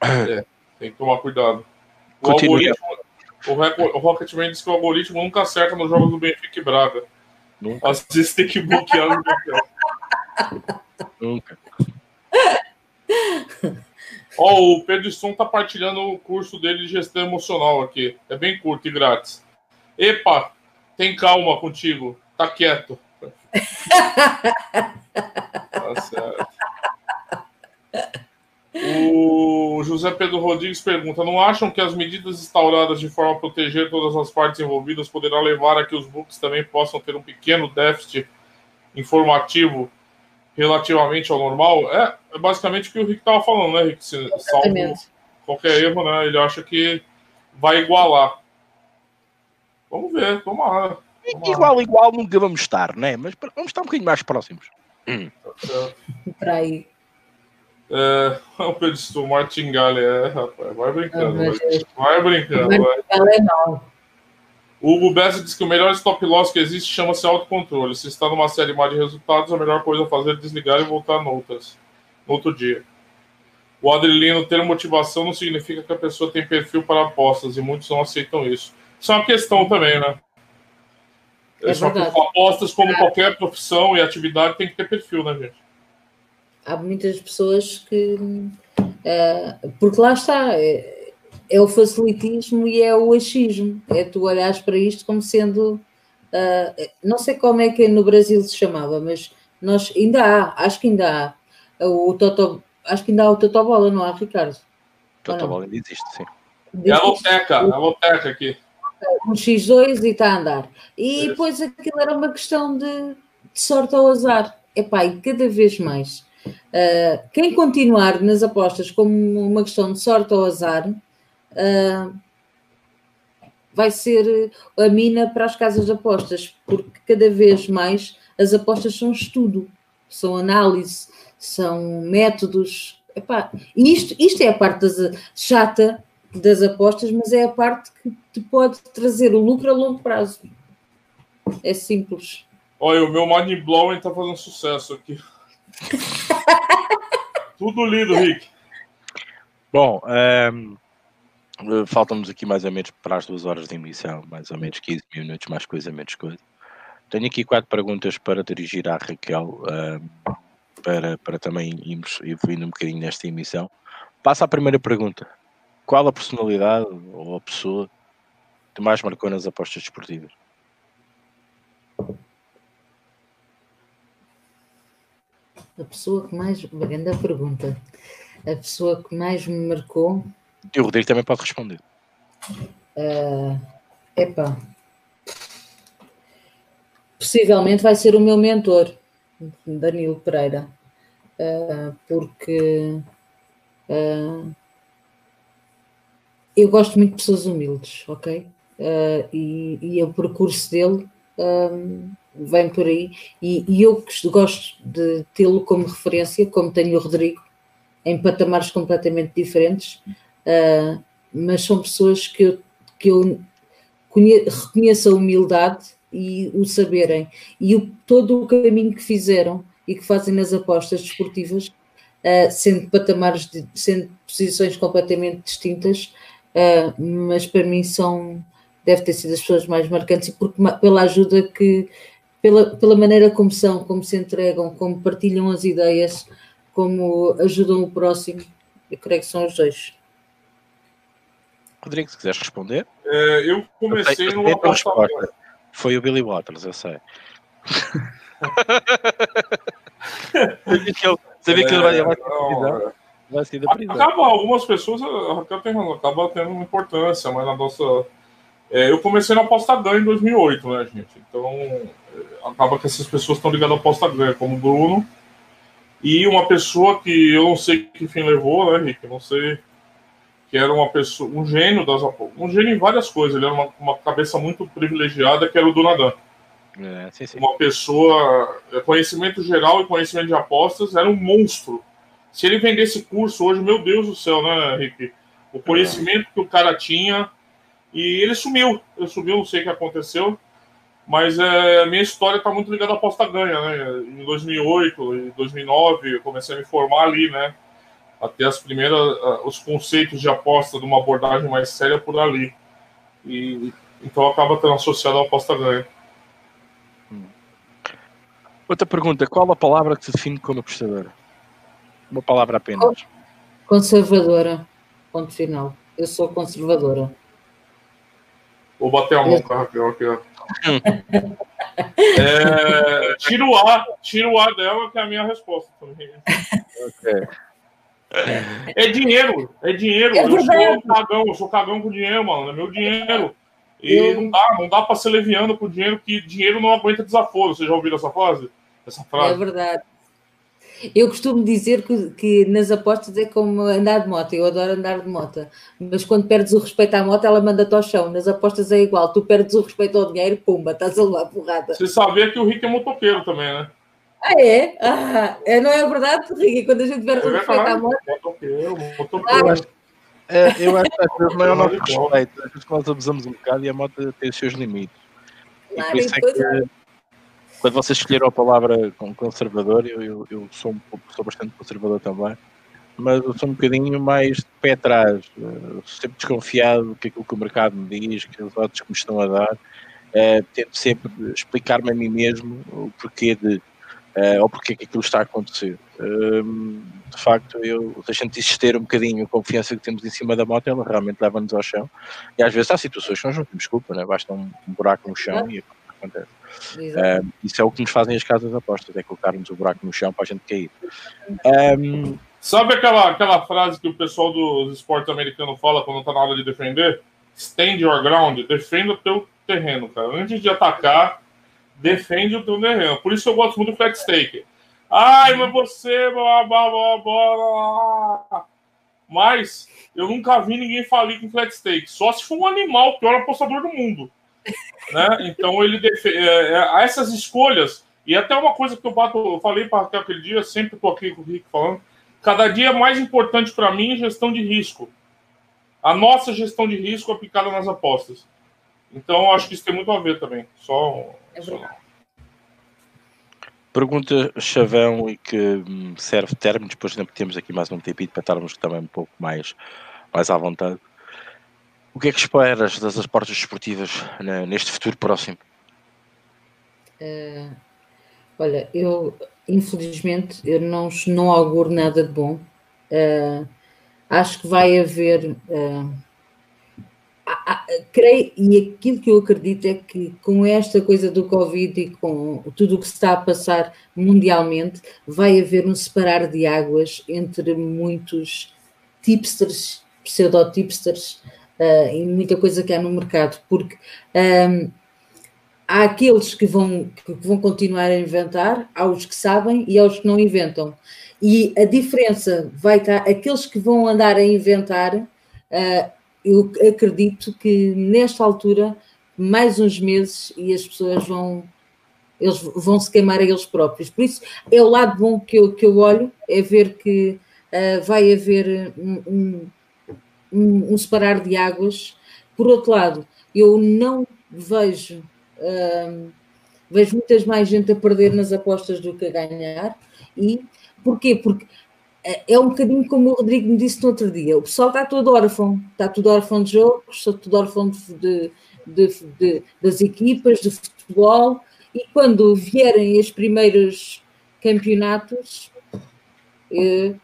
É, tem que tomar cuidado. O, o Rocketman disse que o algoritmo nunca acerta nos jogos do Benfica e Braga. Nunca. Às vezes tem que bloquear Nunca. Ó, oh, o Pedro Stone tá partilhando o curso dele de gestão emocional aqui. É bem curto e grátis. Epa, tem calma contigo. Tá quieto. tá certo. O José Pedro Rodrigues pergunta: Não acham que as medidas instauradas de forma a proteger todas as partes envolvidas poderá levar a que os books também possam ter um pequeno déficit informativo relativamente ao normal? É, é basicamente o que o Rick estava falando, né, Rick? Se, salvo qualquer erro, né? Ele acha que vai igualar. Vamos ver, vamos lá. Igual, igual nunca vamos estar, né? Mas vamos estar um bocadinho mais próximos. Hum. Para aí. É, o Pedro Martin Gale, é, rapaz, vai brincando, vai, vai brincando. Vai. É não. O Hugo Bessa diz que o melhor stop loss que existe chama-se autocontrole. Se está numa série má de resultados, a melhor coisa a fazer é desligar e voltar noutras, no outro dia. O Adrilino ter motivação não significa que a pessoa tem perfil para apostas e muitos não aceitam isso. Isso é uma questão também, né? É Só que apostas, como qualquer profissão e atividade, tem que ter perfil, né, gente? Há muitas pessoas que. Uh, porque lá está. É, é o facilitismo e é o achismo. É tu olhares para isto como sendo. Uh, não sei como é que no Brasil se chamava, mas nós ainda há, acho que ainda há. O Toto, acho que ainda há o Totobola, não há, Ricardo? Totobola ainda existe, sim. É a loteca, é a loteca aqui. Um X2 e está a andar. E é. depois aquilo era uma questão de, de sorte ao azar. Epá, e cada vez mais. Uh, quem continuar nas apostas como uma questão de sorte ou azar, uh, vai ser a mina para as casas de apostas, porque cada vez mais as apostas são estudo, são análise, são métodos. Epá, isto, isto é a parte das, chata das apostas, mas é a parte que te pode trazer o lucro a longo prazo. É simples. Olha, o meu mind blowing está fazendo sucesso aqui. Tudo lido, Rick. Bom, um, ehm, eh, faltam-nos aqui mais ou menos para as duas horas de emissão, mais ou menos 15 minutos, mais coisa, menos coisa. Tenho aqui quatro perguntas para dirigir à Raquel, uh, para, para também irmos evoluindo um bocadinho nesta emissão. Passa a primeira pergunta. Qual a personalidade ou a pessoa que mais marcou nas apostas desportivas? A pessoa que mais. Grande pergunta. A pessoa que mais me marcou e o Rodrigo também pode responder. Uh, epá. Possivelmente vai ser o meu mentor, Danilo Pereira, uh, porque uh, eu gosto muito de pessoas humildes, ok? Uh, e, e, o percurso dele um, vem por aí. E, e eu gosto de tê-lo como referência, como tenho o Rodrigo, em patamares completamente diferentes, uh, mas são pessoas que eu, que eu reconheço a humildade e o saberem e o, todo o caminho que fizeram e que fazem nas apostas desportivas, uh, sendo patamares, de, sendo posições completamente distintas, uh, mas para mim são, deve ter sido as pessoas mais marcantes, porque pela ajuda que, pela, pela maneira como são, como se entregam, como partilham as ideias, como ajudam o próximo, eu creio que são os dois. Rodrigo, se quiseres responder. É, eu comecei eu numa resposta. Foi o Billy Waters, eu sei. ele, sabia que ele vai, vai, não, vai ser da prisão. Acaba, algumas pessoas, a Raquel tem razão, acaba tendo uma importância, mas na nossa. É, eu comecei na aposta ganha em 2008, né, gente? Então, é, acaba que essas pessoas estão ligadas à aposta ganha, como o Bruno. E uma pessoa que eu não sei que fim levou, né, Rick? Eu não sei que era uma pessoa, um gênio das um gênio em várias coisas, ele era uma, uma cabeça muito privilegiada, que era o Donadan. É, sim, sim. Uma pessoa, é, conhecimento geral e conhecimento de apostas, era um monstro. Se ele vendesse curso hoje, meu Deus do céu, né, Rick? O conhecimento é. que o cara tinha. E ele sumiu. Ele sumiu, não sei o que aconteceu. Mas é, a minha história está muito ligada à aposta ganha, né? Em 2008, em 2009, eu comecei a me formar ali, né? Até as primeiras, os conceitos de aposta de uma abordagem mais séria por ali. E então acaba tendo associado a aposta ganha. Outra pergunta: qual a palavra que te define como apostadora? Uma palavra apenas. Conservadora. Ponto final. Eu sou conservadora. Vou bater a mão para Raquel aqui, ó. é, tira o ar, tira o ar dela, que é a minha resposta também. Okay. É dinheiro, é dinheiro. É eu sou cagão, eu sou cagão com dinheiro, mano. É meu dinheiro. E eu... não dá, não dá para ser leviano com dinheiro, que dinheiro não aguenta desaforo. Você já ouviu essa frase? Essa frase? É verdade. Eu costumo dizer que, que, nas apostas é como andar de moto. Eu adoro andar de moto. Mas quando perdes o respeito à moto, ela manda-te ao chão. Nas apostas é igual. Tu perdes o respeito ao dinheiro, pumba, estás a levar porrada. Você sabia que o Rick é motoqueiro também, né? Ah, é? Ah, é não é verdade, Rick? Quando a gente é o respeito à moto. Motoqueiro, motoqueiro. Ah, é, eu acho que às vezes não é o nosso respeito. Às vezes nós abusamos um bocado e a moto tem os seus limites. Claro, e por isso é que quando vocês escolheram a palavra conservador, eu, eu, eu sou, sou bastante conservador também, mas eu sou um bocadinho mais de pé atrás, uh, sempre desconfiado que aquilo que o mercado me diz, que os dados que me estão a dar, uh, tento sempre explicar-me a mim mesmo o porquê de, uh, ou porquê que aquilo está a acontecer. Uh, de facto, eu, a gente existir um bocadinho a confiança que temos em cima da moto, ela realmente leva-nos ao chão, e às vezes há situações que nós não temos culpa, né? basta um, um buraco no chão e acontece. Uh, isso é o que nos fazem as casas de apostas, é colocarmos o buraco no chão para a gente cair. Um, Sabe aquela, aquela frase que o pessoal dos esportes americanos fala quando está na hora de defender? Stand your ground, defenda o teu terreno, cara. Antes de atacar, defende o teu terreno. Por isso eu gosto muito do flat stake. Ai, mas você, blá, blá, blá, blá. Mas eu nunca vi ninguém falir com flat stake. Só se for um animal, o pior apostador do mundo. Né? Então ele defe... É, é, essas escolhas e até uma coisa que eu bato, eu falei para até aquele dia, sempre estou aqui com o Rick falando, cada dia é mais importante para mim gestão de risco. A nossa gestão de risco aplicada nas apostas. Então acho que isso tem muito a ver também. Só, é. Pergunta chavão e que hum, serve termo, depois temos aqui mais um tempinho para estarmos também um pouco mais, mais à vontade. O que é que esperas das esportes desportivas neste futuro próximo? Uh, olha, eu infelizmente eu não, não auguro nada de bom. Uh, acho que vai haver. Uh, creio, e aquilo que eu acredito é que com esta coisa do Covid e com tudo o que se está a passar mundialmente, vai haver um separar de águas entre muitos tipsters, pseudo-tipsters, uh, e muita coisa que há no mercado, porque um, há aqueles que vão, que vão continuar a inventar, há os que sabem e há os que não inventam. E a diferença vai estar, aqueles que vão andar a inventar, uh, eu acredito que nesta altura, mais uns meses, e as pessoas vão eles vão se queimar a eles próprios. Por isso, é o lado bom que eu, que eu olho, é ver que uh, vai haver um, um, um, separar de águas. Por outro lado, eu não vejo, hum, vejo muitas mais gente a perder nas apostas do que a ganhar. E porquê? Porque é, é um bocadinho como o Rodrigo me disse no outro dia: o pessoal está todo órfão, está tudo órfão de jogos, está tudo órfão de, de, de, das equipas, de futebol, e quando vierem os primeiros campeonatos, eh,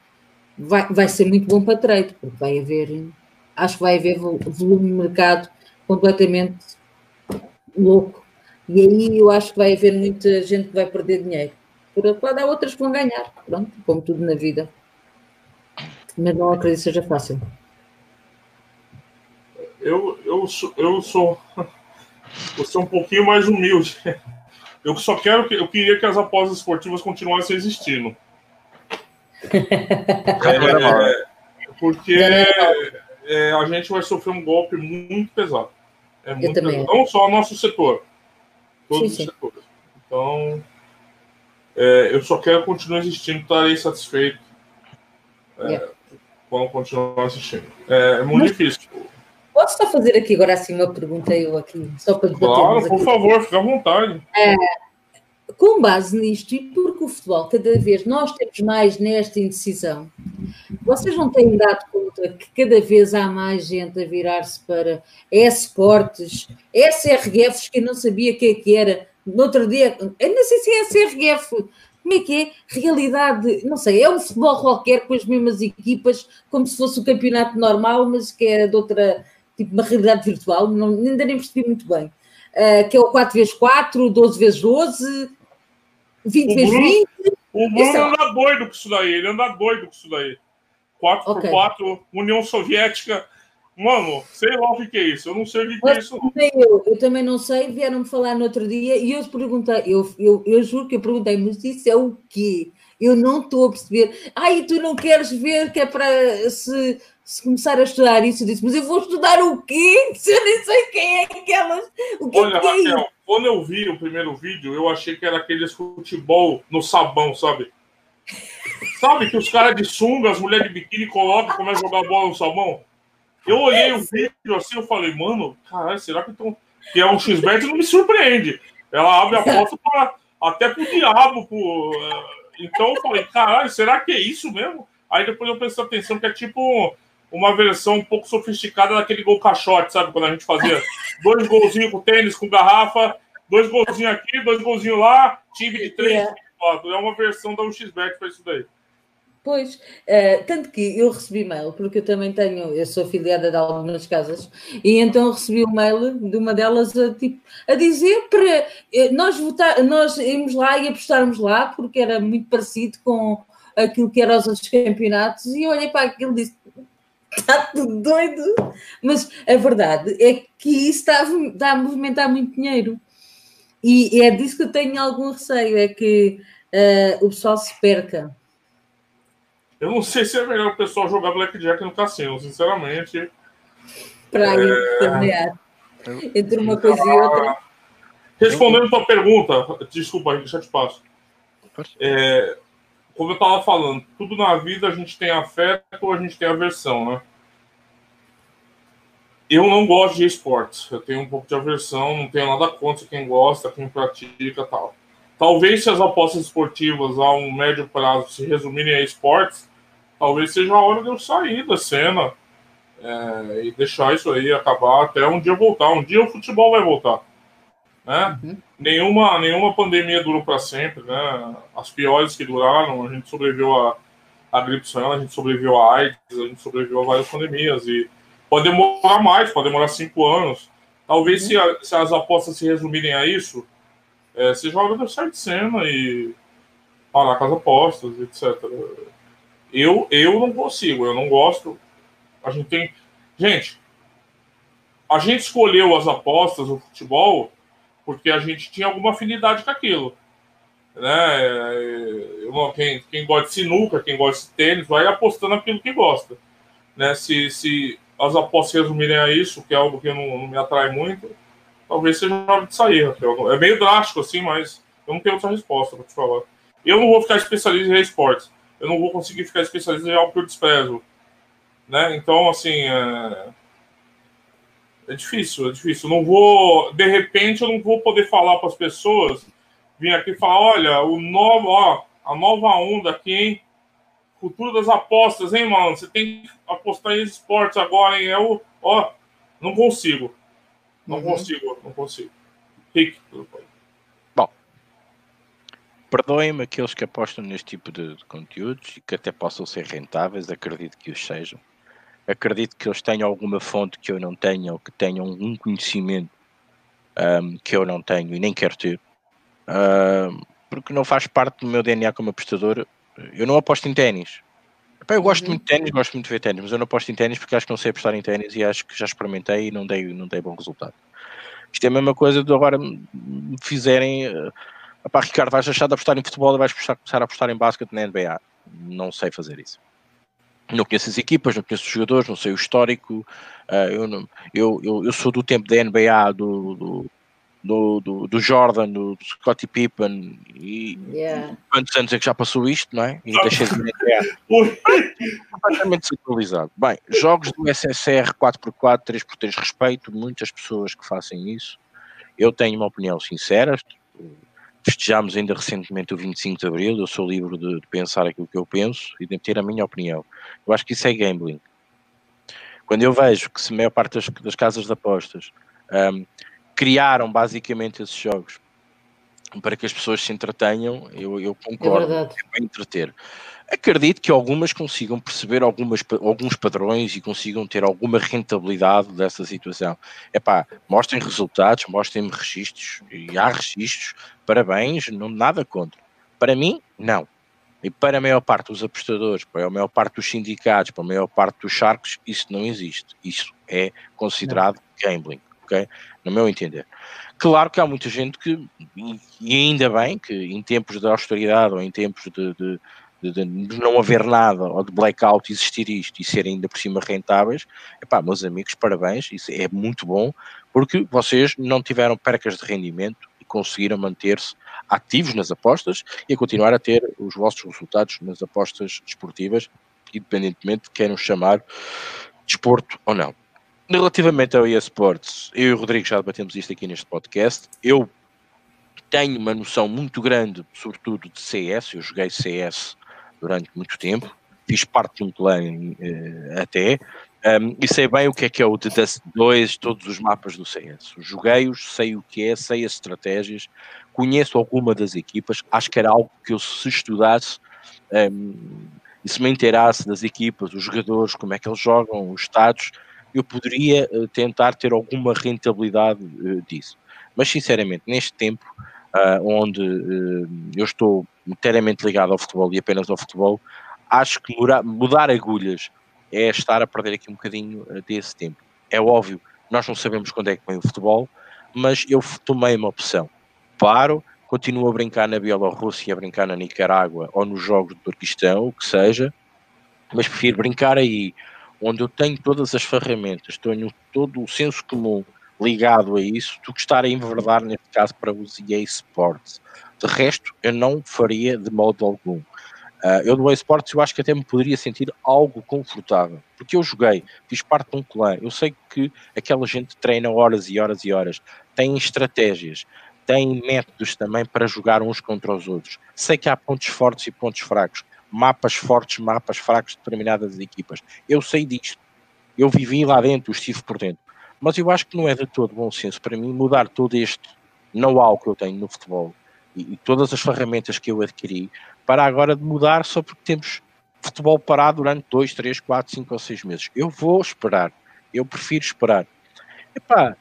vai, vai ser muito bom para trade, porque vai haver, acho que vai haver volume de mercado completamente louco. E aí eu acho que vai haver muita gente que vai perder dinheiro. Por outro lado, há outras que vão ganhar, pronto, como tudo na vida. Mas não acredito que seja fácil. Eu, eu, sou, eu sou eu sou um pouquinho mais humilde. Eu só quero que eu queria que as apostas esportivas continuassem existindo. É, porque é, a gente vai sofrer um golpe muito pesado. É muito pesado. Não só o nosso setor, todos sim, os sim. setores. Então, é, eu só quero continuar existindo, estarei satisfeito é, quando continuar assistindo. É, é muito Mas, difícil. Posso só fazer aqui agora assim uma pergunta eu aqui, só para Claro, por favor, fica à vontade. É, com base nisto e porque o futebol, cada vez nós temos mais nesta indecisão, vocês não têm dado conta que cada vez há mais gente a virar-se para esportes, SRFs que eu não sabia o que é que era. No outro dia, eu não sei se é SRF, como é que é? Realidade, não sei, é um futebol qualquer com as mesmas equipas, como se fosse o campeonato normal, mas que é de outra, tipo uma realidade virtual, não, ainda nem percebi muito bem. Uh, que é o 4x4, 12x12, 20x20. O Bruno é anda doido com isso daí, ele anda doido com isso daí. 4x4, okay. União Soviética. Mano, sei lá o que, é isso. Eu não sei o que, é isso. Nem eu, eu também não sei. Vieram-me falar no outro dia e eu perguntei, eu, eu, eu juro que eu perguntei, mas isso é o quê? Eu não estou a perceber. Ai, tu não queres ver que é para se, se começar a estudar isso? Eu disse, mas eu vou estudar o quê? Se eu nem sei quem é aquelas. O que Olha, é que é Raquel, quando eu vi o primeiro vídeo, eu achei que era aqueles futebol no sabão, sabe? Sabe que os caras de sunga, as mulheres de biquíni colocam e começam a jogar bola no sabão? Eu olhei o vídeo assim, eu falei, mano, caralho, será que estão. Que é um X-Bet não me surpreende. Ela abre a porta para até pro diabo. Pro... Eh, então eu falei, caralho, será que é isso mesmo? Aí depois eu prestei atenção que é tipo uma versão um pouco sofisticada daquele gol caixote, sabe? Quando a gente fazia dois golzinhos com tênis, com garrafa, dois golzinhos aqui, dois golzinhos lá, time de três, é, é uma versão da UXBet para isso daí. Pois, uh, tanto que eu recebi mail, porque eu também tenho, eu sou afiliada de algumas casas, e então recebi um mail de uma delas a, tipo, a dizer para eh, nós votar, nós irmos lá e apostarmos lá, porque era muito parecido com aquilo que eram os outros campeonatos, e eu olhei para aquilo e disse, está tudo doido, mas a verdade é que isso está a, está a movimentar muito dinheiro, e é disso que eu tenho algum receio, é que uh, o pessoal se perca. Eu não sei se é melhor o pessoal jogar Blackjack no cassino, sinceramente. Para mim, também é. Entre uma coisa e outra. Respondendo a tua pergunta, desculpa, já te passo. É, como eu estava falando, tudo na vida a gente tem afeto ou a gente tem aversão, né? Eu não gosto de esportes. Eu tenho um pouco de aversão, não tenho nada contra quem gosta, quem pratica tal. Talvez se as apostas esportivas a um médio prazo se resumirem a esportes, talvez seja a hora de eu sair da cena é, e deixar isso aí acabar até um dia voltar. Um dia o futebol vai voltar. Né? Uhum. Nenhuma, nenhuma pandemia durou para sempre. Né? As piores que duraram, a gente sobreviveu a, a gripe espanhola, a gente sobreviveu a AIDS, a gente sobreviveu a várias pandemias. E pode demorar mais, pode demorar cinco anos. Talvez uhum. se, a, se, as apostas se resumirem a isso, é, seja a hora de cena e parar com as apostas, etc. Eu, eu não consigo, eu não gosto. A gente tem. Gente, a gente escolheu as apostas, o futebol, porque a gente tinha alguma afinidade com aquilo. Né? Eu, quem, quem gosta de sinuca, quem gosta de tênis, vai apostando aquilo que gosta. Né? Se, se as apostas resumirem a isso, que é algo que não, não me atrai muito, talvez seja hora de sair, Raquel. É meio drástico assim, mas eu não tenho outra resposta para te falar. Eu não vou ficar especialista em esportes eu não vou conseguir ficar especialista em algo que eu desprezo. Né? Então, assim, é... é difícil, é difícil. Não vou, de repente, eu não vou poder falar para as pessoas, vir aqui e falar, olha, o novo, ó, a nova onda aqui, hein? Futuro das apostas, hein, mano? Você tem que apostar em esportes agora, hein? Eu, ó, não consigo. Não uhum. consigo, não consigo. Rick, bem. Perdoem-me aqueles que apostam neste tipo de, de, conteúdos e que até possam ser rentáveis, acredito que os sejam. Acredito que eles tenham alguma fonte que eu não tenho ou que tenham um conhecimento um, que eu não tenho e nem quero ter, um, porque não faz parte do meu DNA como apostador. Eu não aposto em ténis. Eu gosto uhum. muito de ténis, gosto muito de ver ténis, mas eu não aposto em ténis porque acho que não sei apostar em ténis e acho que já experimentei e não dei, não dei bom resultado. Isto é a mesma coisa de agora me fizerem. Uh, Epá, Ricardo, vais deixar de apostar em futebol e vais começar a apostar em basquete na NBA. Não sei fazer isso. Não conheço as equipas, não conheço os jogadores, não sei o histórico. Uh, eu, não, eu, eu, eu, sou do tempo da NBA, do, do, do, do, do Jordan, do, Scottie Pippen. E yeah. quantos anos é que já passou isto, não é? E deixei de NBA. completamente desatualizado. Bem, jogos do SSR 4x4, 3x3, respeito muitas pessoas que fazem isso. Eu tenho uma opinião sincera festejámos ainda recentemente o 25 de Abril, eu sou livre de, de, pensar aquilo que eu penso e de ter a minha opinião. Eu acho que isso é gambling. Quando eu vejo que se a maior parte das, das casas de apostas um, criaram basicamente esses jogos para que as pessoas se entretenham, eu, eu concordo, é, é para entreter. Acredito que algumas consigam perceber algumas, alguns padrões e consigam ter alguma rentabilidade dessa situação. É pá, mostrem resultados, mostrem-me registros, e há registros, parabéns, não, nada contra. Para mim, não. E para a maior parte dos apostadores, para a maior parte dos sindicatos, para a maior parte dos sharks, isso não existe. Isso é considerado não. gambling, ok? No meu entender. Claro que há muita gente que, e ainda bem, que em tempos de austeridade ou em tempos de, de de, não haver nada ou de blackout existir isto e ser ainda por cima rentáveis, epá, meus amigos, parabéns, isso é muito bom, porque vocês não tiveram percas de rendimento e conseguiram manter-se ativos nas apostas e a continuar a ter os vossos resultados nas apostas desportivas, independentemente de queiram chamar desporto ou não. Relativamente ao eSports, eu e o Rodrigo já debatemos isto aqui neste podcast. Eu tenho uma noção muito grande, sobretudo de CS. Eu joguei CS durante muito tempo, fiz parte de um clã uh, até, um, e sei bem o que é que é o de 2, todos os mapas do CS. Joguei-os, sei o que é, sei as estratégias, conheço alguma das equipas, acho que era algo que eu se estudasse um, e se me inteirasse das equipas, os jogadores, como é que eles jogam, os estados, eu poderia uh, tentar ter alguma rentabilidade uh, disso. Mas sinceramente, neste tempo, uh, onde eu estou inteiramente ligado ao futebol e apenas ao futebol, acho que mudar, agulhas é estar a perder aqui um bocadinho desse tempo. É óbvio, nós não sabemos quando é que vem o futebol, mas eu tomei uma opção. Paro, continuo a brincar na Bielorrússia, a brincar na Nicarágua ou nos jogos do Turquistão, o que seja, mas prefiro brincar aí, onde eu tenho todas as ferramentas, tenho todo o senso comum, ligado a isso do que estar a enverdar, neste caso, para os EA Sports. De resto, eu não faria de modo algum. Uh, eu do eSports eu acho que até me poderia sentir algo confortável, porque eu joguei, fiz parte de um clã, eu sei que aquela gente treina horas e horas e horas, tem estratégias, tem métodos também para jogar uns contra os outros. Sei que há pontos fortes e pontos fracos, mapas fortes, mapas fracos de determinadas equipas. Eu sei disto. Eu vivi lá dentro, estive por dentro. Mas eu acho que não é de todo bom senso para mim mudar todo este know-how que eu tenho no futebol e, e, todas as ferramentas que eu adquiri para agora mudar só porque temos futebol parado durante 2, 3, 4, 5 ou 6 meses. Eu vou esperar. Eu prefiro esperar. Epá,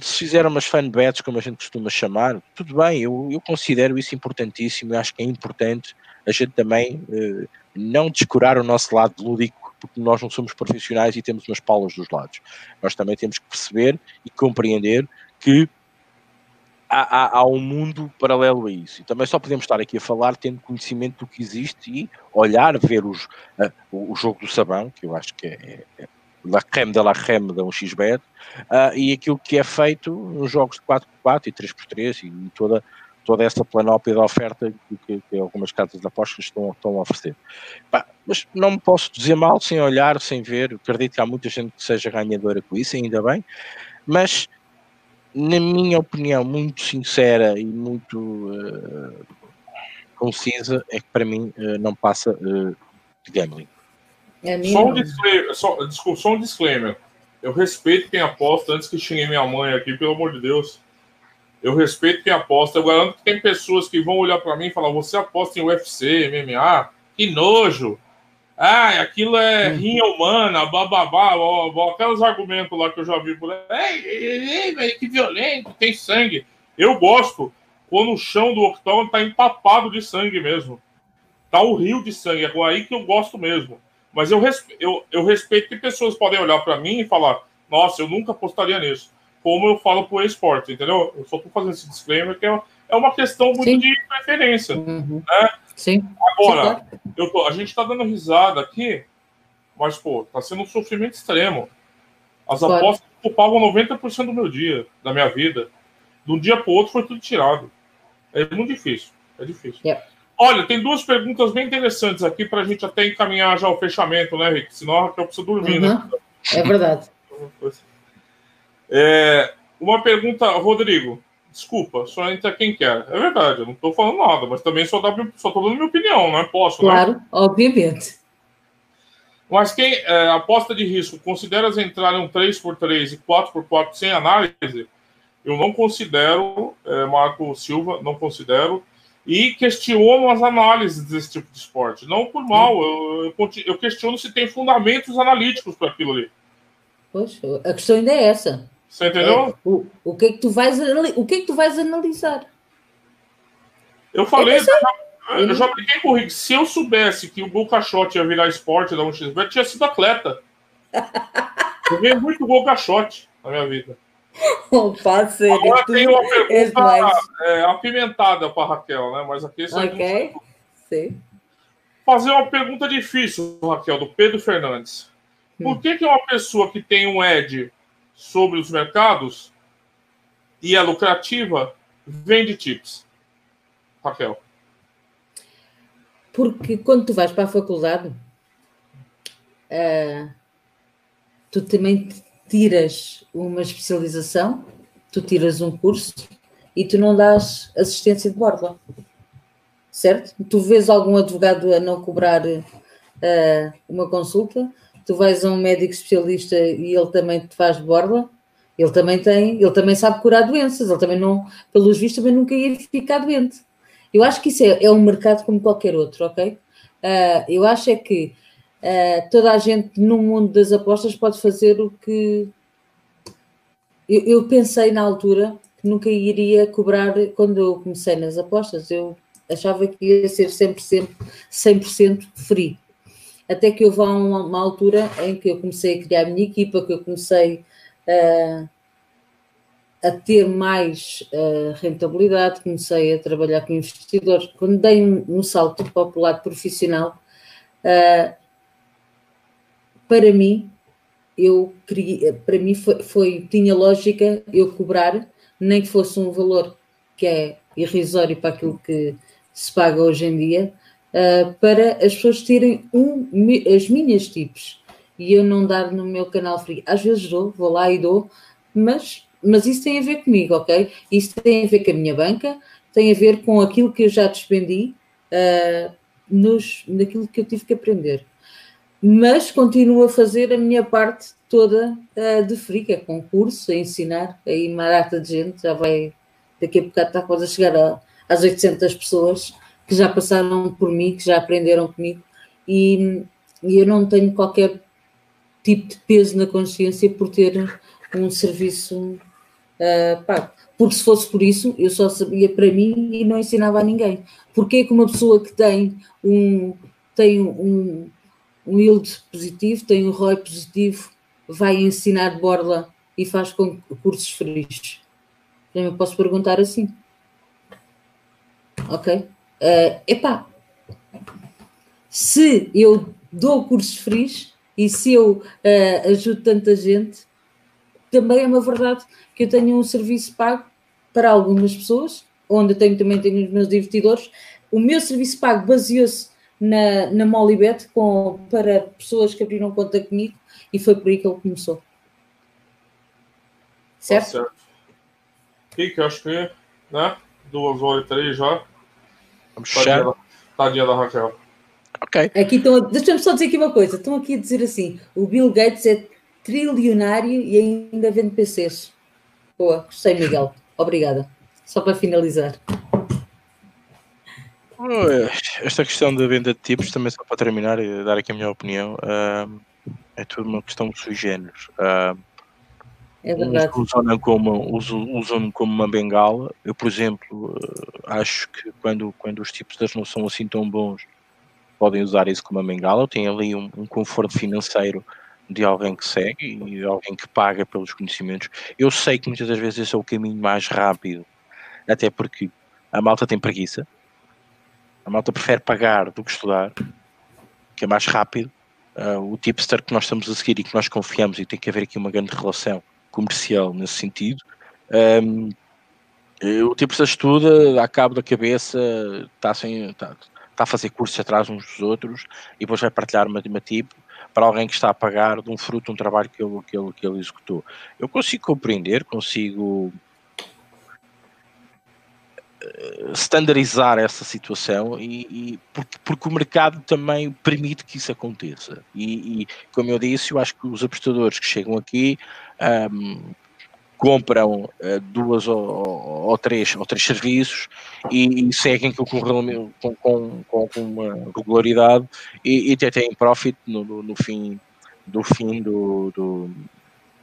se fizer umas fanbets, como a gente costuma chamar, tudo bem, eu, eu considero isso importantíssimo. Eu acho que é importante a gente também eh, não descurar o nosso lado lúdico porque nós não somos profissionais e temos umas palas dos lados. Nós também temos que perceber e compreender que há, há, há, um mundo paralelo a isso. E também só podemos estar aqui a falar tendo conhecimento do que existe e olhar, ver os, uh, o, jogo do sabão, que eu acho que é, é la creme de la creme da 1xbet, uh, e aquilo que é feito nos jogos de 4x4 e 3x3 e toda toda essa planópia de oferta que, que, algumas casas de apostas estão, estão a oferecer. mas não me posso dizer mal sem olhar, sem ver. Acredito que há muita gente que seja ganhadora com isso, ainda bem, mas na minha opinião, muito sincera e muito uh, concisa, é que para mim uh, não passa uh, de gambling. É só, um disclaimer, só, desculpa, só um disclaimer. Eu respeito quem aposta antes que xingue minha mãe aqui, pelo amor de Deus. Eu respeito quem aposta. Eu garanto que tem pessoas que vão olhar para mim e falar: você aposta em UFC, MMA? Que nojo! Ah, aquilo é uhum. rinha humana, bababá, aqueles argumentos lá que eu já vi por aí. Ei, ei, que violento, tem sangue. Eu gosto quando o chão do octógono tá empapado de sangue mesmo. Tá o rio de sangue. É aí que eu gosto mesmo. Mas eu, respe... eu, eu respeito que pessoas podem olhar para mim e falar: nossa, eu nunca apostaria nisso como eu falo pro esporte, entendeu? Eu só tô fazendo esse disclaimer que é, é uma questão muito Sim. de preferência. Uhum. Né? Sim. Agora, Sim, eu tô, a gente tá dando risada aqui, mas, pô, tá sendo um sofrimento extremo. As claro. apostas ocupavam 90% do meu dia, da minha vida. De um dia pro outro foi tudo tirado. É muito difícil. É difícil. Yeah. Olha, tem duas perguntas bem interessantes aqui para a gente até encaminhar já o fechamento, né, Rick? Senão a Raquel precisa dormir, né? uhum. né? É verdade. É, uma pergunta, Rodrigo. Desculpa, só entra quem quer. É verdade, eu não estou falando nada, mas também só, dá, só tô dando minha opinião, não é? Posso, Claro, né? obviamente. Mas quem é, aposta de risco considera entrar em um 3x3 e 4x4 sem análise, eu não considero, é, Marco Silva, não considero, e questiono as análises desse tipo de esporte. Não por mal, eu, eu, eu questiono se tem fundamentos analíticos para aquilo ali. Poxa, a questão ainda é essa. Você entendeu? É, o, o, que é que tu vais, o que é que tu vais analisar? Eu falei, eu, já, eu já brinquei com o Rick. Se eu soubesse que o Gol Caixote ia virar esporte da 1xBet, tinha sido atleta. eu ganhei muito Gol Caixote na minha vida. Opa, sério, Agora tem uma pergunta é, apimentada para Raquel, né? Mas aqui Ok, sim. Fazer uma pergunta difícil, Raquel, do Pedro Fernandes. Por que, que uma pessoa que tem um ED sobre os mercados e é lucrativa vende tips? Raquel. Porque quando tu vais para a faculdade, uh, tu também tiras uma especialização, tu tiras um curso e tu não dás assistência de borda. Certo? Tu vês algum advogado a não cobrar uh, uma consulta, tu vais a um médico especialista e ele também te faz borla, ele também tem, ele também sabe curar doenças, ele também não, pelos vistos, também nunca ia ficar doente. Eu acho que isso é, é um mercado como qualquer outro, ok? Uh, eu acho é que uh, toda a gente no mundo das apostas pode fazer o que. Eu, eu, pensei na altura que nunca iria cobrar quando eu comecei nas apostas. Eu achava que ia ser sempre, sempre 100% free. Até que houve uma, uma altura em que eu comecei a criar a minha equipa, que eu comecei uh, a ter mais uh, rentabilidade, comecei a trabalhar com investidores. Quando dei um, salto para o lado profissional, uh, para mim, eu queria, para mim foi, foi, tinha lógica eu cobrar, nem que fosse um valor que é irrisório para aquilo que se paga hoje em dia, uh, para as pessoas terem um, as minhas tipos e eu não dar no meu canal free. Às vezes dou, vou lá e dou, mas mas isso tem a ver comigo, ok? Isso tem a ver com a minha banca, tem a ver com aquilo que eu já despendi uh, nos, naquilo que eu tive que aprender. Mas continuo a fazer a minha parte toda uh, de frica, com curso, a ensinar, aí uma data de gente, já vai, daqui a bocado está quase a chegar a, às 800 pessoas que já passaram por mim, que já aprenderam comigo, e, e eu não tenho qualquer tipo de peso na consciência por ter um serviço Uh, pá, porque se fosse por isso, eu só sabia para mim e não ensinava a ninguém. Porque que uma pessoa que tem um, tem um, um yield positivo, tem um ROI positivo, vai ensinar borla e faz com cursos frios? Eu posso perguntar assim. Ok? Uh, epá, se eu dou cursos frios e se eu uh, ajudo tanta gente, também é uma verdade que eu tenho um serviço pago para algumas pessoas, onde eu tenho, também tenho os meus divertidores. O meu serviço pago baseou-se na, na Molibet com, para pessoas que abriram conta comigo e foi por aí que ele começou. Certo? Tá certo. Rick, acho que, né? Duas horas e três já. Vamos fechar. Tadinha da Raquel. Ok. Aqui estão, deixa-me só dizer aqui uma coisa. Estão aqui a dizer assim: o Bill Gates é trilionário e ainda vende PCs. Boa, gostei, Miguel. Obrigada. Só para finalizar. Esta questão da venda de tipos, também só para terminar e dar aqui a minha opinião, é tudo uma questão de sui generis. É verdade. Usam como, usam como uma bengala. Eu, por exemplo, eh, acho que quando, quando os tipos não são assim tão bons, podem usar isso como uma bengala. Tem ali um, um conforto financeiro de alguém que segue e alguém que paga pelos conhecimentos. Eu sei que muitas das vezes esse é o caminho mais rápido, até porque a malta tem preguiça, a malta prefere pagar do que estudar, que é mais rápido. Uh, o tipster que nós estamos a seguir e que nós confiamos, e tem que haver aqui uma grande relação comercial nesse sentido. Um, o tipster estuda, dá cabo da cabeça, está, sem, está, está a fazer cursos atrás uns dos outros e depois vai partilhar uma, uma tipo para alguém que está a pagar de um fruto de um trabalho que ele, que ele, que ele executou. Eu consigo compreender, consigo standardizar essa situação e, e porque, porque, o mercado também permite que isso aconteça. E, e, como eu disse, eu acho que os apostadores que chegam aqui um, compram uh, duas ou, ou, três, ou três serviços e, e seguem com, com, com, com, uma regularidade e, e até têm profit no, no, no fim do fim do, do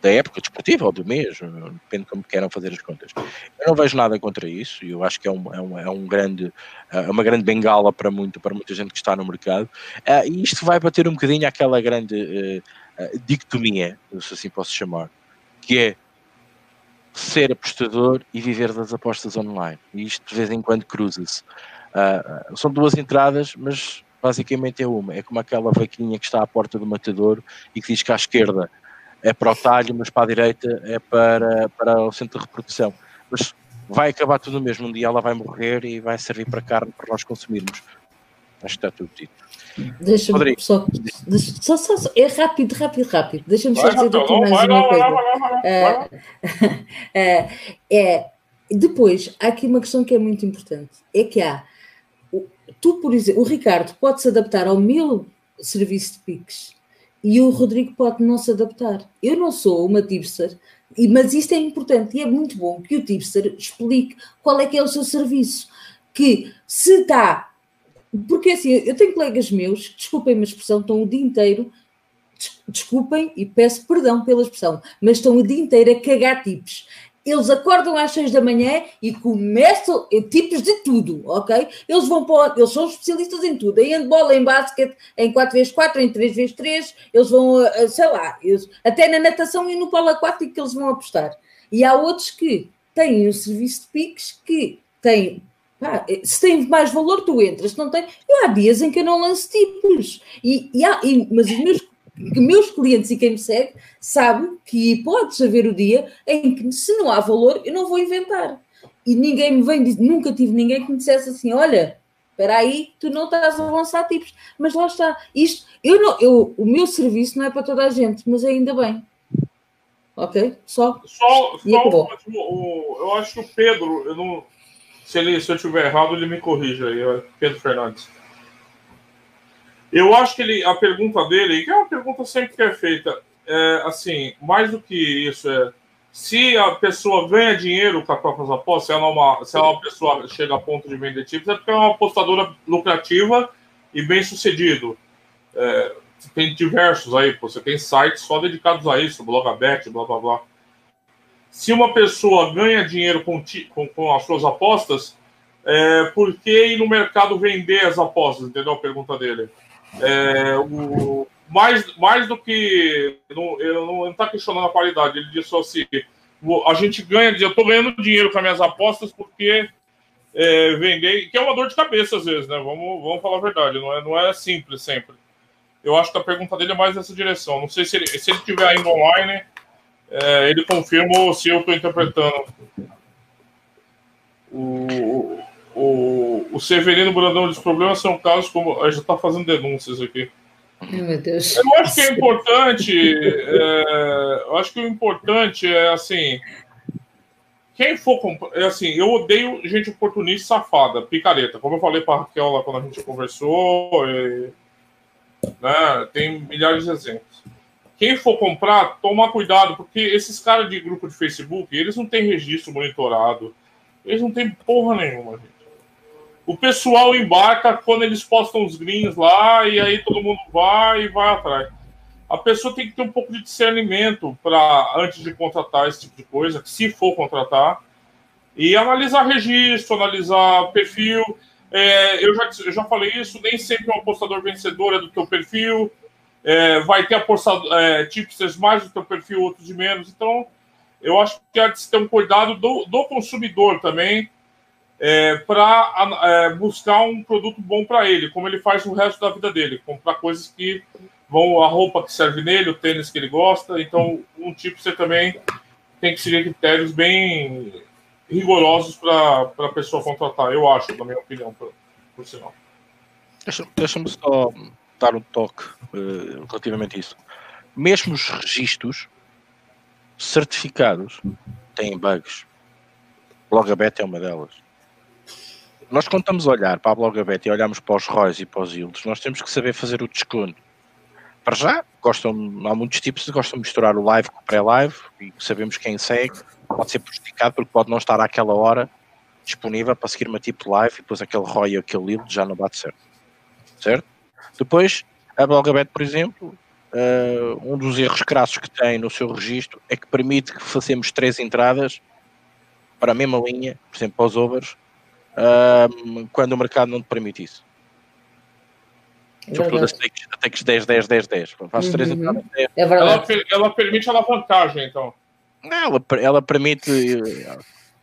da época desportiva ou do mês, depende como queiram fazer as contas. Eu não vejo nada contra isso, e eu acho que é, um, é, um, é um grande, é uma grande bengala para, muito, para muita gente que está no mercado, uh, e isto vai bater um bocadinho aquela grande uh, uh, dicotomia, se assim posso chamar, que é ser apostador e viver das apostas online, e isto de vez em quando cruza-se. são duas entradas, mas basicamente é uma, é como aquela vaquinha que está à porta do matador e que diz que à esquerda é para o talho, mas para a direita é para, para o centro de reprodução. Mas vai acabar tudo mesmo. Um dia ela vai morrer e vai servir para carne para nós consumirmos. Acho que está tudo dito. Deixa-me só, só, só, só, é rápido, rápido, rápido. Deixa-me só dizer aqui mais uma coisa. É, é, depois, há aqui uma questão que é muito importante. É que há, tu, por exemplo, o Ricardo pode se adaptar ao meu serviço de PIX e o Rodrigo pode não se adaptar. Eu não sou uma tipster, mas isto é importante e é muito bom que o tipster explique qual é que é o seu serviço. Que se está. Porque assim, eu tenho colegas meus, desculpem-me a expressão, estão o dia inteiro, desculpem e peço perdão pela expressão, mas estão o dia inteiro a cagar tipos eles acordam às seis da manhã e começam tipos de tudo, ok? Eles vão para, eles são especialistas em tudo, em handball, em basquete, em 4x4, em 3x3, eles vão, sei lá, eles, até na natação e no polo aquático que eles vão apostar. E há outros que têm um serviço de piques que têm Pá, se tem mais valor, tu entras. Se não tem, eu há dias em que eu não lanço tipos. E, e, há, e mas os meus meus clientes e quem me segue sabe que pode haver o dia em que, se não há valor, eu não vou inventar. E ninguém me vem nunca tive ninguém que me dissesse assim: olha, espera aí, tu não estás a lançar tipos. Mas lá está. Isto, eu não, eu, o meu serviço não é para toda a gente, mas ainda bem. Ok? Só. Só, e só acabou. O, eu acho que o Pedro, eu não, se, ele, se eu estiver errado, ele me corrija aí, Pedro Fernandes. Eu acho que ele, a pergunta dele, que é uma pergunta sempre que é feita, é assim, mais do que isso, é se a pessoa ganha dinheiro com as apostas, se ela, é uma, se ela é uma pessoa chega a ponto de vender tipos, é porque é uma apostadora lucrativa e bem sucedido. É, tem diversos aí, você tem sites só dedicados a isso, Blogabet, blá blá blá. Se uma pessoa ganha dinheiro com, com, com as suas apostas, é, por que ir no mercado vender as apostas? Entendeu a pergunta dele? É, o, mais, mais do que. Não, ele não está questionando a qualidade, ele disse assim: a gente ganha, eu estou ganhando dinheiro com as minhas apostas porque é, vender, que é uma dor de cabeça às vezes, né? Vamos, vamos falar a verdade, não é, não é simples sempre. Eu acho que a pergunta dele é mais nessa direção. Não sei se ele, se ele estiver ainda online, é, ele confirma ou se eu estou interpretando. O, o, o Severino Brandão diz: problemas são casos como. A gente está fazendo denúncias aqui. Meu Deus. Eu acho que é importante. É, eu acho que o importante é assim. Quem for é assim, eu odeio gente oportunista safada, picareta. Como eu falei para a Raquel lá quando a gente conversou, e, né, tem milhares de exemplos. Quem for comprar, toma cuidado, porque esses caras de grupo de Facebook, eles não têm registro monitorado, eles não têm porra nenhuma, gente o pessoal embarca quando eles postam os greens lá e aí todo mundo vai e vai atrás. A pessoa tem que ter um pouco de discernimento para antes de contratar esse tipo de coisa, se for contratar, e analisar registro, analisar perfil. É, eu, já, eu já falei isso, nem sempre um apostador vencedor é do teu perfil. É, vai ter é, tipsters mais do teu perfil, outros de menos. Então, eu acho que há de se ter um cuidado do, do consumidor também é, para é, buscar um produto bom para ele, como ele faz o resto da vida dele, comprar coisas que vão a roupa que serve nele, o tênis que ele gosta. Então, um você também tem que seguir critérios bem rigorosos para a pessoa contratar, eu acho, na minha opinião, por, por sinal. Deixa-me deixa só dar um toque uh, relativamente a isso. Mesmo os registros certificados têm bugs. Logabet é uma delas nós quando estamos a olhar para a Blogabet e olhamos para os ROIs e para os yields, nós temos que saber fazer o desconto. Para já, gostam, há muitos tipos que gostam de misturar o live com o pré-live e sabemos quem segue pode ser prejudicado porque pode não estar àquela hora disponível para seguir uma tipo live e depois aquele ROI ou aquele yield já não bate certo. Certo? Depois, a Blogabet, por exemplo, uh, um dos erros crassos que tem no seu registro é que permite que façamos três entradas para a mesma linha, por exemplo, para os overs, uh, quando o mercado não te permite isso. É Sobretudo as takes, takes 10, 10, 10, 10. Faço uhum. três entradas. 10. É ela, ela permite alavancagem, então. Ela, ela permite.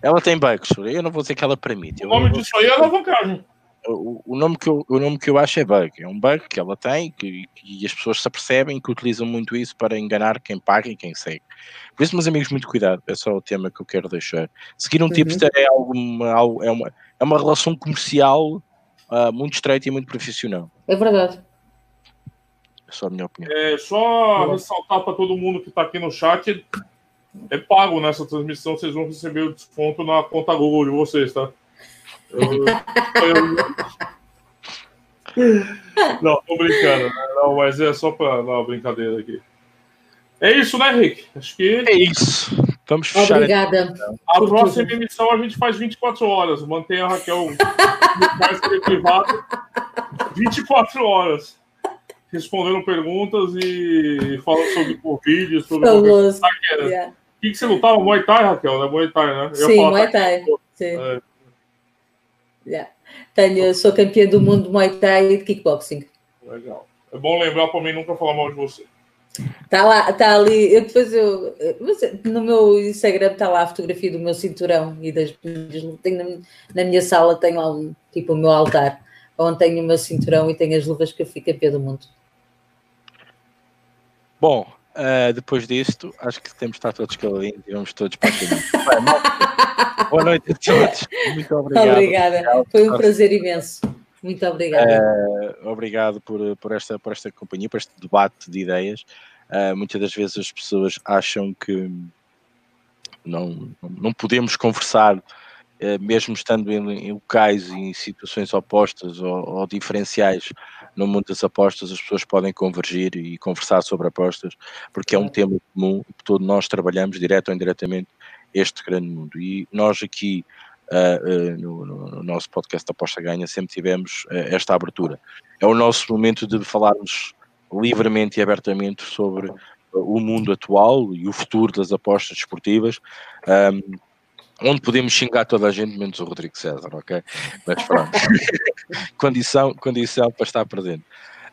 Ela tem bugs. Eu não vou dizer que ela permite. O nome disso aí é alavancagem o, o, nome que eu, o nome que eu acho é bug. É um bug que ela tem que, e as pessoas se apercebem que utilizam muito isso para enganar quem paga e quem segue. Por isso, meus amigos, muito cuidado. É só o tema que eu quero deixar. Seguir um uhum. tipster é, alguma, é, uma, é uma relação comercial uh, muito estreita e muito profissional. É verdade. É só a minha opinião. É só ressaltar para todo mundo que está aqui no chat. É pago nessa transmissão, vocês vão receber o desconto na conta Google de vocês, tá? Não, tô brincando, né? Não, mas é só para dar uma brincadeira aqui. É isso, né, Rick? Acho que. É isso. Vamos fechar. Obrigada. A próxima emissão a gente faz 24 horas. Mantém a Raquel mais privado. 24 horas. Respondendo perguntas e falando sobre Covid, sobre. Famoso. Yeah. O que, que você lutava? Muay Thai, Raquel? Né? Muay Thai, né? Eu Sim, Muay Thai. Sim. É. Yeah. Tenho, sou campeã do mundo de Muay Thai e de kickboxing. Legal. É bom lembrar para mim nunca falar mal de você. Está lá, está ali. Eu depois eu, no meu Instagram está lá a fotografia do meu cinturão e das tenho na, na, minha sala tenho lá um tipo o meu altar onde tenho o meu cinturão e tenho as luvas que eu fui campeã do mundo. Bom, uh, depois disto, acho que temos de estar todos caladinhos e vamos todos para aqui. Boa noite a todos. Muito obrigado. Obrigada. Foi um prazer imenso. Muito obrigada. Uh, obrigado por, por, esta, por esta companhia, por este debate de ideias. Uh, muitas das vezes as pessoas acham que não, não podemos conversar, uh, mesmo estando em, em, locais e em situações opostas ou, ou, diferenciais no mundo das apostas, as pessoas podem convergir e conversar sobre apostas, porque é um tema comum que todos nós trabalhamos, direto ou indiretamente, este grande mundo. E nós aqui, uh, uh, no, no, nosso podcast Aposta Ganha, sempre tivemos uh, esta abertura. É o nosso momento de falarmos livremente e abertamente sobre o mundo atual e o futuro das apostas desportivas. Um, onde podemos xingar toda a gente, menos o Rodrigo César, ok? Mas pronto, condição, condição para estar presente.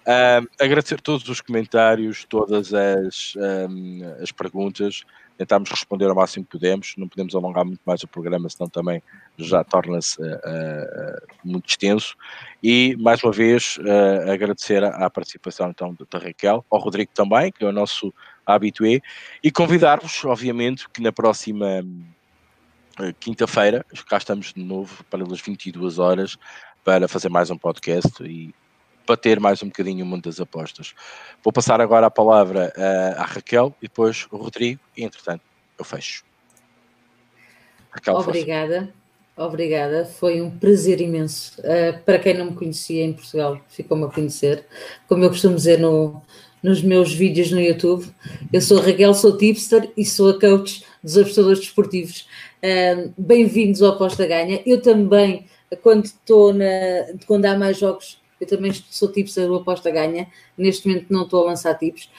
Um, agradecer todos os comentários, todas as, um, as perguntas tentámos responder ao máximo que podemos, não podemos alongar muito mais o programa, senão também já torna-se uh, uh, muito extenso. E, mais uma vez, uh, agradecer à, participação então da Raquel, ao Rodrigo também, que é o nosso habitué, e convidar-vos, obviamente, que na próxima quinta-feira, cá estamos de novo para as 22 horas, para fazer mais um podcast e bater mais um bocadinho o mundo das apostas. Vou passar agora a palavra uh, à Raquel e depois o Rodrigo, e entretanto eu fecho. Raquel, Obrigada. Obrigada, foi um prazer imenso. Uh, para quem não me conhecia em Portugal, ficou-me a conhecer. Como eu costumo dizer no, nos meus vídeos no YouTube, eu sou Raquel, sou tipster e sou a coach dos apostadores desportivos. Bem-vindos ao Aposta Ganha. Eu também, quando estou na, quando há mais jogos eu também sou tipos do Aposta Ganha, neste momento não estou a lançar tipos,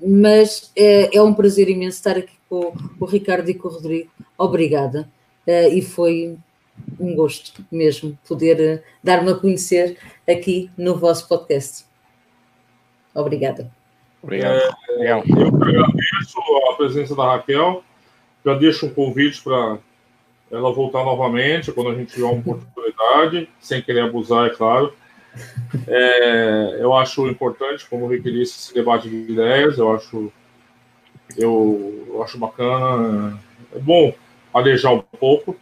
mas é, é, um prazer imenso estar aqui com, com, o Ricardo e com o Rodrigo. Obrigada. Uh, e foi um gosto mesmo poder uh, dar-me a conhecer aqui no vosso podcast. Obrigada. Obrigado. É, eu agradeço a presença da Raquel, já deixo um convite para ela voltar novamente quando a gente tiver uma oportunidade, sem querer abusar, é claro. É, eu acho importante, como o Rick disse, esse debate de ideias, eu acho, eu, eu acho bacana, é bom alejar um pouco.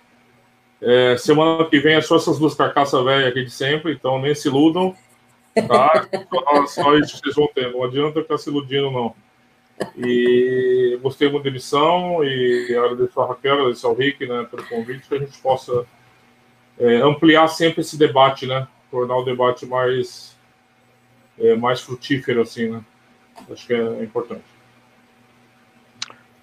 É, semana que vem é só essas duas carcaças velhas aqui de sempre, então nem se iludam, tá? só isso que vocês vão ter, não adianta ficar se iludindo, não. E gostei muito da emissão e agradeço a Raquel, agradeço ao Rick né, pelo convite, que a gente possa é, ampliar sempre esse debate, né? Tornar o debate mais, é, mais frutífero, assim, né? Acho que é importante.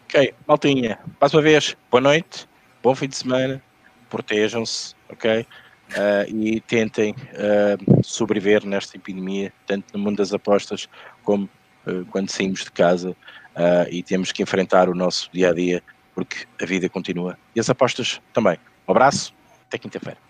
Ok, maltinha, mais uma vez, boa noite, bom fim de semana, protejam-se, ok? Uh, e tentem uh, sobreviver nesta epidemia, tanto no mundo das apostas como quando saímos de casa e temos que enfrentar o nosso dia a dia, porque a vida continua e as apostas também. Um abraço, até quinta-feira.